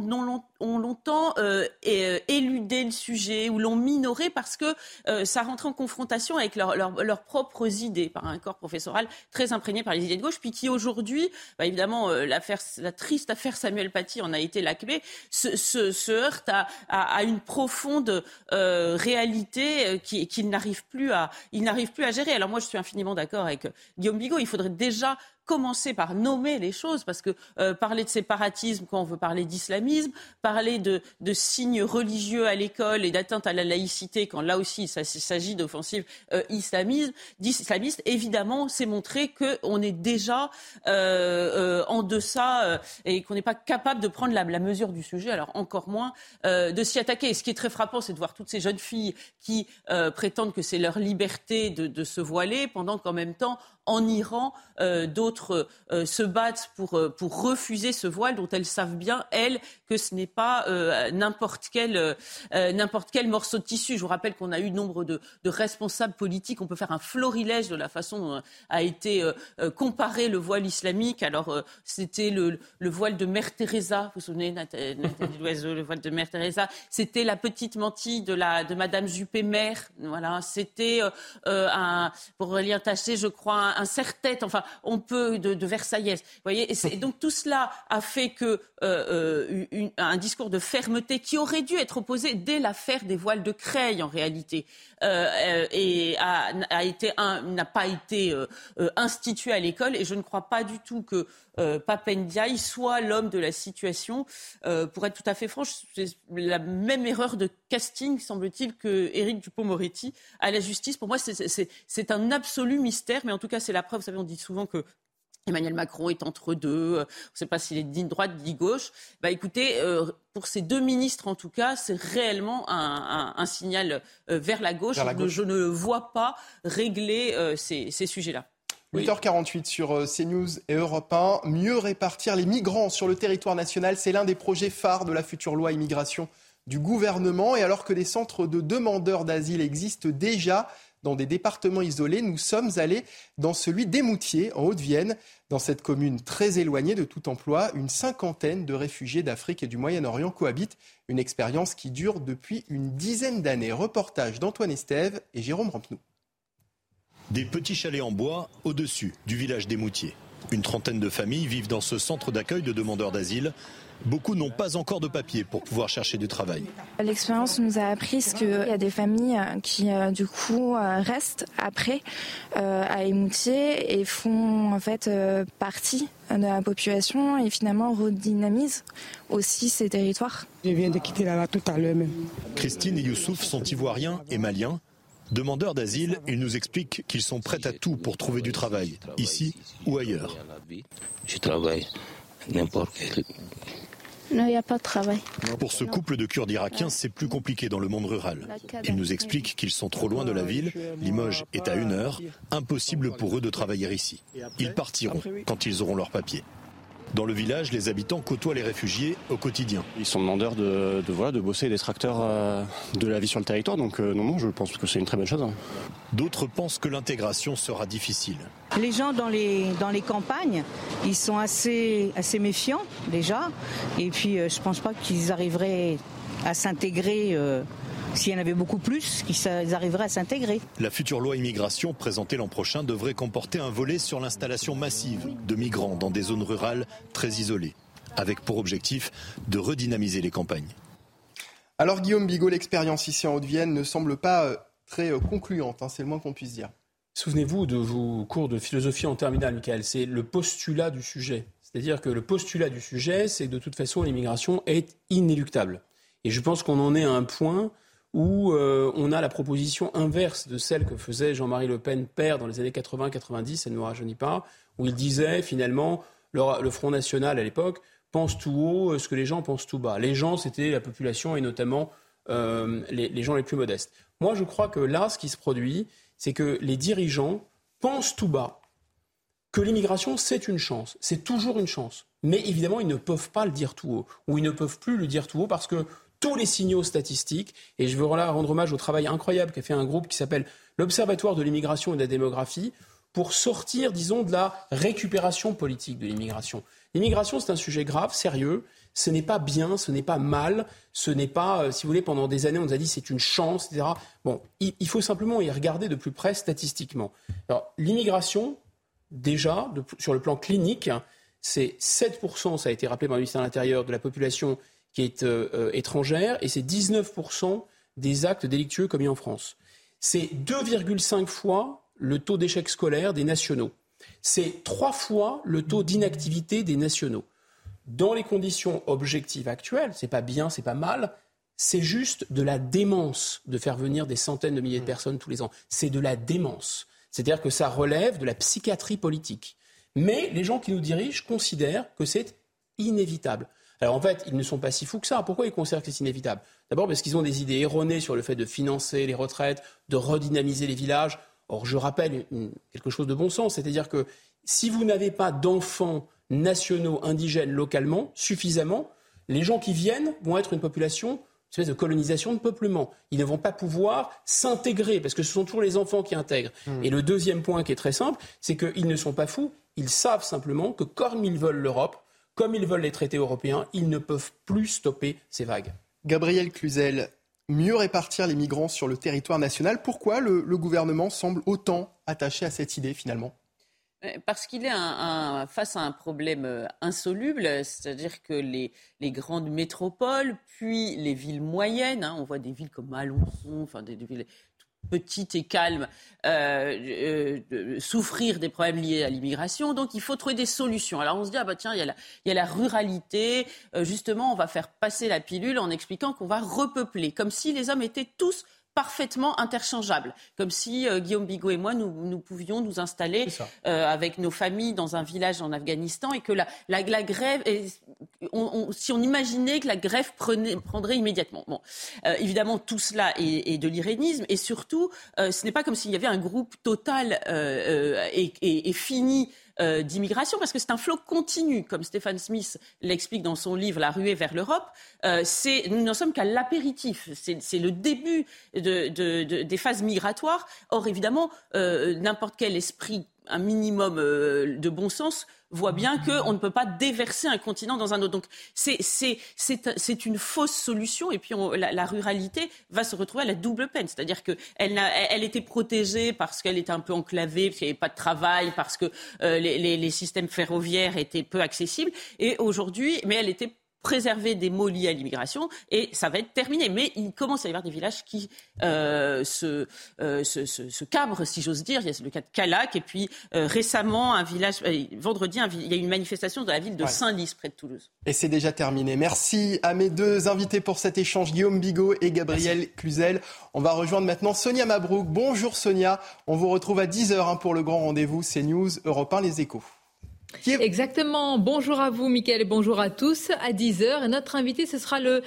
ont longtemps euh, éludé le sujet ou l'ont minoré parce que ça rentrait en confrontation avec leurs propres idées par un corps professoral très imprégné par les idées de gauche, puis qui aujourd'hui, bah, évidemment, la triste affaire Samuel Paty en a été la clé, se, heurte à, une profonde réalité qu'il qui n'arrive plus à, plus à gérer. Alors moi, je suis infiniment d'accord avec Guillaume Bigot. Il faudrait déjà commencer par nommer les choses, parce que euh, parler de séparatisme quand on veut parler d'islamisme, parler de, signes religieux à l'école et d'atteinte à la laïcité quand là aussi il s'agit d'offensives euh, islamistes, évidemment, c'est montrer qu'on est déjà euh, en deçà et qu'on n'est pas capable de prendre la, mesure du sujet, alors encore moins de s'y attaquer. Et ce qui est très frappant, c'est de voir toutes ces jeunes filles qui prétendent que c'est leur liberté de, de se voiler, pendant qu'en même temps, en Iran, euh, d'autres euh, se battent pour, euh, pour refuser ce voile dont elles savent bien, elles, que ce n'est pas n'importe quel, n'importe quel morceau de tissu. Je vous rappelle qu'on a eu nombre de, de, responsables politiques. On peut faire un florilège de la façon dont a été comparé le voile islamique. Alors, c'était le, le, voile de Mère Teresa. Vous vous souvenez, Nathalie Loiseau, le voile de Mère Teresa. C'était la petite mantille de, la, de Madame Juppé-Mère. Voilà. C'était un, pour lire taché, je crois, serre-tête, enfin, on peut, de, Versailles. Voyez, et, donc tout cela a fait que euh, euh, un discours de fermeté qui aurait dû être opposé dès l'affaire des voiles de Creil, en réalité, euh, et a, été n'a pas été institué à l'école. Et je ne crois pas du tout que Papendiaï soit l'homme de la situation. pour être tout à fait franche, c'est la même erreur de casting, semble-t-il, que Éric Dupont-Moretti à la justice. Pour moi, c'est un absolu mystère, mais en tout cas, c'est la preuve. Vous savez, on dit souvent que Emmanuel Macron est entre deux, on ne sait pas s'il est dit droite, dit gauche. Bah écoutez, euh, pour ces deux ministres en tout cas, c'est réellement un, signal euh, vers la gauche. Je ne vois pas régler euh, ces, sujets-là. 8h48 sur CNews et Europe 1. Mieux répartir les migrants sur le territoire national, c'est l'un des projets phares de la future loi immigration du gouvernement. Et alors que des centres de demandeurs d'asile existent déjà, dans des départements isolés. Nous sommes allés dans celui d'Émoutier, en Haute-Vienne. Dans cette commune très éloignée de tout emploi, une cinquantaine de réfugiés d'Afrique et du Moyen-Orient cohabitent. Une expérience qui dure depuis une dizaine d'années. Reportage d'Antoine Estève et Jérôme Rampenou. Des petits chalets en bois au-dessus du village des Moutiers. Une trentaine de familles vivent dans ce centre d'accueil de demandeurs d'asile. Beaucoup n'ont pas encore de papier pour pouvoir chercher du travail. L'expérience nous a appris qu'il y a des familles qui, euh, du coup, euh, restent après euh, à Émoutier et font en fait partie de la population et finalement redynamisent aussi ces territoires. Je viens de quitter là-bas tout à l'heure même. Christine et Youssouf sont ivoiriens et maliens. Demandeurs d'asile, ils nous expliquent qu'ils sont prêts à tout pour trouver du travail, ici ou ailleurs. Je travaille n'importe quel non, il n'y a pas de travail. Pour ce couple de Kurdes irakiens, c'est plus compliqué dans le monde rural. Ils nous expliquent qu'ils sont trop loin de la ville. Limoges est à une heure. Impossible pour eux de travailler ici. Ils partiront quand ils auront leur papier. Dans le village, les habitants côtoient les réfugiés au quotidien. Ils sont demandeurs de, de, voilà, de bosser des tracteurs euh, de la vie sur le territoire, donc euh, non, non, je pense que c'est une très bonne chose. Hein. D'autres pensent que l'intégration sera difficile. Les gens dans les, dans les campagnes, ils sont assez, assez méfiants déjà, et puis euh, je ne pense pas qu'ils arriveraient à s'intégrer s'il y en avait beaucoup plus, qu'ils arriveraient à s'intégrer. La future loi immigration présentée l'an prochain devrait comporter un volet sur l'installation massive de migrants dans des zones rurales très isolées, avec pour objectif de redynamiser les campagnes. Alors Guillaume Bigot, l'expérience ici en Haute-Vienne ne semble pas euh, très euh, concluante, hein, c'est le moins qu'on puisse dire. Souvenez-vous de vos cours de philosophie en terminale, Michael, c'est le postulat du sujet. C'est-à-dire que le postulat du sujet, c'est que de toute façon, l'immigration est inéluctable. Et je pense qu'on en est à un point où euh, on a la proposition inverse de celle que faisait Jean-Marie Le Pen père dans les années 80-90, elle ne me rajeunit pas, où il disait finalement le, Front National à l'époque pense tout haut euh, ce que les gens pensent tout bas. Les gens, c'était la population et notamment euh, les, les, gens les plus modestes. Moi, je crois que là, ce qui se produit, c'est que les dirigeants pensent tout bas que l'immigration, c'est une chance, c'est toujours une chance. Mais évidemment, ils ne peuvent pas le dire tout haut, ou ils ne peuvent plus le dire tout haut parce que tous les signaux statistiques. Et je veux rendre hommage au travail incroyable qu'a fait un groupe qui s'appelle l'Observatoire de l'immigration et de la démographie pour sortir, disons, de la récupération politique de l'immigration. L'immigration, c'est un sujet grave, sérieux. Ce n'est pas bien, ce n'est pas mal, ce n'est pas, euh, si vous voulez, pendant des années, on nous a dit c'est une chance, etc. Bon, il, faut simplement y regarder de plus près statistiquement. Alors, l'immigration, déjà, sur le plan clinique, c'est 7%, ça a été rappelé par le ministère de l'Intérieur, de la population qui est euh, euh, étrangère et c'est 19% des actes délictueux commis en France. C'est 2,5 fois le taux d'échec scolaire des nationaux. C'est trois fois le taux d'inactivité des nationaux. Dans les conditions objectives actuelles, c'est pas bien, c'est pas mal, c'est juste de la démence de faire venir des centaines de milliers de personnes tous les ans. C'est de la démence. C'est-à-dire que ça relève de la psychiatrie politique. Mais les gens qui nous dirigent considèrent que c'est inévitable. Alors en fait, ils ne sont pas si fous que ça. Pourquoi ils considèrent que c'est inévitable? D'abord parce qu'ils ont des idées erronées sur le fait de financer les retraites, de redynamiser les villages. Or, je rappelle quelque chose de bon sens, c'est-à-dire que si vous n'avez pas d'enfants nationaux indigènes localement suffisamment, les gens qui viennent vont être une population une espèce de colonisation de peuplement. Ils ne vont pas pouvoir s'intégrer parce que ce sont toujours les enfants qui intègrent. Hmm. Et le deuxième point qui est très simple, c'est qu'ils ne sont pas fous. Ils savent simplement que comme ils veulent l'Europe, comme ils veulent les traités européens, ils ne peuvent plus stopper ces vagues. Gabriel Cluzel, mieux répartir les migrants sur le territoire national, pourquoi le, gouvernement semble autant attaché à cette idée finalement? Euh, parce qu'il est face à un problème euh, insoluble, c'est-à-dire que les, grandes métropoles, puis les villes moyennes, hein, on voit des villes comme Alençon, enfin des villes petite et calme, euh, euh, souffrir des problèmes liés à l'immigration. Donc il faut trouver des solutions. Alors on se dit, ah bah tiens, il y a la, ruralité. Euh, justement, on va faire passer la pilule en expliquant qu'on va repeupler, comme si les hommes étaient tous parfaitement interchangeables, comme si euh, Guillaume Bigot et moi, nous, nous pouvions nous installer euh, avec nos familles dans un village en Afghanistan et que la, la, la grève, si on imaginait que la grève prenait, prendrait immédiatement. Bon, euh, évidemment, tout cela est, est de l'irénisme et surtout, ce n'est pas comme s'il y avait un groupe total et, et, et fini euh, d'immigration, parce que c'est un flot continu, comme Stéphane Smith l'explique dans son livre La ruée vers l'Europe. Euh, nous n'en sommes qu'à l'apéritif, c'est le début de, des phases migratoires. Or, évidemment, euh, n'importe quel esprit un minimum euh, de bon sens voit bien qu'on ne peut pas déverser un continent dans un autre. Donc c'est une fausse solution et puis la, ruralité va se retrouver à la double peine. C'est-à-dire qu'elle elle était protégée parce qu'elle était un peu enclavée, parce qu'il n'y avait pas de travail, parce que euh, les, les systèmes ferroviaires étaient peu accessibles. Et aujourd'hui, mais elle était préserver des mots liés à l'immigration et ça va être terminé. Mais il commence à y avoir des villages qui euh, se, euh, se, se, cabrent, si j'ose dire. Il y a le cas de Calac et puis euh, récemment, un village, vendredi, il y a eu une manifestation dans la ville de Saint-Lys, près de Toulouse. Et c'est déjà terminé. Merci à mes deux invités pour cet échange, Guillaume Bigot et Gabriel Cluzel. On va rejoindre maintenant Sonia Mabrouk. Bonjour Sonia, on vous retrouve à 10h hein, pour le grand rendez-vous CNews Europe 1 Les Échos. Exactement. Bonjour à vous, Mickaël, et bonjour à tous. À 10h, et notre invité, ce sera le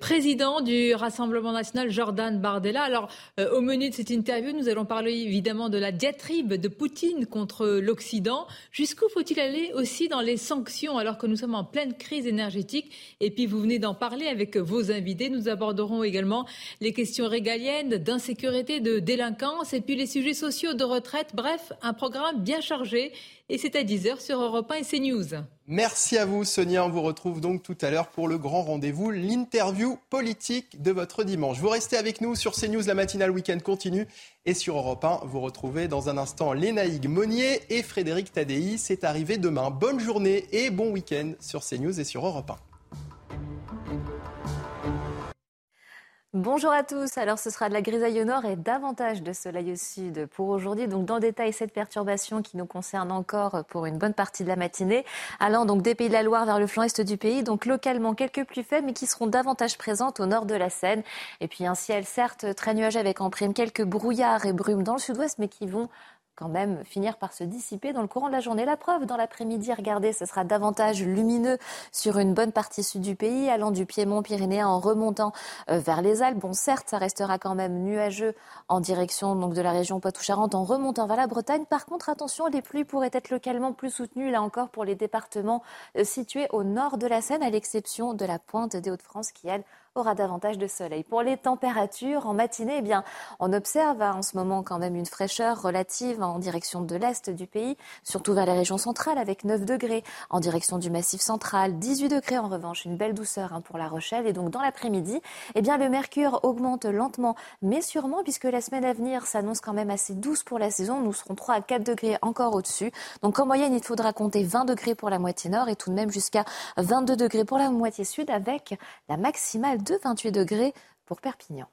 président du Rassemblement national, Jordan Bardella. Alors, euh, au menu de cette interview, nous allons parler évidemment de la diatribe de Poutine contre l'Occident. Jusqu'où faut-il aller aussi dans les sanctions alors que nous sommes en pleine crise énergétique? Et puis, vous venez d'en parler avec vos invités. Nous aborderons également les questions régaliennes, d'insécurité, de délinquance, et puis les sujets sociaux de retraite. Bref, un programme bien chargé et c'est à 10h sur Europe 1 et CNews. Merci à vous Sonia, on vous retrouve donc tout à l'heure pour le grand rendez-vous, l'interview politique de votre dimanche. Vous restez avec nous sur CNews, la matinale week-end continue et sur Europe 1, vous retrouvez dans un instant Lénaïgue Monnier et Frédéric Tadei. C'est arrivé demain. Bonne journée et bon week-end sur CNews et sur Europe 1. Bonjour à tous. Alors, ce sera de la grisaille au nord et davantage de soleil au sud pour aujourd'hui. Donc, dans détail, cette perturbation qui nous concerne encore pour une bonne partie de la matinée, allant donc des Pays de la Loire vers le flanc est du pays. Donc, localement, quelques plus faibles, mais qui seront davantage présentes au nord de la Seine. Et puis, un ciel, certes, très nuageux avec en prime quelques brouillards et brumes dans le sud-ouest, mais qui vont quand même finir par se dissiper dans le courant de la journée. La preuve, dans l'après-midi, regardez, ce sera davantage lumineux sur une bonne partie sud du pays, allant du Piémont pyrénéen en remontant euh, vers les Alpes. Bon, certes, ça restera quand même nuageux en direction donc, de la région Poitou-Charentes en remontant vers la Bretagne. Par contre, attention, les pluies pourraient être localement plus soutenues, là encore, pour les départements euh, situés au nord de la Seine, à l'exception de la pointe des Hauts-de-France qui, elle, aura davantage de soleil. Pour les températures, en matinée, eh bien, on observe hein, en ce moment quand même une fraîcheur relative en direction de l'est du pays, surtout vers les régions centrales avec 9 degrés, en direction du massif central, 18 degrés en revanche, une belle douceur hein, pour la Rochelle. Et donc dans l'après-midi, eh bien, le mercure augmente lentement, mais sûrement puisque la semaine à venir s'annonce quand même assez douce pour la saison. Nous serons 3 à 4 degrés encore au-dessus. Donc en moyenne, il faudra compter 20 degrés pour la moitié nord et tout de même jusqu'à 22 degrés pour la moitié sud avec la maximale de 28 degrés pour Perpignan.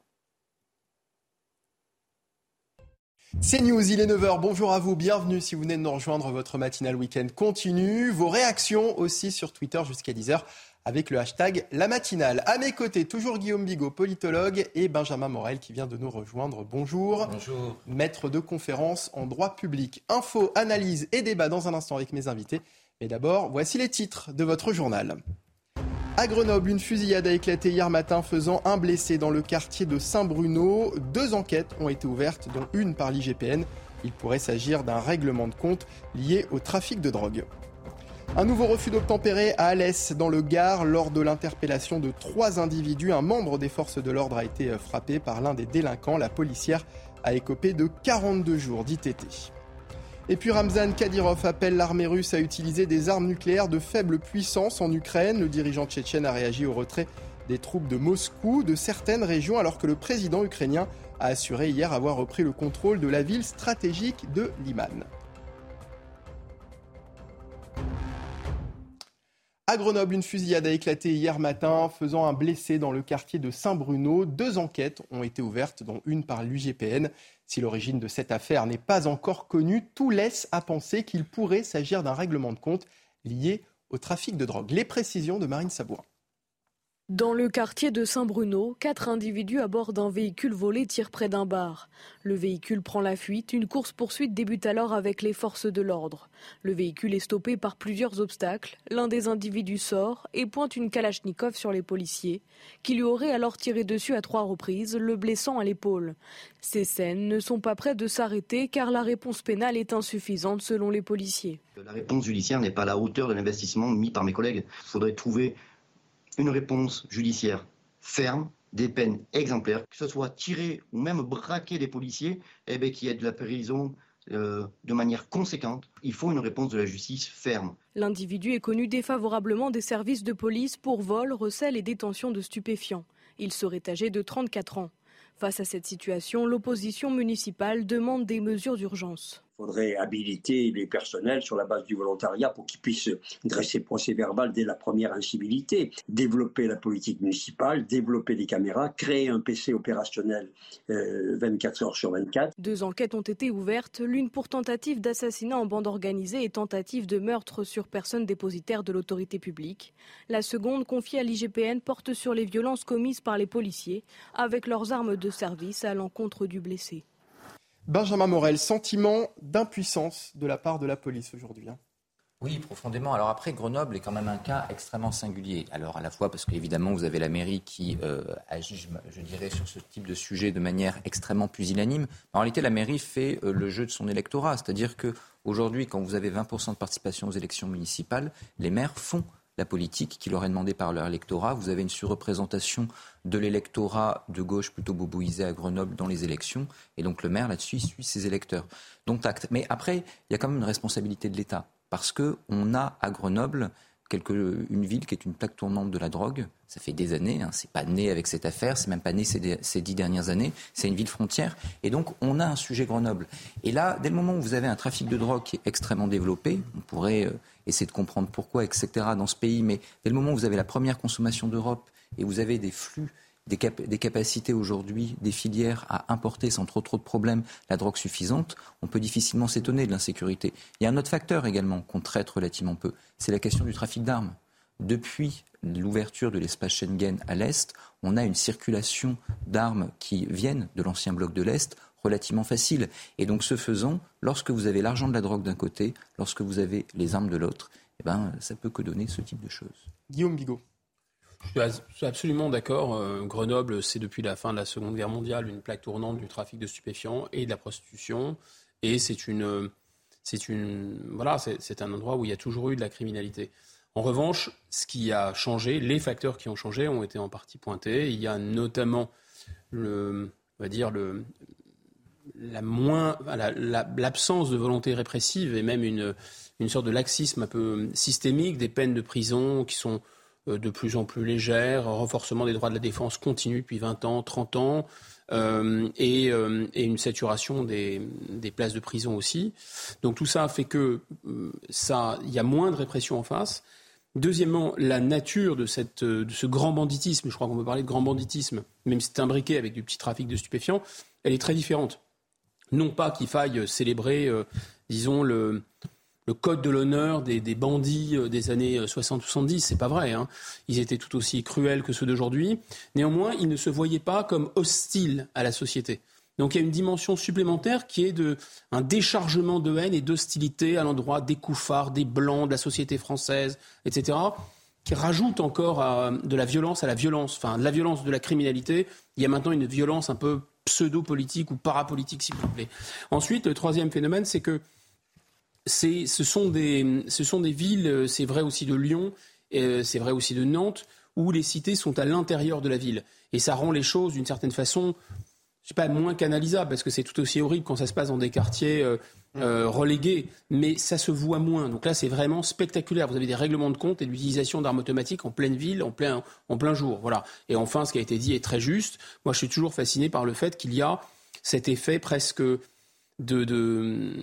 C'est News, il est 9h. Bonjour à vous, bienvenue si vous venez de nous rejoindre. Votre matinale week-end continue. Vos réactions aussi sur Twitter jusqu'à 10h avec le hashtag La Matinale. À mes côtés, toujours Guillaume Bigot, politologue, et Benjamin Morel qui vient de nous rejoindre. Bonjour. Bonjour. Maître de conférence en droit public. Info, analyse et débat dans un instant avec mes invités. Mais d'abord, voici les titres de votre journal. À Grenoble, une fusillade a éclaté hier matin faisant un blessé dans le quartier de Saint-Bruno. Deux enquêtes ont été ouvertes, dont une par l'IGPN. Il pourrait s'agir d'un règlement de compte lié au trafic de drogue. Un nouveau refus d'obtempérer à Alès, dans le Gard, lors de l'interpellation de trois individus. Un membre des forces de l'ordre a été frappé par l'un des délinquants. La policière a écopé de 42 jours d'ITT. Et puis Ramzan Kadyrov appelle l'armée russe à utiliser des armes nucléaires de faible puissance en Ukraine. Le dirigeant tchétchène a réagi au retrait des troupes de Moscou de certaines régions alors que le président ukrainien a assuré hier avoir repris le contrôle de la ville stratégique de Liman. À Grenoble, une fusillade a éclaté hier matin, faisant un blessé dans le quartier de Saint-Bruno. Deux enquêtes ont été ouvertes, dont une par l'UGPN. Si l'origine de cette affaire n'est pas encore connue, tout laisse à penser qu'il pourrait s'agir d'un règlement de compte lié au trafic de drogue. Les précisions de Marine Sabouin. Dans le quartier de Saint-Bruno, quatre individus à bord d'un véhicule volé tirent près d'un bar. Le véhicule prend la fuite. Une course-poursuite débute alors avec les forces de l'ordre. Le véhicule est stoppé par plusieurs obstacles. L'un des individus sort et pointe une kalachnikov sur les policiers, qui lui auraient alors tiré dessus à trois reprises, le blessant à l'épaule. Ces scènes ne sont pas prêtes de s'arrêter car la réponse pénale est insuffisante selon les policiers. La réponse judiciaire n'est pas à la hauteur de l'investissement mis par mes collègues. Il faudrait trouver une réponse judiciaire ferme, des peines exemplaires, que ce soit tirer ou même braquer des policiers, eh bien, ait de la prison euh, de manière conséquente. Il faut une réponse de la justice ferme. L'individu est connu défavorablement des services de police pour vol, recel et détention de stupéfiants. Il serait âgé de 34 ans. Face à cette situation, l'opposition municipale demande des mesures d'urgence. Il faudrait habiliter les personnels sur la base du volontariat pour qu'ils puissent dresser procès verbal dès la première incivilité, développer la politique municipale, développer des caméras, créer un PC opérationnel 24 euh, heures sur 24. Deux enquêtes ont été ouvertes, l'une pour tentative d'assassinat en bande organisée et tentative de meurtre sur personne dépositaire de l'autorité publique. La seconde, confiée à l'IGPN, porte sur les violences commises par les policiers avec leurs armes de service à l'encontre du blessé. Benjamin Morel, sentiment d'impuissance de la part de la police aujourd'hui. Hein. Oui, profondément. Alors après, Grenoble est quand même un cas extrêmement singulier. Alors à la fois parce qu'évidemment, vous avez la mairie qui euh, agit, je, dirais, sur ce type de sujet de manière extrêmement pusillanime. En réalité, la mairie fait euh, le jeu de son électorat. C'est-à-dire qu'aujourd'hui, quand vous avez 20% de participation aux élections municipales, les maires font la politique qui leur est demandée par leur électorat. Vous avez une surreprésentation de l'électorat de gauche plutôt boboisé à Grenoble dans les élections. Et donc le maire, là-dessus, suit ses électeurs. Donc acte. Mais après, il y a quand même une responsabilité de l'État. Parce qu'on a à Grenoble une ville qui est une plaque tournante de la drogue. Ça fait des années, hein, c'est pas né avec cette affaire, c'est même pas né ces, dix dernières années. C'est une ville frontière, et donc on a un sujet Grenoble. Et là, dès le moment où vous avez un trafic de drogue qui est extrêmement développé, on pourrait euh, essayer de comprendre pourquoi, etc. dans ce pays, mais dès le moment où vous avez la première consommation d'Europe et vous avez des flux des, capacités aujourd'hui des filières à importer sans trop trop de problèmes la drogue suffisante, on peut difficilement s'étonner de l'insécurité. Il y a un autre facteur également qu'on traite relativement peu, c'est la question du trafic d'armes. Depuis l'ouverture de l'espace Schengen à l'Est, on a une circulation d'armes qui viennent de l'ancien bloc de l'Est relativement facile. Et donc, ce faisant, lorsque vous avez l'argent de la drogue d'un côté, lorsque vous avez les armes de l'autre, eh ben, ça peut que donner ce type de choses. Guillaume Bigot. Je suis absolument d'accord. Euh, Grenoble, c'est depuis la fin de la Seconde Guerre mondiale une plaque tournante du trafic de stupéfiants et de la prostitution. Et c'est une, c'est une, voilà, c'est un endroit où il y a toujours eu de la criminalité. En revanche, ce qui a changé, les facteurs qui ont changé ont été en partie pointés. Il y a notamment le, on va dire le, la moins, l'absence de volonté répressive et même une, une sorte de laxisme un peu systémique des peines de prison qui sont de plus en plus légère, renforcement des droits de la défense continue depuis 20 ans, 30 ans, euh, euh, et, une saturation des, places de prison aussi. Donc tout ça fait que ça, il y a moins de répression en face. Deuxièmement, la nature de, cette, de ce grand banditisme, je crois qu'on peut parler de grand banditisme, même si c'est imbriqué avec du petit trafic de stupéfiants, elle est très différente. Non pas qu'il faille célébrer, disons, le, le code de l'honneur des, bandits euh, des années 60-70. Euh, c'est pas vrai. Hein. Ils étaient tout aussi cruels que ceux d'aujourd'hui. Néanmoins, ils ne se voyaient pas comme hostiles à la société. Donc il y a une dimension supplémentaire qui est de, un déchargement de haine et d'hostilité à l'endroit des couffards, des blancs, de la société française, etc., qui rajoute encore de la violence à la violence. Enfin, de la violence de la criminalité, il y a maintenant une violence un peu pseudo-politique ou parapolitique, si vous voulez. Ensuite, le troisième phénomène, c'est que ce sont, des, ce sont des villes, euh, c'est vrai aussi de Lyon, euh, c'est vrai aussi de Nantes, où les cités sont à l'intérieur de la ville. Et ça rend les choses, d'une certaine façon, je sais pas, moins canalisables, parce que c'est tout aussi horrible quand ça se passe dans des quartiers euh, relégués, mais ça se voit moins. Donc là, c'est vraiment spectaculaire. Vous avez des règlements de compte et l'utilisation d'armes automatiques en pleine ville, en plein, en plein jour. Voilà. Et enfin, ce qui a été dit est très juste. Moi, je suis toujours fasciné par le fait qu'il y a cet effet presque de, de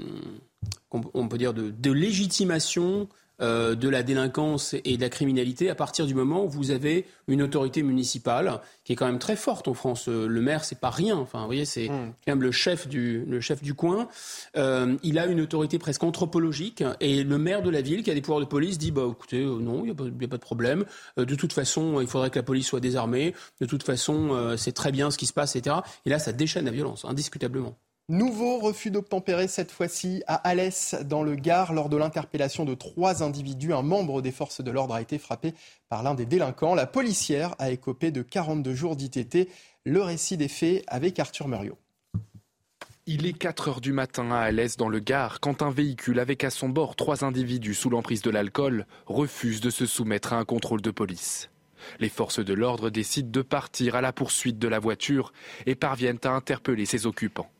on peut dire, de, légitimation euh, de la délinquance et de la criminalité à partir du moment où vous avez une autorité municipale qui est quand même très forte en France. Euh, le maire, c'est pas rien. Enfin, vous voyez, c'est hmm. quand même le chef du, le chef du coin. Euh, il a une autorité presque anthropologique et le maire de la ville qui a des pouvoirs de police dit bah écoutez, non, il n'y a, pas de problème. de toute façon, il faudrait que la police soit désarmée. De toute façon, c'est très bien ce qui se passe, etc. Et là, ça déchaîne la violence, indiscutablement. Nouveau refus d'obtempérer cette fois-ci à Alès dans le Gard lors de l'interpellation de trois individus. Un membre des forces de l'ordre a été frappé par l'un des délinquants. La policière a écopé de 42 jours d'ITT. Le récit des faits avec Arthur Muriot. Il est 4 heures du matin à Alès dans le Gard quand un véhicule avec à son bord trois individus sous l'emprise de l'alcool refuse de se soumettre à un contrôle de police. Les forces de l'ordre décident de partir à la poursuite de la voiture et parviennent à interpeller ses occupants.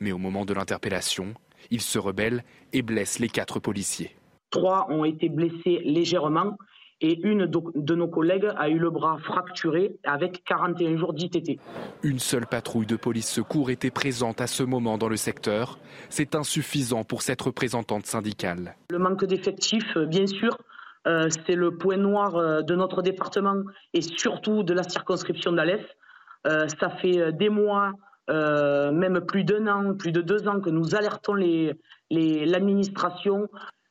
Mais au moment de l'interpellation, Il se rebelle et blesse les quatre policiers. Trois ont été blessés légèrement et une de nos collègues a eu le bras fracturé avec 41 jours d'ITT. Une seule patrouille de police secours était présente à ce moment dans le secteur. C'est insuffisant pour cette représentante syndicale. Le manque d'effectifs, bien sûr, euh, c'est le point noir euh, de notre département et surtout de la circonscription d'Alès. Euh, ça fait des mois, même plus d'un an, plus de deux ans que nous alertons l'administration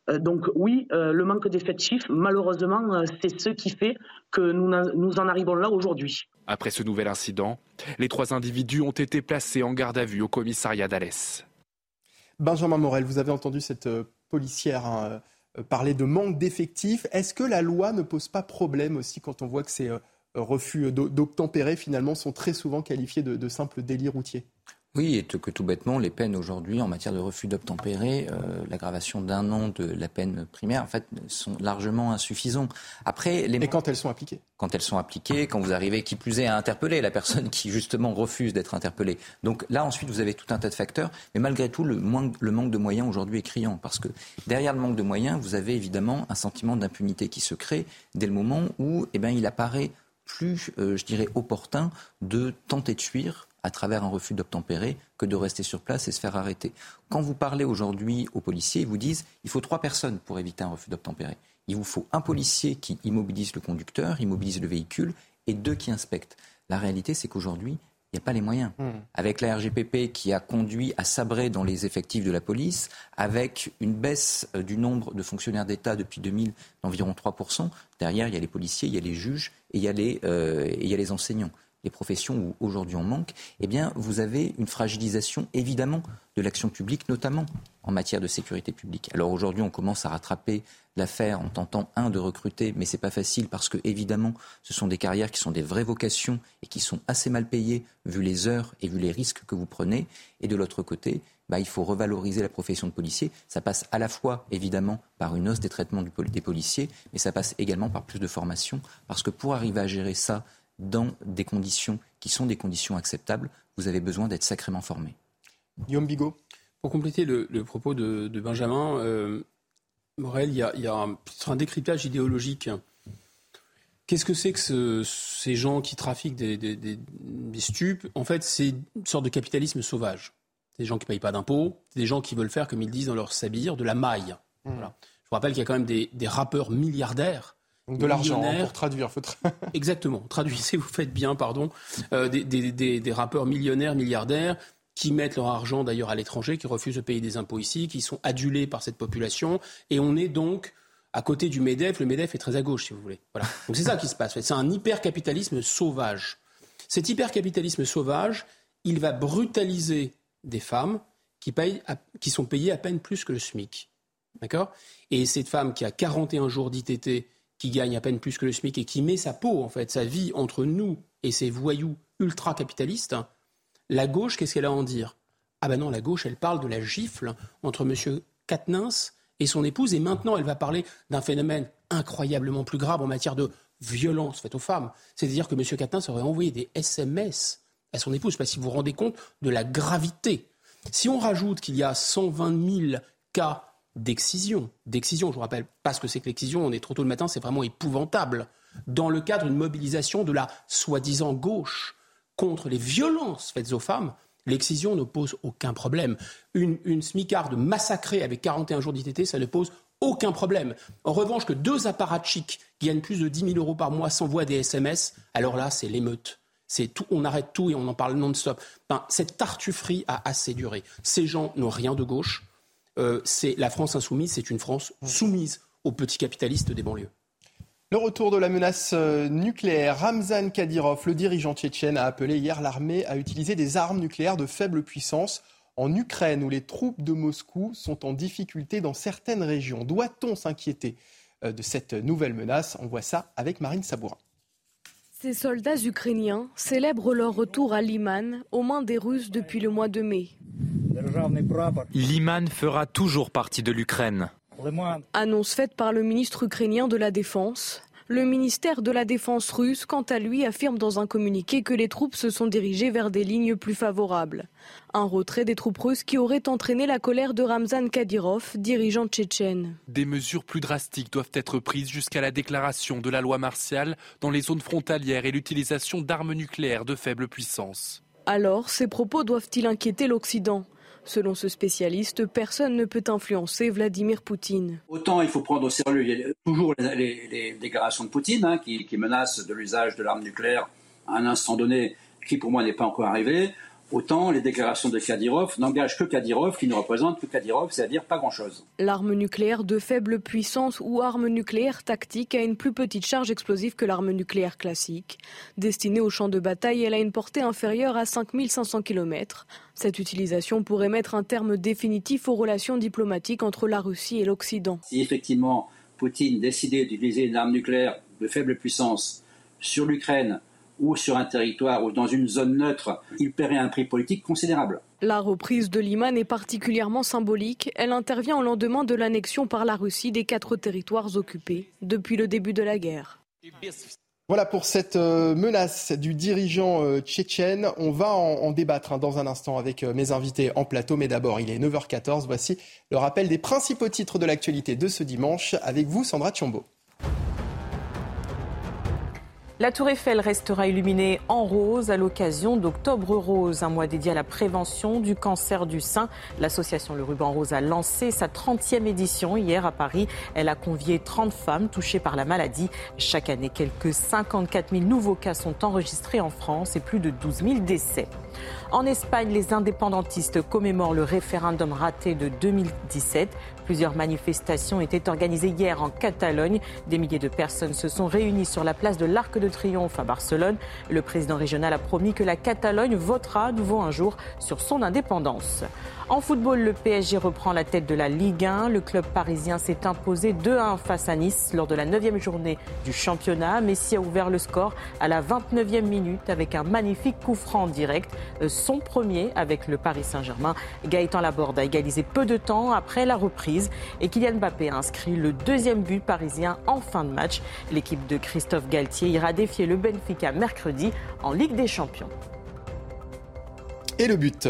euh, donc oui, euh, le manque d'effectifs, malheureusement, euh, c'est ce qui fait que nous, nous en arrivons là aujourd'hui. Après ce nouvel incident, les trois individus ont été placés en garde à vue au commissariat d'Alès. Benjamin Morel, vous avez entendu cette policière hein, parler de manque d'effectifs. Est-ce que la loi ne pose pas problème aussi quand on voit que ces refus d'obtempérer finalement sont très souvent qualifiés de, de simples délits routiers oui, et que tout bêtement, les peines aujourd'hui en matière de refus d'obtempérer, euh, l'aggravation d'un an de la peine primaire, en fait, sont largement insuffisants. Après, les... Et quand elles sont appliquées Quand elles sont appliquées, quand vous arrivez, qui plus est, à interpeller la personne qui justement refuse d'être interpellée. Donc là, ensuite, vous avez tout un tas de facteurs, mais malgré tout, le, le manque de moyens aujourd'hui est criant, parce que derrière le manque de moyens, vous avez évidemment un sentiment d'impunité qui se crée dès le moment où, eh ben, il apparaît plus, euh, je dirais, opportun de tenter de fuir à travers un refus d'obtempérer que de rester sur place et se faire arrêter. Quand vous parlez aujourd'hui aux policiers, ils vous disent il faut trois personnes pour éviter un refus d'obtempérer. Il vous faut un policier qui immobilise le conducteur, immobilise le véhicule, et deux qui inspectent. La réalité, c'est qu'aujourd'hui, il n'y a pas les moyens. Hmm. Avec la RGPP qui a conduit à sabrer dans les effectifs de la police, avec une baisse euh, du nombre de fonctionnaires d'État depuis 2000 d'environ 3%, derrière, il y a les policiers, il y a les juges et il y a les, euh, et il y a les enseignants les professions où aujourd'hui on manque, eh bien, vous avez une fragilisation évidemment de l'action publique, notamment en matière de sécurité publique. Alors aujourd'hui, on commence à rattraper l'affaire en tentant, un, de recruter, mais c'est pas facile parce que, évidemment, ce sont des carrières qui sont des vraies vocations et qui sont assez mal payées vu les heures et vu les risques que vous prenez. Et de l'autre côté, bah, il faut revaloriser la profession de policier. Ça passe à la fois, évidemment, par une hausse des traitements des policiers, mais ça passe également par plus de formation parce que pour arriver à gérer ça dans des conditions qui sont des conditions acceptables, vous avez besoin d'être sacrément formé. Guillaume Bigot Pour compléter le, propos de, Benjamin, euh, Morel, il y a, un, décryptage idéologique. Qu'est-ce que c'est que ces gens qui trafiquent des, stupes? En fait, c'est une sorte de capitalisme sauvage. Des gens qui ne payent pas d'impôts, des gens qui veulent faire, comme ils disent dans leur sabir, de la maille. Mmh. Je vous rappelle qu'il y a quand même des rappeurs milliardaires de l'argent hein, pour traduire. Exactement. Traduisez, vous faites bien, pardon. Euh, des, rappeurs millionnaires, milliardaires qui mettent leur argent d'ailleurs à l'étranger, qui refusent de payer des impôts ici, qui sont adulés par cette population. Et on est donc à côté du MEDEF. Le MEDEF est très à gauche, si vous voulez. Voilà. Donc c'est ça qui se passe. C'est un hypercapitalisme sauvage. Cet hypercapitalisme sauvage, il va brutaliser des femmes qui, payent qui sont payées à peine plus que le SMIC. D'accord? Et cette femme qui a 41 jours d'ITT qui gagne à peine plus que le SMIC et qui met sa peau, en fait, sa vie entre nous et ces voyous ultra-capitalistes, la gauche, qu'est-ce qu'elle a à en dire? Ah ben non, la gauche, elle parle de la gifle entre M. Katnins et son épouse, et maintenant elle va parler d'un phénomène incroyablement plus grave en matière de violence faite aux femmes. C'est-à-dire que M. Katnins aurait envoyé des SMS à son épouse, parce que vous vous rendez compte de la gravité. Si on rajoute qu'il y a 120 000 cas d'excision. D'excision, je vous rappelle pas ce que c'est que l'excision, on est trop tôt le matin, c'est vraiment épouvantable. Dans le cadre d'une mobilisation de la soi-disant gauche contre les violences faites aux femmes, l'excision ne pose aucun problème. Une, une smicarde massacrée avec 41 jours d'ITT, ça ne pose aucun problème. En revanche, que deux apparatchiks gagnent plus de 10 000 euros par mois s'envoient des SMS, alors là, c'est l'émeute. C'est tout, on arrête tout et on en parle non-stop. cette tartufferie a assez duré. Ces gens n'ont rien de gauche. Euh, c'est la France insoumise, c'est une France soumise aux petits capitalistes des banlieues. Le retour de la menace euh, nucléaire. Ramzan Kadyrov, le dirigeant tchétchène, a appelé hier l'armée à utiliser des armes nucléaires de faible puissance en Ukraine, où les troupes de Moscou sont en difficulté dans certaines régions. Doit-on s'inquiéter euh, de cette nouvelle menace? On voit ça avec Marine Sabourin. Ces soldats ukrainiens célèbrent leur retour à Liman aux mains des Russes depuis le mois de mai. Liman fera toujours partie de l'Ukraine. Annonce faite par le ministre ukrainien de la Défense. Le ministère de la Défense russe, quant à lui, affirme dans un communiqué que les troupes se sont dirigées vers des lignes plus favorables. Un retrait des troupes russes qui aurait entraîné la colère de Ramzan Kadyrov, dirigeant tchétchène. Des mesures plus drastiques doivent être prises jusqu'à la déclaration de la loi martiale dans les zones frontalières et l'utilisation d'armes nucléaires de faible puissance. Alors, ces propos doivent-ils inquiéter l'Occident? Selon ce spécialiste, personne ne peut influencer Vladimir Poutine. Autant il faut prendre au sérieux toujours les, déclarations de Poutine hein, qui, qui menacent de l'usage de l'arme nucléaire à un instant donné qui pour moi n'est pas encore arrivé. Autant les déclarations de Kadyrov n'engagent que Kadyrov, qui ne représente que Kadyrov, c'est-à-dire pas grand-chose. L'arme nucléaire de faible puissance ou arme nucléaire tactique a une plus petite charge explosive que l'arme nucléaire classique. Destinée au champ de bataille, elle a une portée inférieure à 5500 km. Cette utilisation pourrait mettre un terme définitif aux relations diplomatiques entre la Russie et l'Occident. Si effectivement Poutine décidait d'utiliser une arme nucléaire de faible puissance sur l'Ukraine, ou sur un territoire ou dans une zone neutre, il paierait un prix politique considérable. La reprise de Liman est particulièrement symbolique. Elle intervient au lendemain de l'annexion par la Russie des quatre territoires occupés depuis le début de la guerre. Voilà pour cette euh, menace du dirigeant euh, tchétchène. On va en, débattre hein, dans un instant avec euh, mes invités en plateau. Mais d'abord, il est 9h14. Voici le rappel des principaux titres de l'actualité de ce dimanche avec vous, Sandra Tchombo. La tour Eiffel restera illuminée en rose à l'occasion d'Octobre Rose, un mois dédié à la prévention du cancer du sein. L'association Le Ruban Rose a lancé sa 30e édition hier à Paris. Elle a convié 30 femmes touchées par la maladie. Chaque année, quelques 54 000 nouveaux cas sont enregistrés en France et plus de 12 000 décès. En Espagne, les indépendantistes commémorent le référendum raté de 2017. Plusieurs manifestations étaient organisées hier en Catalogne. Des milliers de personnes se sont réunies sur la place de l'Arc de Triomphe à Barcelone. Le président régional a promis que la Catalogne votera à nouveau un jour sur son indépendance. En football, le PSG reprend la tête de la Ligue 1. Le club parisien s'est imposé 2-1 face à Nice lors de la 9e journée du championnat. Messi a ouvert le score à la 29e minute avec un magnifique coup franc direct, euh, son premier avec le Paris Saint-Germain. Gaëtan Laborde a égalisé peu de temps après la reprise et Kylian Mbappé a inscrit le deuxième but parisien en fin de match. L'équipe de Christophe Galtier ira défier le Benfica mercredi en Ligue des Champions. Et le but?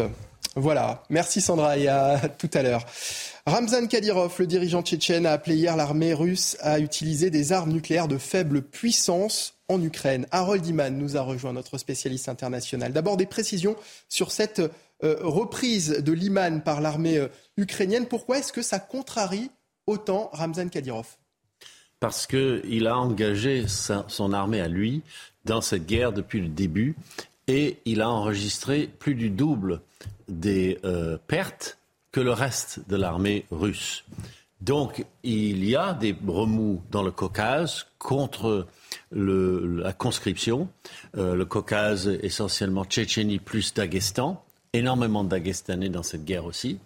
Voilà, merci Sandra et à tout à l'heure. Ramzan Kadyrov, le dirigeant tchétchène, a appelé hier l'armée russe à utiliser des armes nucléaires de faible puissance en Ukraine. Harold Iman nous a rejoint, notre spécialiste international. D'abord des précisions sur cette euh, reprise de l'Iman par l'armée euh, ukrainienne. Pourquoi est-ce que ça contrarie autant Ramzan Kadyrov? Parce qu'il a engagé son armée à lui dans cette guerre depuis le début et il a enregistré plus du double des euh, pertes que le reste de l'armée russe. Donc il y a des remous dans le Caucase contre la conscription. Euh, le Caucase, essentiellement Tchétchénie plus Daghestan. Énormément de Dagestanais dans cette guerre aussi.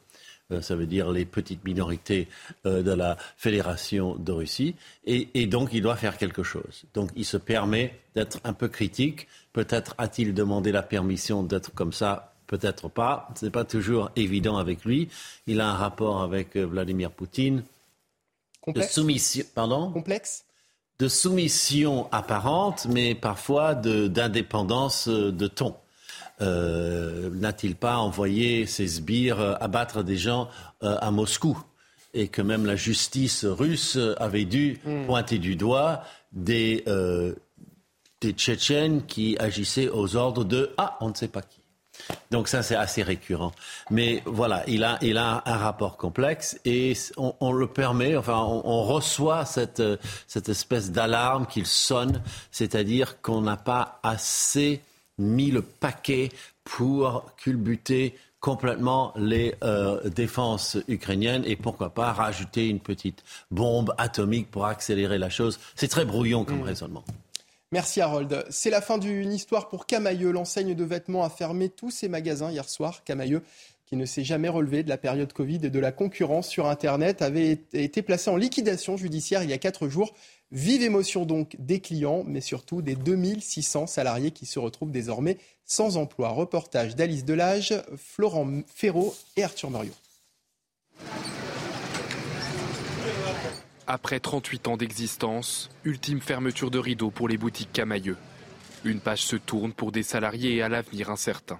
Euh, ça veut dire les petites minorités de la Fédération de Russie. Et, et, donc, il doit faire quelque chose. Donc, il se permet d'être un peu critique. Peut-être a-t-il demandé la permission d'être comme ça peut-être pas. Ce n'est pas toujours évident avec lui. Il a un rapport avec euh, Vladimir Poutine. Complexe. De soumission, pardon Complexe De soumission apparente, mais parfois d'indépendance euh, de, ton. Euh, n'a-t-il pas envoyé ses sbires abattre des gens à Moscou et que même la justice russe avait dû hmm. pointer du doigt des, des Tchétchènes qui agissaient aux ordres de Ah, on ne sait pas qui. Donc ça, c'est assez récurrent. Mais voilà, il a, il a un rapport complexe et on, le permet, enfin, on, reçoit cette, cette espèce d'alarme qu'il sonne, c'est-à-dire qu'on n'a pas assez mis le paquet pour culbuter complètement les euh, défenses ukrainiennes et pourquoi pas rajouter une petite bombe atomique pour accélérer la chose. C'est très brouillon comme mmh. raisonnement. Merci Harold. C'est la fin d'une histoire pour Camailleux. L'enseigne de vêtements a fermé tous ses magasins hier soir. Camailleux, qui ne s'est jamais relevé de la période Covid et de la concurrence sur Internet, avait été placé en liquidation judiciaire il y a quatre jours. Vive émotion donc des clients, mais surtout des 2600 salariés qui se retrouvent désormais sans emploi. Reportage d'Alice Delage, Florent Ferraud et Arthur Muriot. Après 38 ans d'existence, ultime fermeture de rideau pour les boutiques Camailleux. Une page se tourne pour des salariés à l'avenir incertain.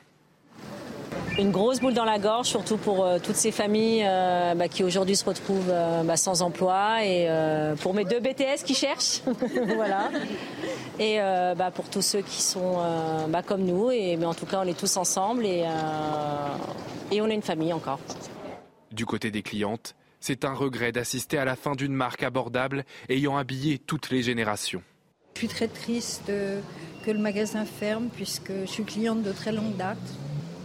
Une grosse boule dans la gorge, surtout pour euh, toutes ces familles euh, bah, qui aujourd'hui se retrouvent euh, bah, sans emploi et pour mes deux BTS qui cherchent, voilà. Et bah, pour tous ceux qui sont comme nous, et mais en tout cas on est tous ensemble et, et on est une famille encore. Du côté des clientes, c'est un regret d'assister à la fin d'une marque abordable ayant habillé toutes les générations. Je suis très triste que le magasin ferme puisque je suis cliente de très longue date.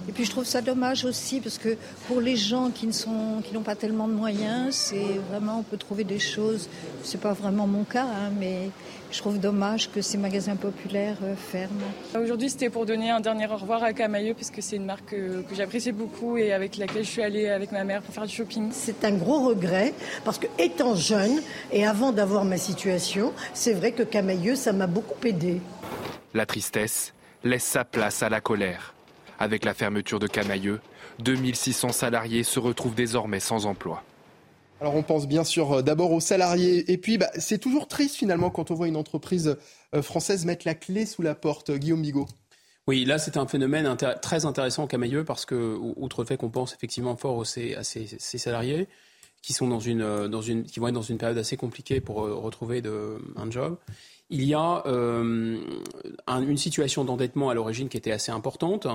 Et puis je trouve ça dommage aussi parce que pour les gens qui ne sont, qui n'ont pas tellement de moyens, c'est vraiment on peut trouver des choses. C'est pas vraiment mon cas, hein, mais je trouve dommage que ces magasins populaires euh, ferment. Aujourd'hui, c'était pour donner un dernier au revoir à Camailleux parce que c'est une marque que, que j'apprécie beaucoup et avec laquelle je suis allée avec ma mère pour faire du shopping. C'est un gros regret parce que étant jeune et avant d'avoir ma situation, c'est vrai que Camailleux, ça m'a beaucoup aidé. La tristesse laisse sa place à la colère. Avec la fermeture de Camailleux, 2600 salariés se retrouvent désormais sans emploi. Alors on pense bien sûr euh, d'abord aux salariés et puis bah, c'est toujours triste finalement quand on voit une entreprise euh, française mettre la clé sous la porte. Guillaume Bigot. Oui, là c'est un phénomène très intéressant au Camailleux parce que, outre le fait qu'on pense effectivement fort à ces, salariés qui, sont dans une, euh, dans une, qui vont être dans une période assez compliquée pour retrouver de, un job, il y a une situation d'endettement à l'origine qui était assez importante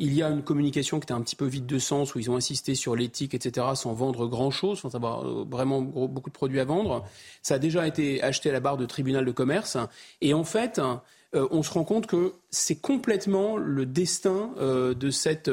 il y a une communication qui était un petit peu vide de sens, où ils ont insisté sur l'éthique, etc., sans vendre grand-chose, sans avoir euh, vraiment beaucoup de produits à vendre. Ça a déjà été acheté à la barre de tribunal de commerce. Et en fait, euh, on se rend compte que c'est complètement le destin euh, de cette,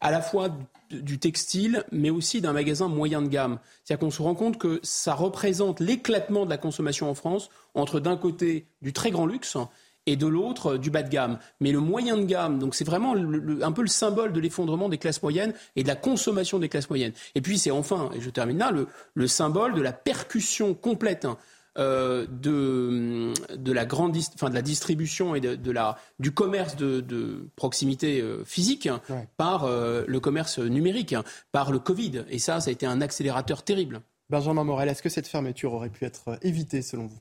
à la fois du textile, mais aussi d'un magasin moyen de gamme. C'est-à-dire qu'on se rend compte que ça représente l'éclatement de la consommation en France entre d'un côté du très grand luxe et de l'autre euh, du bas de gamme. Mais le moyen de gamme, donc c'est vraiment un peu le symbole de l'effondrement des classes moyennes et de la consommation des classes moyennes. Et puis c'est enfin, et je termine là, le, symbole de la percussion complète. Hein, euh, de, de, la grande, enfin, de la distribution et de, la, du commerce de, proximité euh, physique hein, par le commerce numérique, hein, par le Covid. Et ça, ça a été un accélérateur terrible. Benjamin Morel, est-ce que cette fermeture aurait pu être évitée selon vous?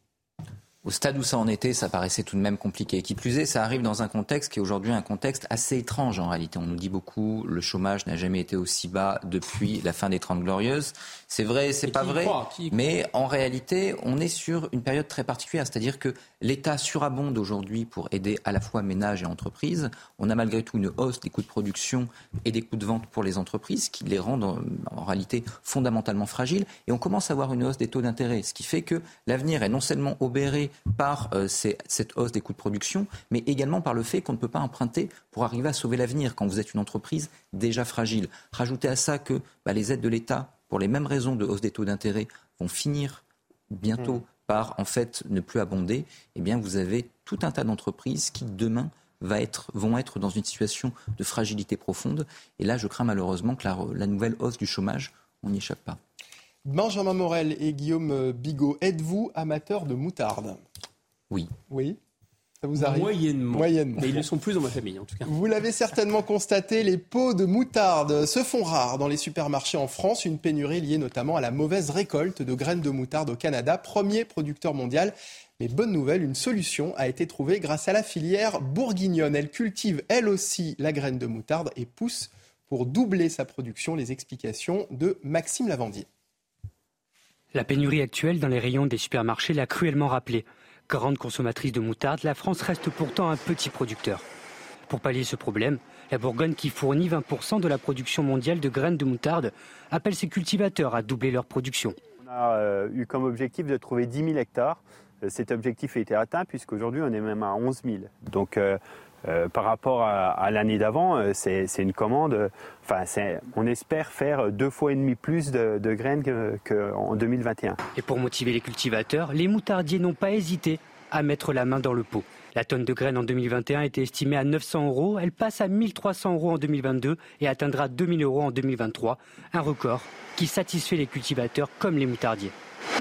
Au stade où ça en était, ça paraissait tout de même compliqué. Qui plus est, ça arrive dans un contexte qui est aujourd'hui un contexte assez étrange en réalité. On nous dit beaucoup, le chômage n'a jamais été aussi bas depuis la fin des Trente Glorieuses. C'est vrai, c'est pas vrai, mais en réalité, on est sur une période très particulière, c'est-à-dire que l'État surabonde aujourd'hui pour aider à la fois ménages et entreprises. On a malgré tout une hausse des coûts de production et des coûts de vente pour les entreprises qui les rendent en, en réalité fondamentalement fragiles. Et on commence à avoir une hausse des taux d'intérêt, ce qui fait que l'avenir est non seulement obéré par euh, cette hausse des coûts de production, mais également par le fait qu'on ne peut pas emprunter pour arriver à sauver l'avenir quand vous êtes une entreprise déjà fragile. Rajoutez à ça que bah, les aides de l'État, pour les mêmes raisons de hausse des taux d'intérêt, vont finir bientôt mmh. par en fait ne plus abonder. Eh bien, vous avez tout un tas d'entreprises qui demain vont être dans une situation de fragilité profonde. Et là, je crains malheureusement que la nouvelle hausse du chômage, on n'y échappe pas. Benjamin Morel et Guillaume Bigot, êtes-vous amateur de moutarde? Oui. Oui ça vous arrive? Moyennement. Moyennement. Mais ils ne sont plus dans ma famille, en tout cas. Vous l'avez certainement constaté, les pots de moutarde se font rares dans les supermarchés en France. Une pénurie liée notamment à la mauvaise récolte de graines de moutarde au Canada, premier producteur mondial. Mais bonne nouvelle, une solution a été trouvée grâce à la filière bourguignonne. Elle cultive elle aussi la graine de moutarde et pousse pour doubler sa production. Les explications de Maxime Lavandier. La pénurie actuelle dans les rayons des supermarchés l'a cruellement rappelé. Grande consommatrice de moutarde, la France reste pourtant un petit producteur. Pour pallier ce problème, la Bourgogne, qui fournit 20% de la production mondiale de graines de moutarde, appelle ses cultivateurs à doubler leur production. On a euh, eu comme objectif de trouver 10 000 hectares. Euh, cet objectif a été atteint puisqu'aujourd'hui on est même à 11 000. Donc euh, euh, par rapport à, l'année d'avant, euh, c'est une commande. Enfin, on espère faire deux fois et demi plus de, graines qu'en 2021. Et pour motiver les cultivateurs, les moutardiers n'ont pas hésité à mettre la main dans le pot. La tonne de graines en 2021 était estimée à 900 euros. Elle passe à 1300 euros en 2022 et atteindra 2000 euros en 2023. Un record qui satisfait les cultivateurs comme les moutardiers.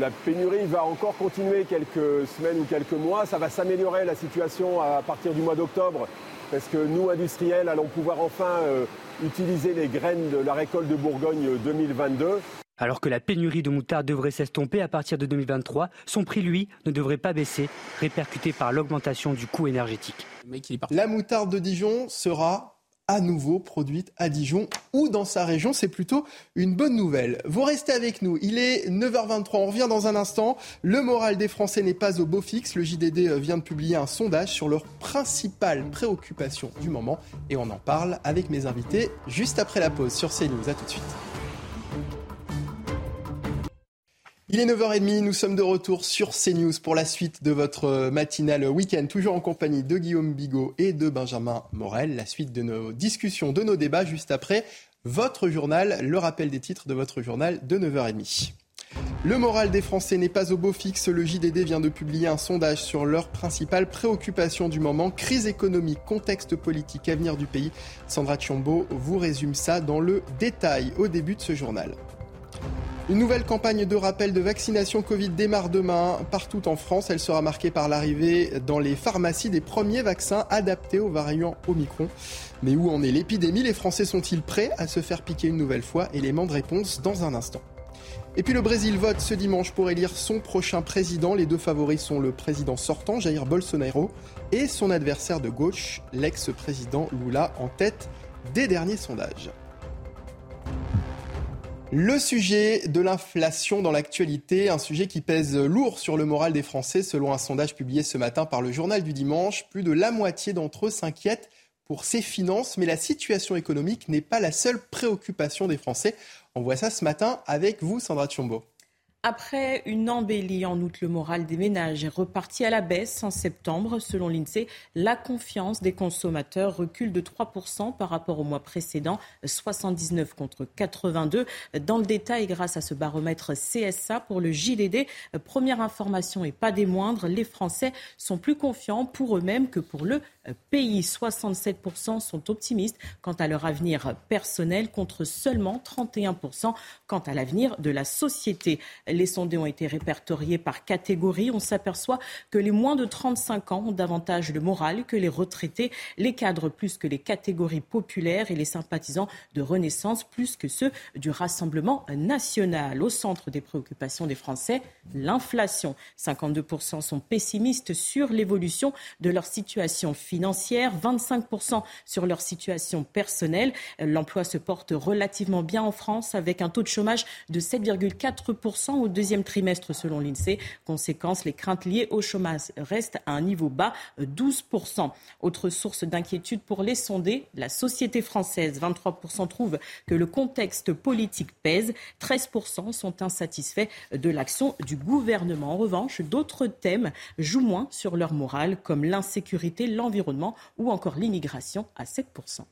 La pénurie va encore continuer quelques semaines ou quelques mois. Ça va s'améliorer la situation à partir du mois d'octobre parce que nous, industriels, allons pouvoir enfin euh, utiliser les graines de la récolte de Bourgogne 2022. Alors que la pénurie de moutarde devrait s'estomper à partir de 2023, son prix, lui, ne devrait pas baisser, répercuté par l'augmentation du coût énergétique. La moutarde de Dijon sera à nouveau produite à Dijon ou dans sa région. C'est plutôt une bonne nouvelle. Vous restez avec nous. Il est 9h23. On revient dans un instant. Le moral des Français n'est pas au beau fixe. Le JDD vient de publier un sondage sur leurs principales préoccupations du moment. Et on en parle avec mes invités juste après la pause sur CNews. À tout de suite. Il est 9h30, nous sommes de retour sur CNews pour la suite de votre matinale week-end, toujours en compagnie de Guillaume Bigot et de Benjamin Morel. La suite de nos discussions, de nos débats juste après votre journal, le rappel des titres de votre journal de 9h30. Le moral des Français n'est pas au beau fixe. Le JDD vient de publier un sondage sur leurs principales préoccupations du moment. Crise économique, contexte politique, avenir du pays. Sandra Chiombo vous résume ça dans le détail au début de ce journal. Une nouvelle campagne de rappel de vaccination Covid démarre demain partout en France. Elle sera marquée par l'arrivée dans les pharmacies des premiers vaccins adaptés aux variants Omicron. Mais où en est l'épidémie? Les Français sont-ils prêts à se faire piquer une nouvelle fois? Élément de réponse dans un instant. Et puis le Brésil vote ce dimanche pour élire son prochain président. Les deux favoris sont le président sortant, Jair Bolsonaro, et son adversaire de gauche, l'ex-président Lula, en tête des derniers sondages. Le sujet de l'inflation dans l'actualité, un sujet qui pèse lourd sur le moral des Français selon un sondage publié ce matin par le journal du dimanche. Plus de la moitié d'entre eux s'inquiètent pour ses finances, mais la situation économique n'est pas la seule préoccupation des Français. On voit ça ce matin avec vous, Sandra Tchombo. Après une embellie en août, le moral des ménages est reparti à la baisse en septembre. Selon l'INSEE, la confiance des consommateurs recule de 3% par rapport au mois précédent, 79 contre 82. Dans le détail, grâce à ce baromètre CSA pour le JDD, première information et pas des moindres, les Français sont plus confiants pour eux-mêmes que pour le pays. 67% sont optimistes quant à leur avenir personnel contre seulement 31% quant à l'avenir de la société. Les sondés ont été répertoriés par catégorie. On s'aperçoit que les moins de 35 ans ont davantage de morale que les retraités, les cadres plus que les catégories populaires et les sympathisants de Renaissance plus que ceux du Rassemblement national. Au centre des préoccupations des Français, l'inflation. 52% sont pessimistes sur l'évolution de leur situation financière, 25% sur leur situation personnelle. L'emploi se porte relativement bien en France avec un taux de chômage de 7,4% au deuxième trimestre selon l'INSEE. Conséquence, les craintes liées au chômage restent à un niveau bas, 12%. Autre source d'inquiétude pour les sondés, la société française. 23% trouvent que le contexte politique pèse, 13% sont insatisfaits de l'action du gouvernement. En revanche, d'autres thèmes jouent moins sur leur morale, comme l'insécurité, l'environnement ou encore l'immigration à 7%.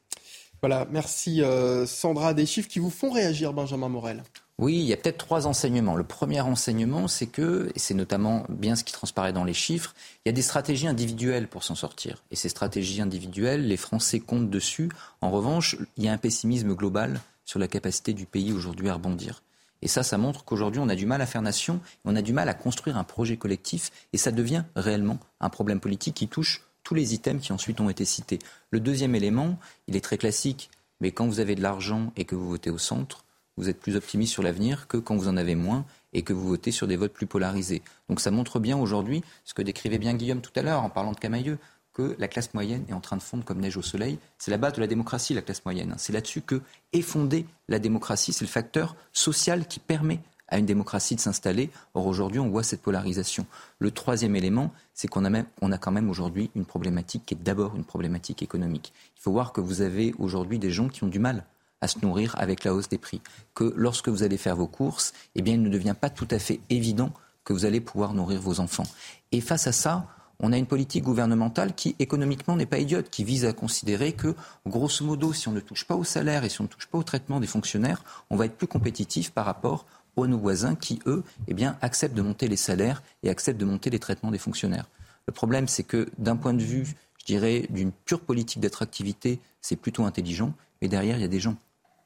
Voilà, merci euh, Sandra. Des chiffres qui vous font réagir, Benjamin Morel. Oui, il y a peut-être trois enseignements. Le premier enseignement, c'est que, et c'est notamment bien ce qui transparaît dans les chiffres, il y a des stratégies individuelles pour s'en sortir. Et ces stratégies individuelles, les Français comptent dessus. En revanche, il y a un pessimisme global sur la capacité du pays aujourd'hui à rebondir. Et ça, ça montre qu'aujourd'hui, on a du mal à faire nation, on a du mal à construire un projet collectif, et ça devient réellement un problème politique qui touche tous les items qui ensuite ont été cités. Le deuxième élément, il est très classique, mais quand vous avez de l'argent et que vous votez au centre, vous êtes plus optimiste sur l'avenir que quand vous en avez moins et que vous votez sur des votes plus polarisés. Donc ça montre bien aujourd'hui ce que décrivait bien Guillaume tout à l'heure en parlant de Camailleux, que la classe moyenne est en train de fondre comme neige au soleil. C'est la base de la démocratie, la classe moyenne. C'est là-dessus que est fondée la démocratie. C'est le facteur social qui permet à une démocratie de s'installer. Or, aujourd'hui, on voit cette polarisation. Le troisième élément, c'est qu'on a, a quand même aujourd'hui une problématique qui est d'abord une problématique économique. Il faut voir que vous avez aujourd'hui des gens qui ont du mal à se nourrir avec la hausse des prix. Que lorsque vous allez faire vos courses, eh il ne devient pas tout à fait évident que vous allez pouvoir nourrir vos enfants. Et face à ça, on a une politique gouvernementale qui, économiquement, n'est pas idiote, qui vise à considérer que, grosso modo, si on ne touche pas au salaire et si on ne touche pas au traitement des fonctionnaires, on va être plus compétitif par rapport aux nos voisins qui, eux, eh bien, acceptent de monter les salaires et acceptent de monter les traitements des fonctionnaires. Le problème, c'est que, d'un point de vue, je dirais, d'une pure politique d'attractivité, c'est plutôt intelligent, mais derrière, il y a des gens.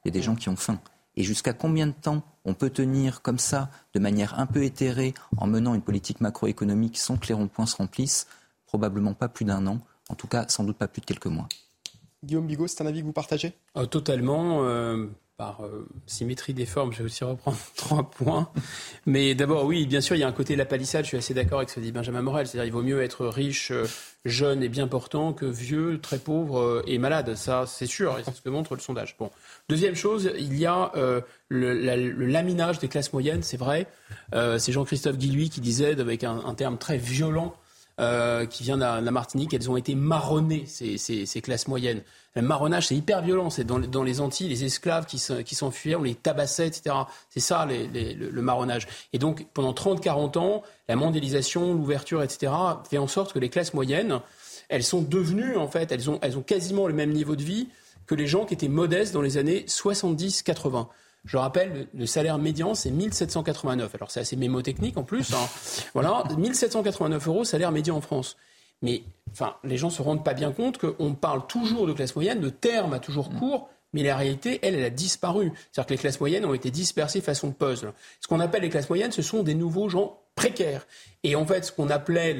Il y a des gens qui ont faim. Et jusqu'à combien de temps on peut tenir comme ça, de manière un peu éthérée, en menant une politique macroéconomique sans que les ronds-points se remplissent? Probablement pas plus d'un an. En tout cas, sans doute pas plus de quelques mois. Guillaume Bigot, c'est un avis que vous partagez? Euh, Totalement. Euh, par euh, symétrie des formes, je vais aussi reprendre trois points. Mais d'abord, oui, bien sûr, il y a un côté la palissade, je suis assez d'accord avec ce que dit Benjamin Morel. C'est-à-dire il vaut mieux être riche, euh, jeune et bien portant que vieux, très pauvre euh, et malade. Ça, c'est sûr, et c'est ce que montre le sondage. Bon. Deuxième chose, il y a le, laminage des classes moyennes, c'est vrai. c'est Jean-Christophe Guilluy qui disait, avec un terme très violent, euh, qui vient de la, Martinique, elles ont été marronnées, ces, classes moyennes. Le marronnage, c'est hyper violent. C'est dans, les Antilles, les esclaves qui, s'enfuyaient, on les tabassait, etc. C'est ça le, marronnage. Et donc, pendant 30-40 ans, la mondialisation, l'ouverture, etc., fait en sorte que les classes moyennes, elles sont devenues, en fait, elles ont, elles ont quasiment le même niveau de vie que les gens qui étaient modestes dans les années 70-80. Je rappelle, le salaire médian, c'est 1789. Alors, c'est assez mémotechnique en plus. Hein. Voilà, 1789 euros, salaire médian en France. Mais enfin, les gens se rendent pas bien compte qu'on parle toujours de classe moyenne, le terme a toujours mm. court, mais la réalité, elle, elle a disparu. C'est-à-dire que les classes moyennes ont été dispersées façon puzzle. Ce qu'on appelle les classes moyennes, ce sont des nouveaux gens précaires. Et en fait, ce qu'on appelait,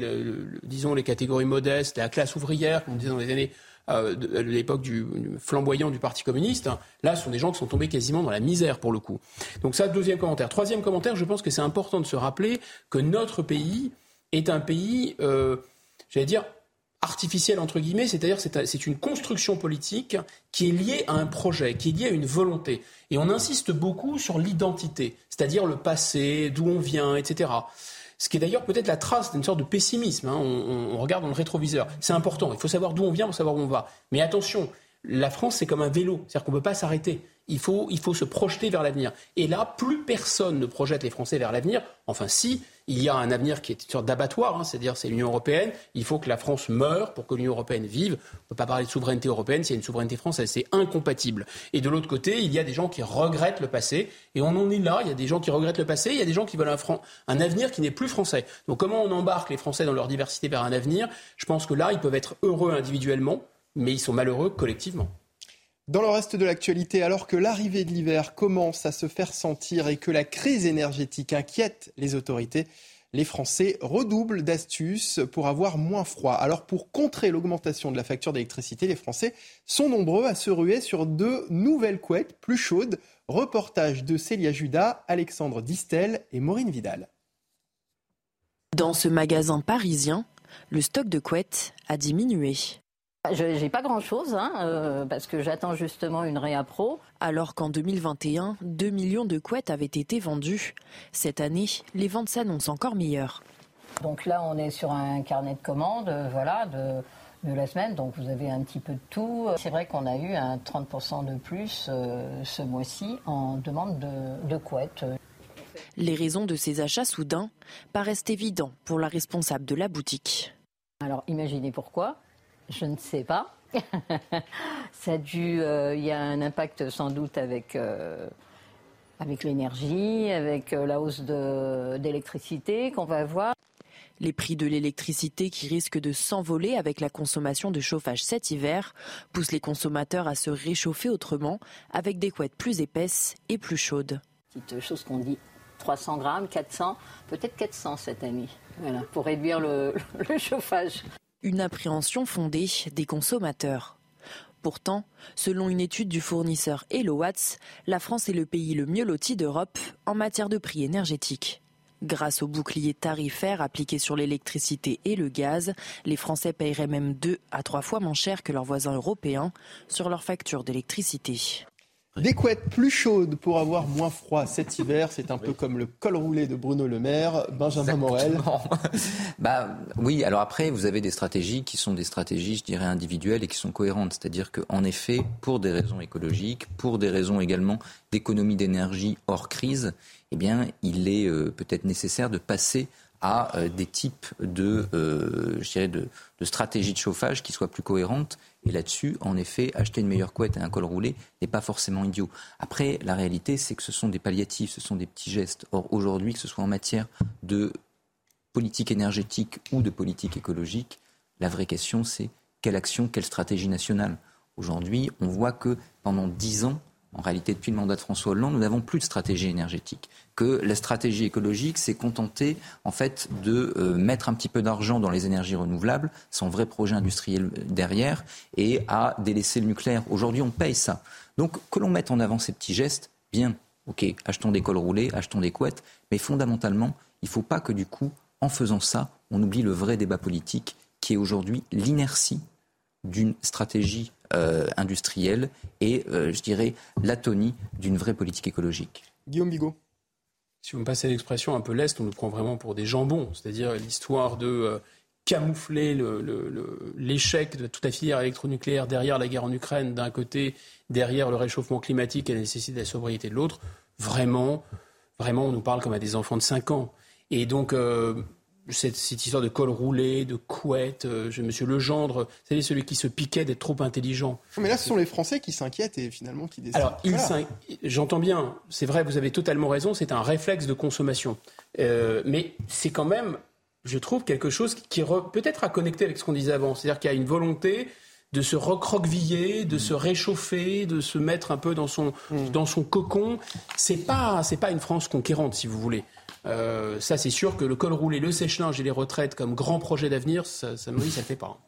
disons, les catégories modestes, la classe ouvrière, comme on disait dans les années euh, de, l'époque du, flamboyant du Parti communiste. Là, ce sont des gens qui sont tombés quasiment dans la misère pour le coup. Donc ça, deuxième commentaire. Troisième commentaire, je pense que c'est important de se rappeler que notre pays est un pays, euh, j'allais dire, artificiel entre guillemets, c'est-à-dire c'est une construction politique qui est liée à un projet, qui est liée à une volonté. Et on insiste beaucoup sur l'identité, c'est-à-dire le passé, d'où on vient, etc. Ce qui est d'ailleurs peut-être la trace d'une sorte de pessimisme. Hein. On, regarde dans le rétroviseur. C'est important. Il faut savoir d'où on vient pour savoir où on va. Mais attention, la France, c'est comme un vélo. C'est-à-dire qu'on ne peut pas s'arrêter. Il faut, il faut se projeter vers l'avenir. Et là, plus personne ne projette les Français vers l'avenir. Enfin, si, il y a un avenir qui est une sorte d'abattoir, hein, c'est-à-dire c'est l'Union européenne. Il faut que la France meure pour que l'Union européenne vive. On ne peut pas parler de souveraineté européenne s'il y a une souveraineté française, c'est incompatible. Et de l'autre côté, il y a des gens qui regrettent le passé, et on en est là. Il y a des gens qui regrettent le passé, il y a des gens qui veulent un, un avenir qui n'est plus français. Donc comment on embarque les Français dans leur diversité vers un avenir? Je pense que là, ils peuvent être heureux individuellement, mais ils sont malheureux collectivement. Dans le reste de l'actualité, alors que l'arrivée de l'hiver commence à se faire sentir et que la crise énergétique inquiète les autorités, les Français redoublent d'astuces pour avoir moins froid. Alors pour contrer l'augmentation de la facture d'électricité, les Français sont nombreux à se ruer sur de nouvelles couettes plus chaudes. Reportage de Célia Judas, Alexandre Distel et Maureen Vidal. Dans ce magasin parisien, le stock de couettes a diminué. Je n'ai pas grand-chose, hein, euh, parce que j'attends justement une réappro. Alors qu'en 2021, 2 millions de couettes avaient été vendues. Cette année, les ventes s'annoncent encore meilleures. Donc là, on est sur un carnet de commandes, euh, voilà, de, la semaine. Donc vous avez un petit peu de tout. C'est vrai qu'on a eu un 30% de plus euh, ce mois-ci en demande de, de couettes. Les raisons de ces achats soudains paraissent évidents pour la responsable de la boutique. Alors imaginez pourquoi. Je ne sais pas. Ça a dû, euh, il y a un impact sans doute avec, euh, avec l'énergie, avec euh, la hausse d'électricité qu'on va voir. Les prix de l'électricité qui risquent de s'envoler avec la consommation de chauffage cet hiver poussent les consommateurs à se réchauffer autrement avec des couettes plus épaisses et plus chaudes. Petite chose qu'on dit 300 grammes, 400, peut-être 400 cette année, voilà, pour réduire le chauffage une appréhension fondée des consommateurs. Pourtant, selon une étude du fournisseur Watts, la France est le pays le mieux loti d'Europe en matière de prix énergétiques. Grâce au bouclier tarifaire appliqué sur l'électricité et le gaz, les Français paieraient même deux à trois fois moins cher que leurs voisins européens sur leur facture d'électricité. Des couettes plus chaudes pour avoir moins froid cet hiver, c'est un peu comme le col roulé de Bruno Le Maire, Benjamin Morel. bah oui, alors après vous avez des stratégies qui sont des stratégies, je dirais individuelles et qui sont cohérentes, c'est-à-dire qu'en effet, pour des raisons écologiques, pour des raisons également d'économie d'énergie hors crise, eh bien, il est euh, peut-être nécessaire de passer à euh, des types de, euh, je dirais de, de stratégies de chauffage qui soient plus cohérentes et là-dessus, en effet, acheter une meilleure couette et un col roulé n'est pas forcément idiot. Après, la réalité, c'est que ce sont des palliatifs, ce sont des petits gestes. Or, aujourd'hui, que ce soit en matière de politique énergétique ou de politique écologique, la vraie question, c'est quelle action, quelle stratégie nationale? Aujourd'hui, on voit que pendant dix ans, en réalité, depuis le mandat de François Hollande, nous n'avons plus de stratégie énergétique. Que la stratégie écologique s'est contentée, en fait, de euh, mettre un petit peu d'argent dans les énergies renouvelables, sans vrai projet industriel derrière, et à délaisser le nucléaire. Aujourd'hui, on paye ça. Donc, que l'on mette en avant ces petits gestes, bien, ok, achetons des cols roulés, achetons des couettes, mais fondamentalement, il ne faut pas que, du coup, en faisant ça, on oublie le vrai débat politique, qui est aujourd'hui l'inertie d'une stratégie euh, industrielle et, euh, je dirais, l'atonie d'une vraie politique écologique. Guillaume Bigot. Si vous me passez l'expression un peu leste, on nous prend vraiment pour des jambons, c'est-à-dire l'histoire de euh, camoufler l'échec de toute la filière électronucléaire derrière la guerre en Ukraine d'un côté, derrière le réchauffement climatique et la nécessité de la sobriété de l'autre. Vraiment, vraiment, on nous parle comme à des enfants de 5 ans. Et donc, cette, histoire de col roulé, de couette, euh, Monsieur Legendre, vous savez, celui qui se piquait d'être trop intelligent. Mais là, ce sont les Français qui s'inquiètent et finalement qui décident. Alors, j'entends bien, c'est vrai, vous avez totalement raison, c'est un réflexe de consommation. Euh, mais c'est quand même, je trouve, quelque chose qui, peut-être à connecter avec ce qu'on disait avant. C'est-à-dire qu'il y a une volonté de se recroqueviller, de se réchauffer, de se mettre un peu dans son, mm. dans son cocon. C'est pas, c'est pas une France conquérante, si vous voulez. Euh, ça, c'est sûr que le col roulé, le sèche-linge et les retraites comme grand projet d'avenir, ça, ça me dit, ça ne fait pas.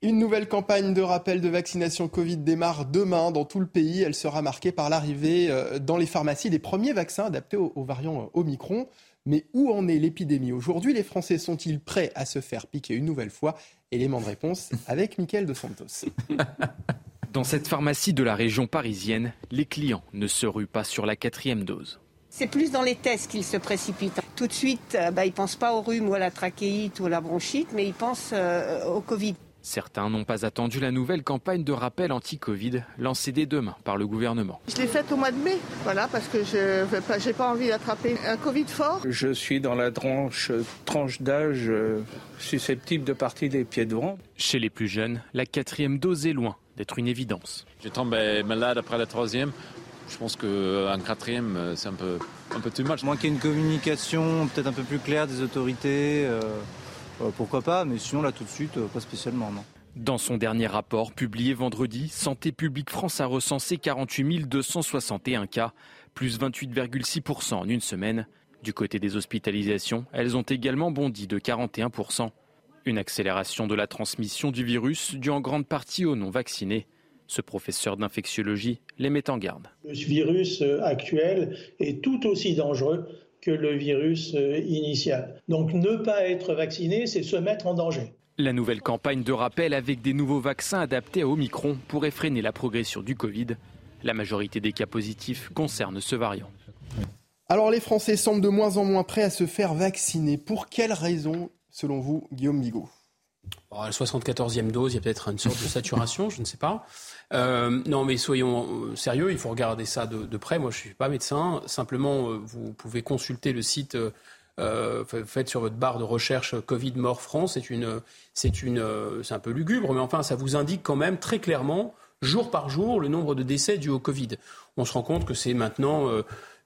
Une nouvelle campagne de rappel de vaccination Covid démarre demain dans tout le pays. Elle sera marquée par l'arrivée euh, dans les pharmacies des premiers vaccins adaptés aux, variants euh, Omicron. Mais où en est l'épidémie? Aujourd'hui Les Français sont-ils prêts à se faire piquer une nouvelle fois? Élément de réponse avec Mickaël de Santos. Dans cette pharmacie de la région parisienne, les clients ne se ruent pas sur la quatrième dose. C'est plus dans les tests qu'ils se précipitent. Tout de suite, euh, bah, ils ne pensent pas au rhume ou à la trachéite ou à la bronchite, mais ils pensent euh, au Covid. Certains n'ont pas attendu la nouvelle campagne de rappel anti-Covid lancée dès demain par le gouvernement. Je l'ai faite au mois de mai, voilà, parce que je n'ai pas envie d'attraper un Covid fort. Je suis dans la tranche, tranche d'âge euh, susceptible de partir des pieds devant. Chez les plus jeunes, la quatrième dose est loin d'être une évidence. Je tombe malade après la troisième. Je pense qu'un euh, quatrième, euh, c'est un peu, un peu too much. Moins qu'il y ait une communication peut-être un peu plus claire des autorités, euh, pourquoi pas, mais sinon là tout de suite, pas spécialement, non. Dans son dernier rapport publié vendredi, Santé publique France a recensé 48 261 cas, plus 28,6% en une semaine. Du côté des hospitalisations, elles ont également bondi de 41%. Une accélération de la transmission du virus due en grande partie aux non-vaccinés. Ce professeur d'infectiologie les met en garde. Le virus euh, actuel est tout aussi dangereux que le virus euh, initial. Donc ne pas être vacciné, c'est se mettre en danger. La nouvelle campagne de rappel avec des nouveaux vaccins adaptés à Omicron pourrait freiner la progression du Covid. La majorité des cas positifs concernent ce variant. Alors les Français semblent de moins en moins prêts à se faire vacciner. Pour quelles raisons, selon vous, Guillaume Bigot? La 74e dose, il y a peut-être une sorte de saturation, je ne sais pas. Euh, non, mais soyons euh, sérieux, il faut regarder ça de, près. Moi, je suis pas médecin. Simplement, euh, vous pouvez consulter le site. Euh, faites sur votre barre de recherche Covid mort France. C'est une, c'est une, c'est un peu lugubre, mais enfin, ça vous indique quand même très clairement, jour par jour, le nombre de décès dus au Covid. On se rend compte que c'est maintenant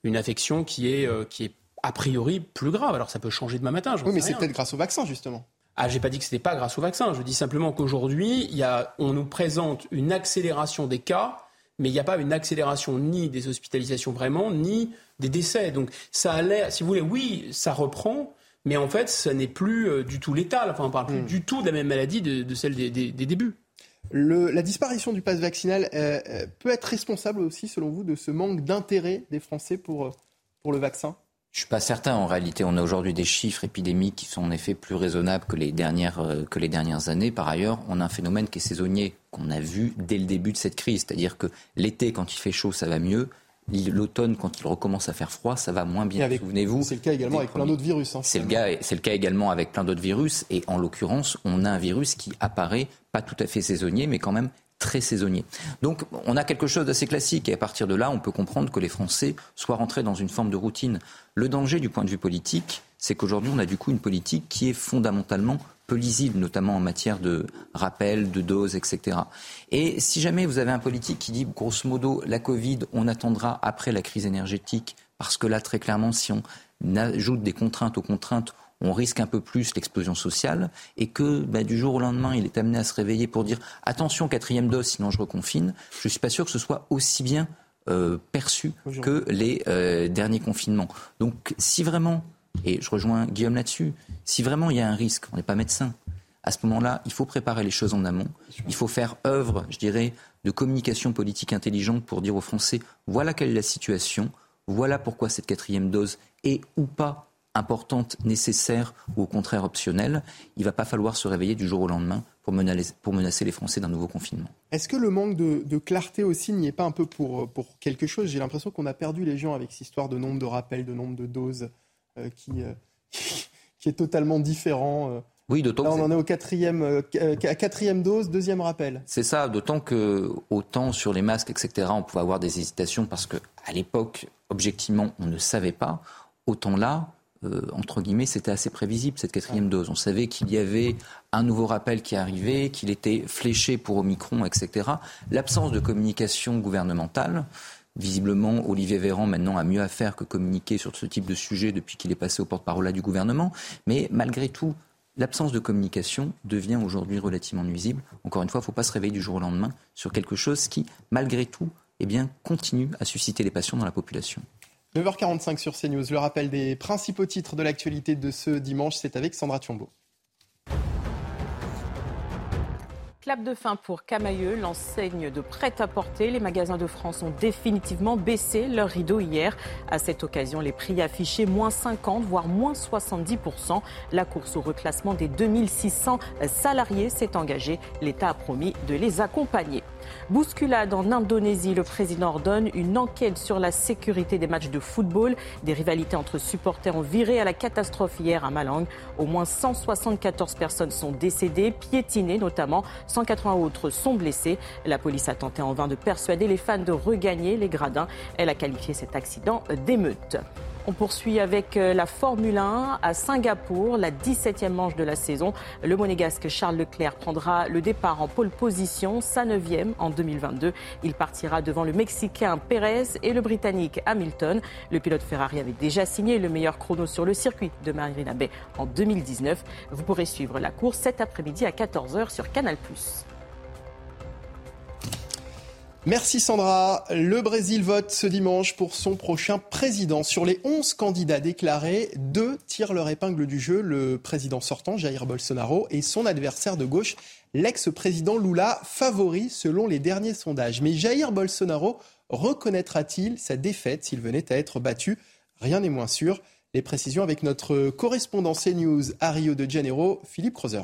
une affection qui est, qui est a priori plus grave. Alors ça peut changer demain matin. Oui, mais c'est peut-être grâce au vaccin, justement. Ah, j'ai pas dit que ce n'était pas grâce au vaccin. Je dis simplement qu'aujourd'hui, on nous présente une accélération des cas, mais il n'y a pas une accélération ni des hospitalisations vraiment, ni des décès. Donc ça a l'air, si vous voulez, oui, ça reprend, mais en fait, ça n'est plus euh, du tout létal. Enfin, on parle plus hmm. du tout de la même maladie de, celle des, débuts. la disparition du pass vaccinal euh, euh, peut être responsable aussi, selon vous, de ce manque d'intérêt des Français pour, pour le vaccin? Je suis pas certain. En réalité, on a aujourd'hui des chiffres épidémiques qui sont en effet plus raisonnables que les dernières euh, que les dernières années. Par ailleurs, on a un phénomène qui est saisonnier qu'on a vu dès le début de cette crise, c'est-à-dire que l'été, quand il fait chaud, ça va mieux. L'automne, quand il recommence à faire froid, ça va moins bien. Souvenez-vous. C'est le cas également avec plein d'autres virus. Hein, c'est le le cas également avec plein d'autres virus. Et en l'occurrence, on a un virus qui apparaît pas tout à fait saisonnier, mais quand même très saisonnier. Donc on a quelque chose d'assez classique et à partir de là, on peut comprendre que les Français soient rentrés dans une forme de routine. Le danger du point de vue politique, c'est qu'aujourd'hui, on a du coup une politique qui est fondamentalement peu lisible, notamment en matière de rappel, de doses, etc. Et si jamais vous avez un politique qui dit, grosso modo, la Covid, on attendra après la crise énergétique, parce que là, très clairement, si on ajoute des contraintes aux contraintes, on risque un peu plus l'explosion sociale et que bah, du jour au lendemain, il est amené à se réveiller pour dire attention, quatrième dose, sinon je reconfine, je ne suis pas sûr que ce soit aussi bien euh, perçu que les euh, derniers confinements. Donc si vraiment, et je rejoins Guillaume là-dessus, si vraiment il y a un risque, on n'est pas médecin, à ce moment-là, il faut préparer les choses en amont. Il faut faire œuvre, je dirais, de communication politique intelligente pour dire aux Français, voilà quelle est la situation, voilà pourquoi cette quatrième dose est ou pas importante, nécessaire ou au contraire optionnelle. Il ne va pas falloir se réveiller du jour au lendemain pour menacer, les Français d'un nouveau confinement. Est-ce que le manque de, clarté aussi n'y est pas un peu pour, pour quelque chose? J'ai l'impression qu'on a perdu les gens avec cette histoire de nombre de rappels, de nombre de doses euh, qui, euh, qui est totalement différent. Euh. Oui, d'autant on en est au quatrième, quatrième dose, deuxième rappel. C'est ça, d'autant que autant sur les masques, etc., on pouvait avoir des hésitations parce qu'à l'époque, objectivement, on ne savait pas. Autant là, euh, entre guillemets, c'était assez prévisible, cette quatrième dose. On savait qu'il y avait un nouveau rappel qui arrivait, qu'il était fléché pour Omicron, etc. L'absence de communication gouvernementale, Visiblement, Olivier Véran maintenant a mieux à faire que communiquer sur ce type de sujet depuis qu'il est passé au porte-parole du gouvernement. Mais malgré tout, l'absence de communication devient aujourd'hui relativement nuisible. Encore une fois, il ne faut pas se réveiller du jour au lendemain sur quelque chose qui, malgré tout, eh bien, continue à susciter les passions dans la population. 9h45 sur CNews. Le rappel des principaux titres de l'actualité de ce dimanche, c'est avec Sandra Thiombo. Clap de fin pour Camailleux, l'enseigne de prêt-à-porter. Les magasins de France ont définitivement baissé leur rideau hier. À cette occasion, les prix affichés moins 50, voire moins 70%. La course au reclassement des 2600 salariés s'est engagée. L'État a promis de les accompagner. Bousculade en Indonésie, le président ordonne une enquête sur la sécurité des matchs de football. Des rivalités entre supporters ont viré à la catastrophe hier à Malang. Au moins 174 personnes sont décédées, piétinées notamment. 180 autres sont blessés. La police a tenté en vain de persuader les fans de regagner les gradins. Elle a qualifié cet accident d'émeute. On poursuit avec euh, la Formule 1 à Singapour, la 17e manche de la saison. Le monégasque Charles Leclerc prendra le départ en pole position, sa 9e en 2022. Il partira devant le Mexicain Pérez et le Britannique Hamilton. Le pilote Ferrari avait déjà signé le meilleur chrono sur le circuit de Marina Bay en 2019. Vous pourrez suivre la course cet après-midi à 14h sur Canal+. Merci Sandra. Le Brésil vote ce dimanche pour son prochain président. Sur les 11 candidats déclarés, deux tirent leur épingle du jeu. Le président sortant, Jair Bolsonaro, et son adversaire de gauche, l'ex-président Lula, favori selon les derniers sondages. Mais Jair Bolsonaro reconnaîtra-t-il sa défaite s'il venait à être battu? Rien n'est moins sûr. Les précisions avec notre correspondant CNews à Rio de Janeiro, Philippe Crozer.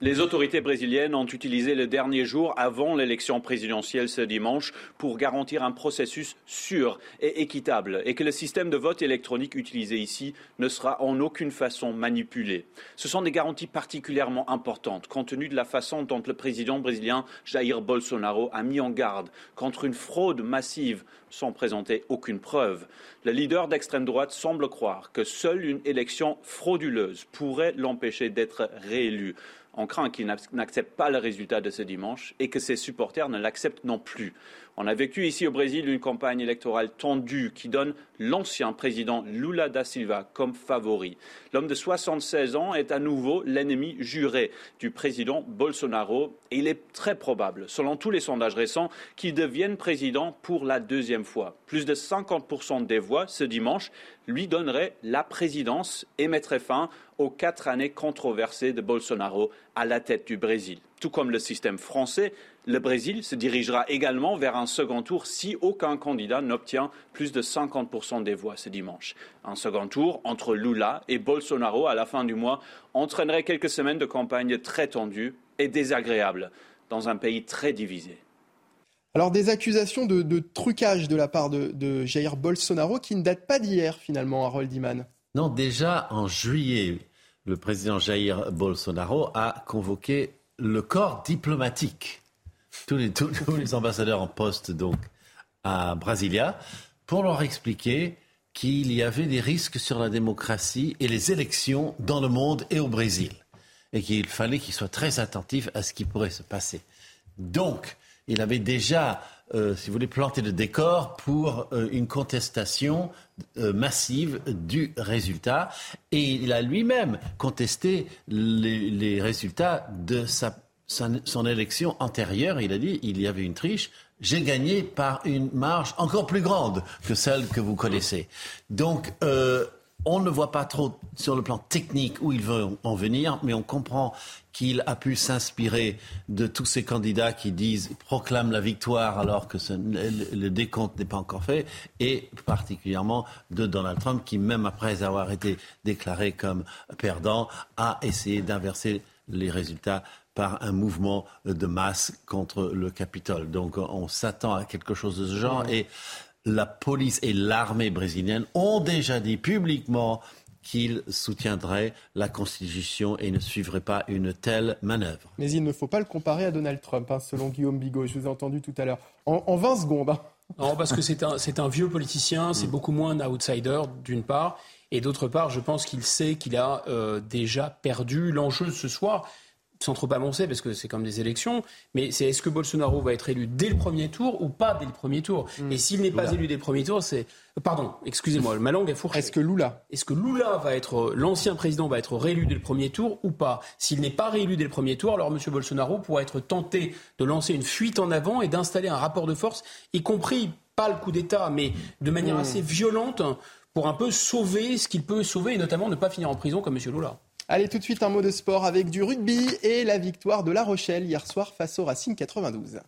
Les autorités brésiliennes ont utilisé le dernier jour avant l'élection présidentielle ce dimanche pour garantir un processus sûr et équitable et que le système de vote électronique utilisé ici ne sera en aucune façon manipulé. Ce sont des garanties particulièrement importantes compte tenu de la façon dont le président brésilien Jair Bolsonaro a mis en garde contre une fraude massive sans présenter aucune preuve. Le leader d'extrême droite semble croire que seule une élection frauduleuse pourrait l'empêcher d'être réélu. On craint qu'il n'accepte pas le résultat de ce dimanche et que ses supporters ne l'acceptent non plus. On a vécu ici au Brésil une campagne électorale tendue qui donne l'ancien président Lula da Silva comme favori. L'homme de 76 ans est à nouveau l'ennemi juré du président Bolsonaro et il est très probable, selon tous les sondages récents, qu'il devienne président pour la deuxième fois. Plus de 50% des voix ce dimanche lui donneraient la présidence et mettraient fin aux quatre années controversées de Bolsonaro à la tête du Brésil. Tout comme le système français, le Brésil se dirigera également vers un second tour si aucun candidat n'obtient plus de 50% des voix ce dimanche. Un second tour entre Lula et Bolsonaro à la fin du mois entraînerait quelques semaines de campagne très tendues et désagréables dans un pays très divisé. Alors des accusations de, trucage de la part de, Jair Bolsonaro qui ne datent pas d'hier finalement, Harold Iman. Non, déjà en juillet, le président Jair Bolsonaro a convoqué le corps diplomatique tous les, ambassadeurs en poste donc à Brasilia pour leur expliquer qu'il y avait des risques sur la démocratie et les élections dans le monde et au Brésil. Et qu'il fallait qu'ils soient très attentifs à ce qui pourrait se passer. Donc, il avait déjà, euh, si vous voulez, planté le décor pour euh, une contestation euh, massive du résultat. Et il a lui-même contesté les résultats de sa son élection antérieure, il a dit il y avait une triche. j'ai gagné par une marge encore plus grande que celle que vous connaissez. Donc, on ne voit pas trop sur le plan technique où il veut en venir, mais on comprend qu'il a pu s'inspirer de tous ces candidats qui disent, proclament la victoire alors que le, décompte n'est pas encore fait, et particulièrement de Donald Trump qui, même après avoir été déclaré comme perdant, a essayé d'inverser les résultats par un mouvement de masse contre le Capitole. Donc on s'attend à quelque chose de ce genre. Et la police et l'armée brésilienne ont déjà dit publiquement qu'ils soutiendraient la Constitution et ne suivraient pas une telle manœuvre. Mais il ne faut pas le comparer à Donald Trump, hein, selon Guillaume Bigot. Je vous ai entendu tout à l'heure. En, 20 secondes. Hein. Non, parce que c'est un, un, vieux politicien, c'est mm. beaucoup moins un outsider, d'une part. Et d'autre part, je pense qu'il sait qu'il a euh, déjà perdu l'enjeu ce soir sans trop avancer, parce que c'est comme des élections, mais c'est est-ce que Bolsonaro va être élu dès le premier tour ou pas dès le premier tour? Hmm. Et s'il n'est pas élu dès le premier tour, c'est... Pardon, excusez-moi, ma langue est fourchée. Est-ce que Lula? Est-ce que Lula va être... L'ancien président va être réélu dès le premier tour ou pas? S'il n'est pas réélu dès le premier tour, alors M. Bolsonaro pourra être tenté de lancer une fuite en avant et d'installer un rapport de force, y compris pas le coup d'État, mais de manière hmm. assez violente, pour un peu sauver ce qu'il peut sauver, et notamment ne pas finir en prison comme M. Lula. Allez, tout de suite un mot de sport avec du rugby et la victoire de La Rochelle hier soir face au Racing 92.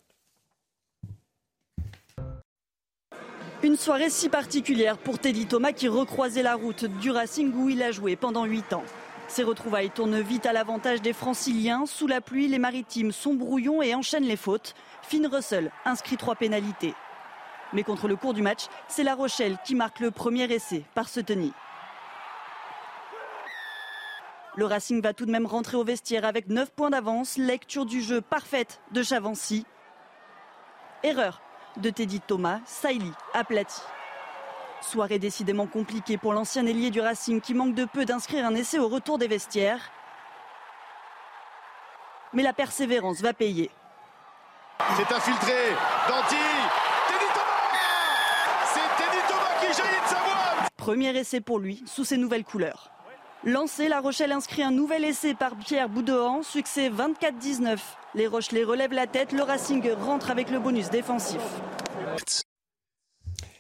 Une soirée si particulière pour Teddy Thomas qui recroisait la route du Racing où il a joué pendant 8 ans. Ses retrouvailles tournent vite à l'avantage des franciliens. Sous la pluie, les maritimes sont brouillons et enchaînent les fautes. Finn Russell inscrit trois pénalités. Mais contre le cours du match, c'est La Rochelle qui marque le premier essai par ce tenir. Le Racing va tout de même rentrer au vestiaire avec 9 points d'avance. Lecture du jeu parfaite de Chavancy. Erreur de Teddy Thomas, Saïli aplati. Soirée décidément compliquée pour l'ancien ailier du Racing qui manque de peu d'inscrire un essai au retour des vestiaires. Mais la persévérance va payer. C'est infiltré. Danti. Teddy Thomas C'est Teddy Thomas qui jaillit de sa voix Premier essai pour lui sous ses nouvelles couleurs. Lancé, La Rochelle inscrit un nouvel essai par Pierre Boudohan, succès 24-19. Les Rochelais relèvent la tête, le Racing rentre avec le bonus défensif.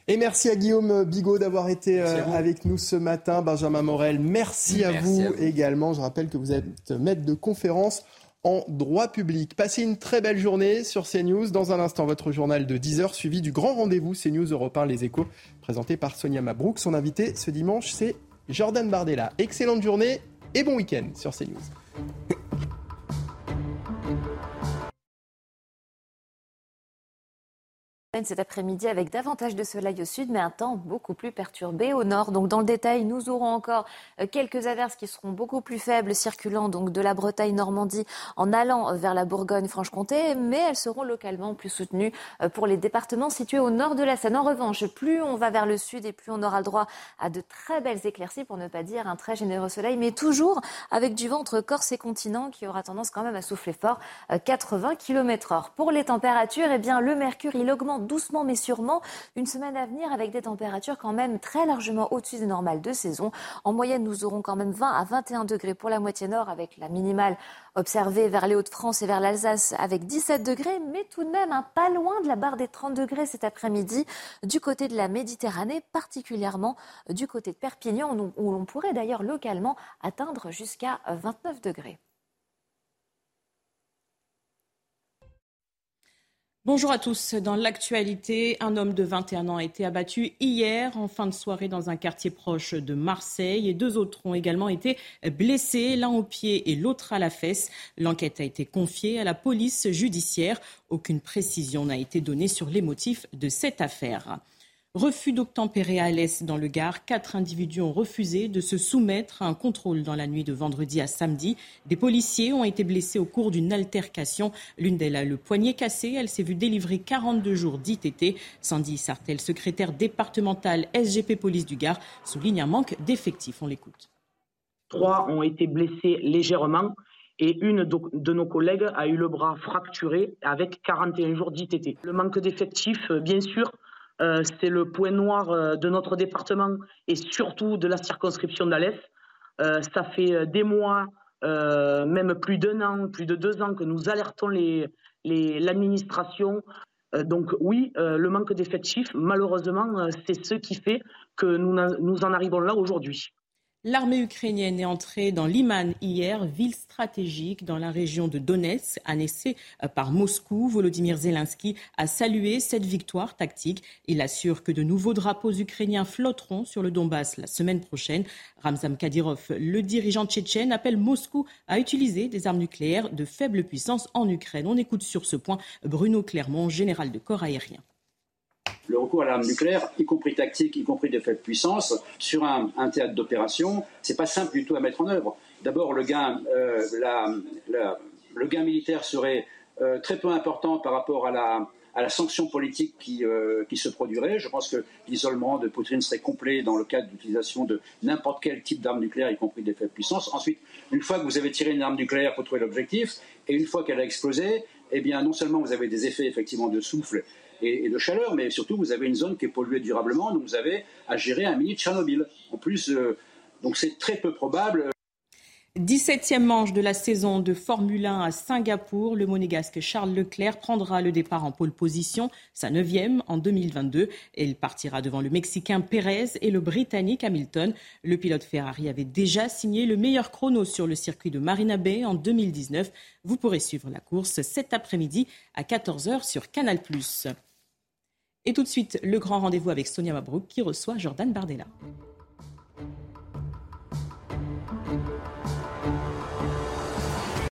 Et merci à Guillaume Bigot d'avoir été euh, avec nous ce matin. Benjamin Morel, merci, à, vous également. Je rappelle que vous êtes maître de conférence en droit public. Passez une très belle journée sur CNews. Dans un instant, votre journal de 10h suivi du grand rendez-vous CNews Europe 1 Les Échos, présenté par Sonia Mabrouk. Son invité ce dimanche, c'est Jordan Bardella. Excellente journée et bon week-end sur CNews. Cet après-midi avec davantage de soleil au sud, mais un temps beaucoup plus perturbé au nord. Donc dans le détail, nous aurons encore euh, quelques averses qui seront beaucoup plus faibles, circulant donc de la Bretagne Normandie en allant vers la Bourgogne-Franche-Comté, mais elles seront localement plus soutenues euh, pour les départements situés au nord de la Seine. En revanche, plus on va vers le sud et plus on aura le droit à de très belles éclaircies, pour ne pas dire un très généreux soleil, mais toujours avec du vent entre Corse et continent qui aura tendance quand même à souffler fort, 80 euh, km heure. Pour les températures, eh bien le mercure il augmente doucement mais sûrement une semaine à venir avec des températures quand même très largement au-dessus des normales de saison. En moyenne, nous aurons quand même 20 à 21 degrés pour la moitié nord avec la minimale observée vers les Hauts-de-France et vers l'Alsace avec 17 degrés, mais tout de même un pas loin de la barre des 30 degrés cet après-midi du côté de la Méditerranée, particulièrement du côté de Perpignan où l'on pourrait d'ailleurs localement atteindre jusqu'à 29 degrés. Bonjour à tous. Dans l'actualité, un homme de 21 ans a été abattu hier en fin de soirée dans un quartier proche de Marseille et deux autres ont également été blessés, l'un au pied et l'autre à la fesse. L'enquête a été confiée à la police judiciaire. Aucune précision n'a été donnée sur les motifs de cette affaire. Refus d'obtempérer à l'Est dans le Gard. Quatre individus ont refusé de se soumettre à un contrôle dans la nuit de vendredi à samedi. Des policiers ont été blessés au cours d'une altercation. L'une d'elles a le poignet cassé. Elle s'est vue délivrer 42 jours d'ITT. Sandy Sartel, secrétaire départemental SGP Police du Gard, souligne un manque d'effectifs. On l'écoute. Trois ont été blessés légèrement et une de nos collègues a eu le bras fracturé avec 41 jours d'ITT. Le manque d'effectifs, bien sûr, euh, c'est le point noir euh, de notre département et surtout de la circonscription d'Alès. Euh, ça fait des mois, même plus d'un an, plus de deux ans que nous alertons l'administration. donc oui, le manque d'effectifs, malheureusement, c'est ce qui fait que nous, nous en arrivons là aujourd'hui. L'armée ukrainienne est entrée dans Liman hier, ville stratégique dans la région de Donetsk, annexée euh, par Moscou. Volodymyr Zelensky a salué cette victoire tactique. Il assure que de nouveaux drapeaux ukrainiens flotteront sur le Donbass la semaine prochaine. Ramzan Kadyrov, le dirigeant tchétchène, appelle Moscou à utiliser des armes nucléaires de faible puissance en Ukraine. On écoute sur ce point Bruno Clermont, général de corps aérien le recours à l'arme nucléaire, y compris tactique, y compris de faible puissance, sur un, théâtre d'opération, c'est pas simple du tout à mettre en œuvre. D'abord, le gain, euh, militaire serait euh, très peu important par rapport à la, sanction politique qui, euh, qui, se produirait. Je pense que l'isolement de Poutine serait complet dans le cadre d'utilisation de n'importe quel type d'arme nucléaire, y compris des faibles puissances. Ensuite, une fois que vous avez tiré une arme nucléaire pour trouver l'objectif, et une fois qu'elle a explosé, eh bien, non seulement vous avez des effets effectivement de souffle et, de chaleur, mais surtout vous avez une zone qui est polluée durablement, donc vous avez à gérer un mini Tchernobyl. En plus, euh, donc c'est très peu probable. 17e manche de la saison de Formule 1 à Singapour. Le monégasque Charles Leclerc prendra le départ en pole position, sa neuvième en 2022. Et il partira devant le Mexicain Pérez et le Britannique Hamilton. Le pilote Ferrari avait déjà signé le meilleur chrono sur le circuit de Marina Bay en 2019. Vous pourrez suivre la course cet après-midi à 14h sur Canal+. Et tout de suite, le grand rendez-vous avec Sonia Mabrouk qui reçoit Jordan Bardella.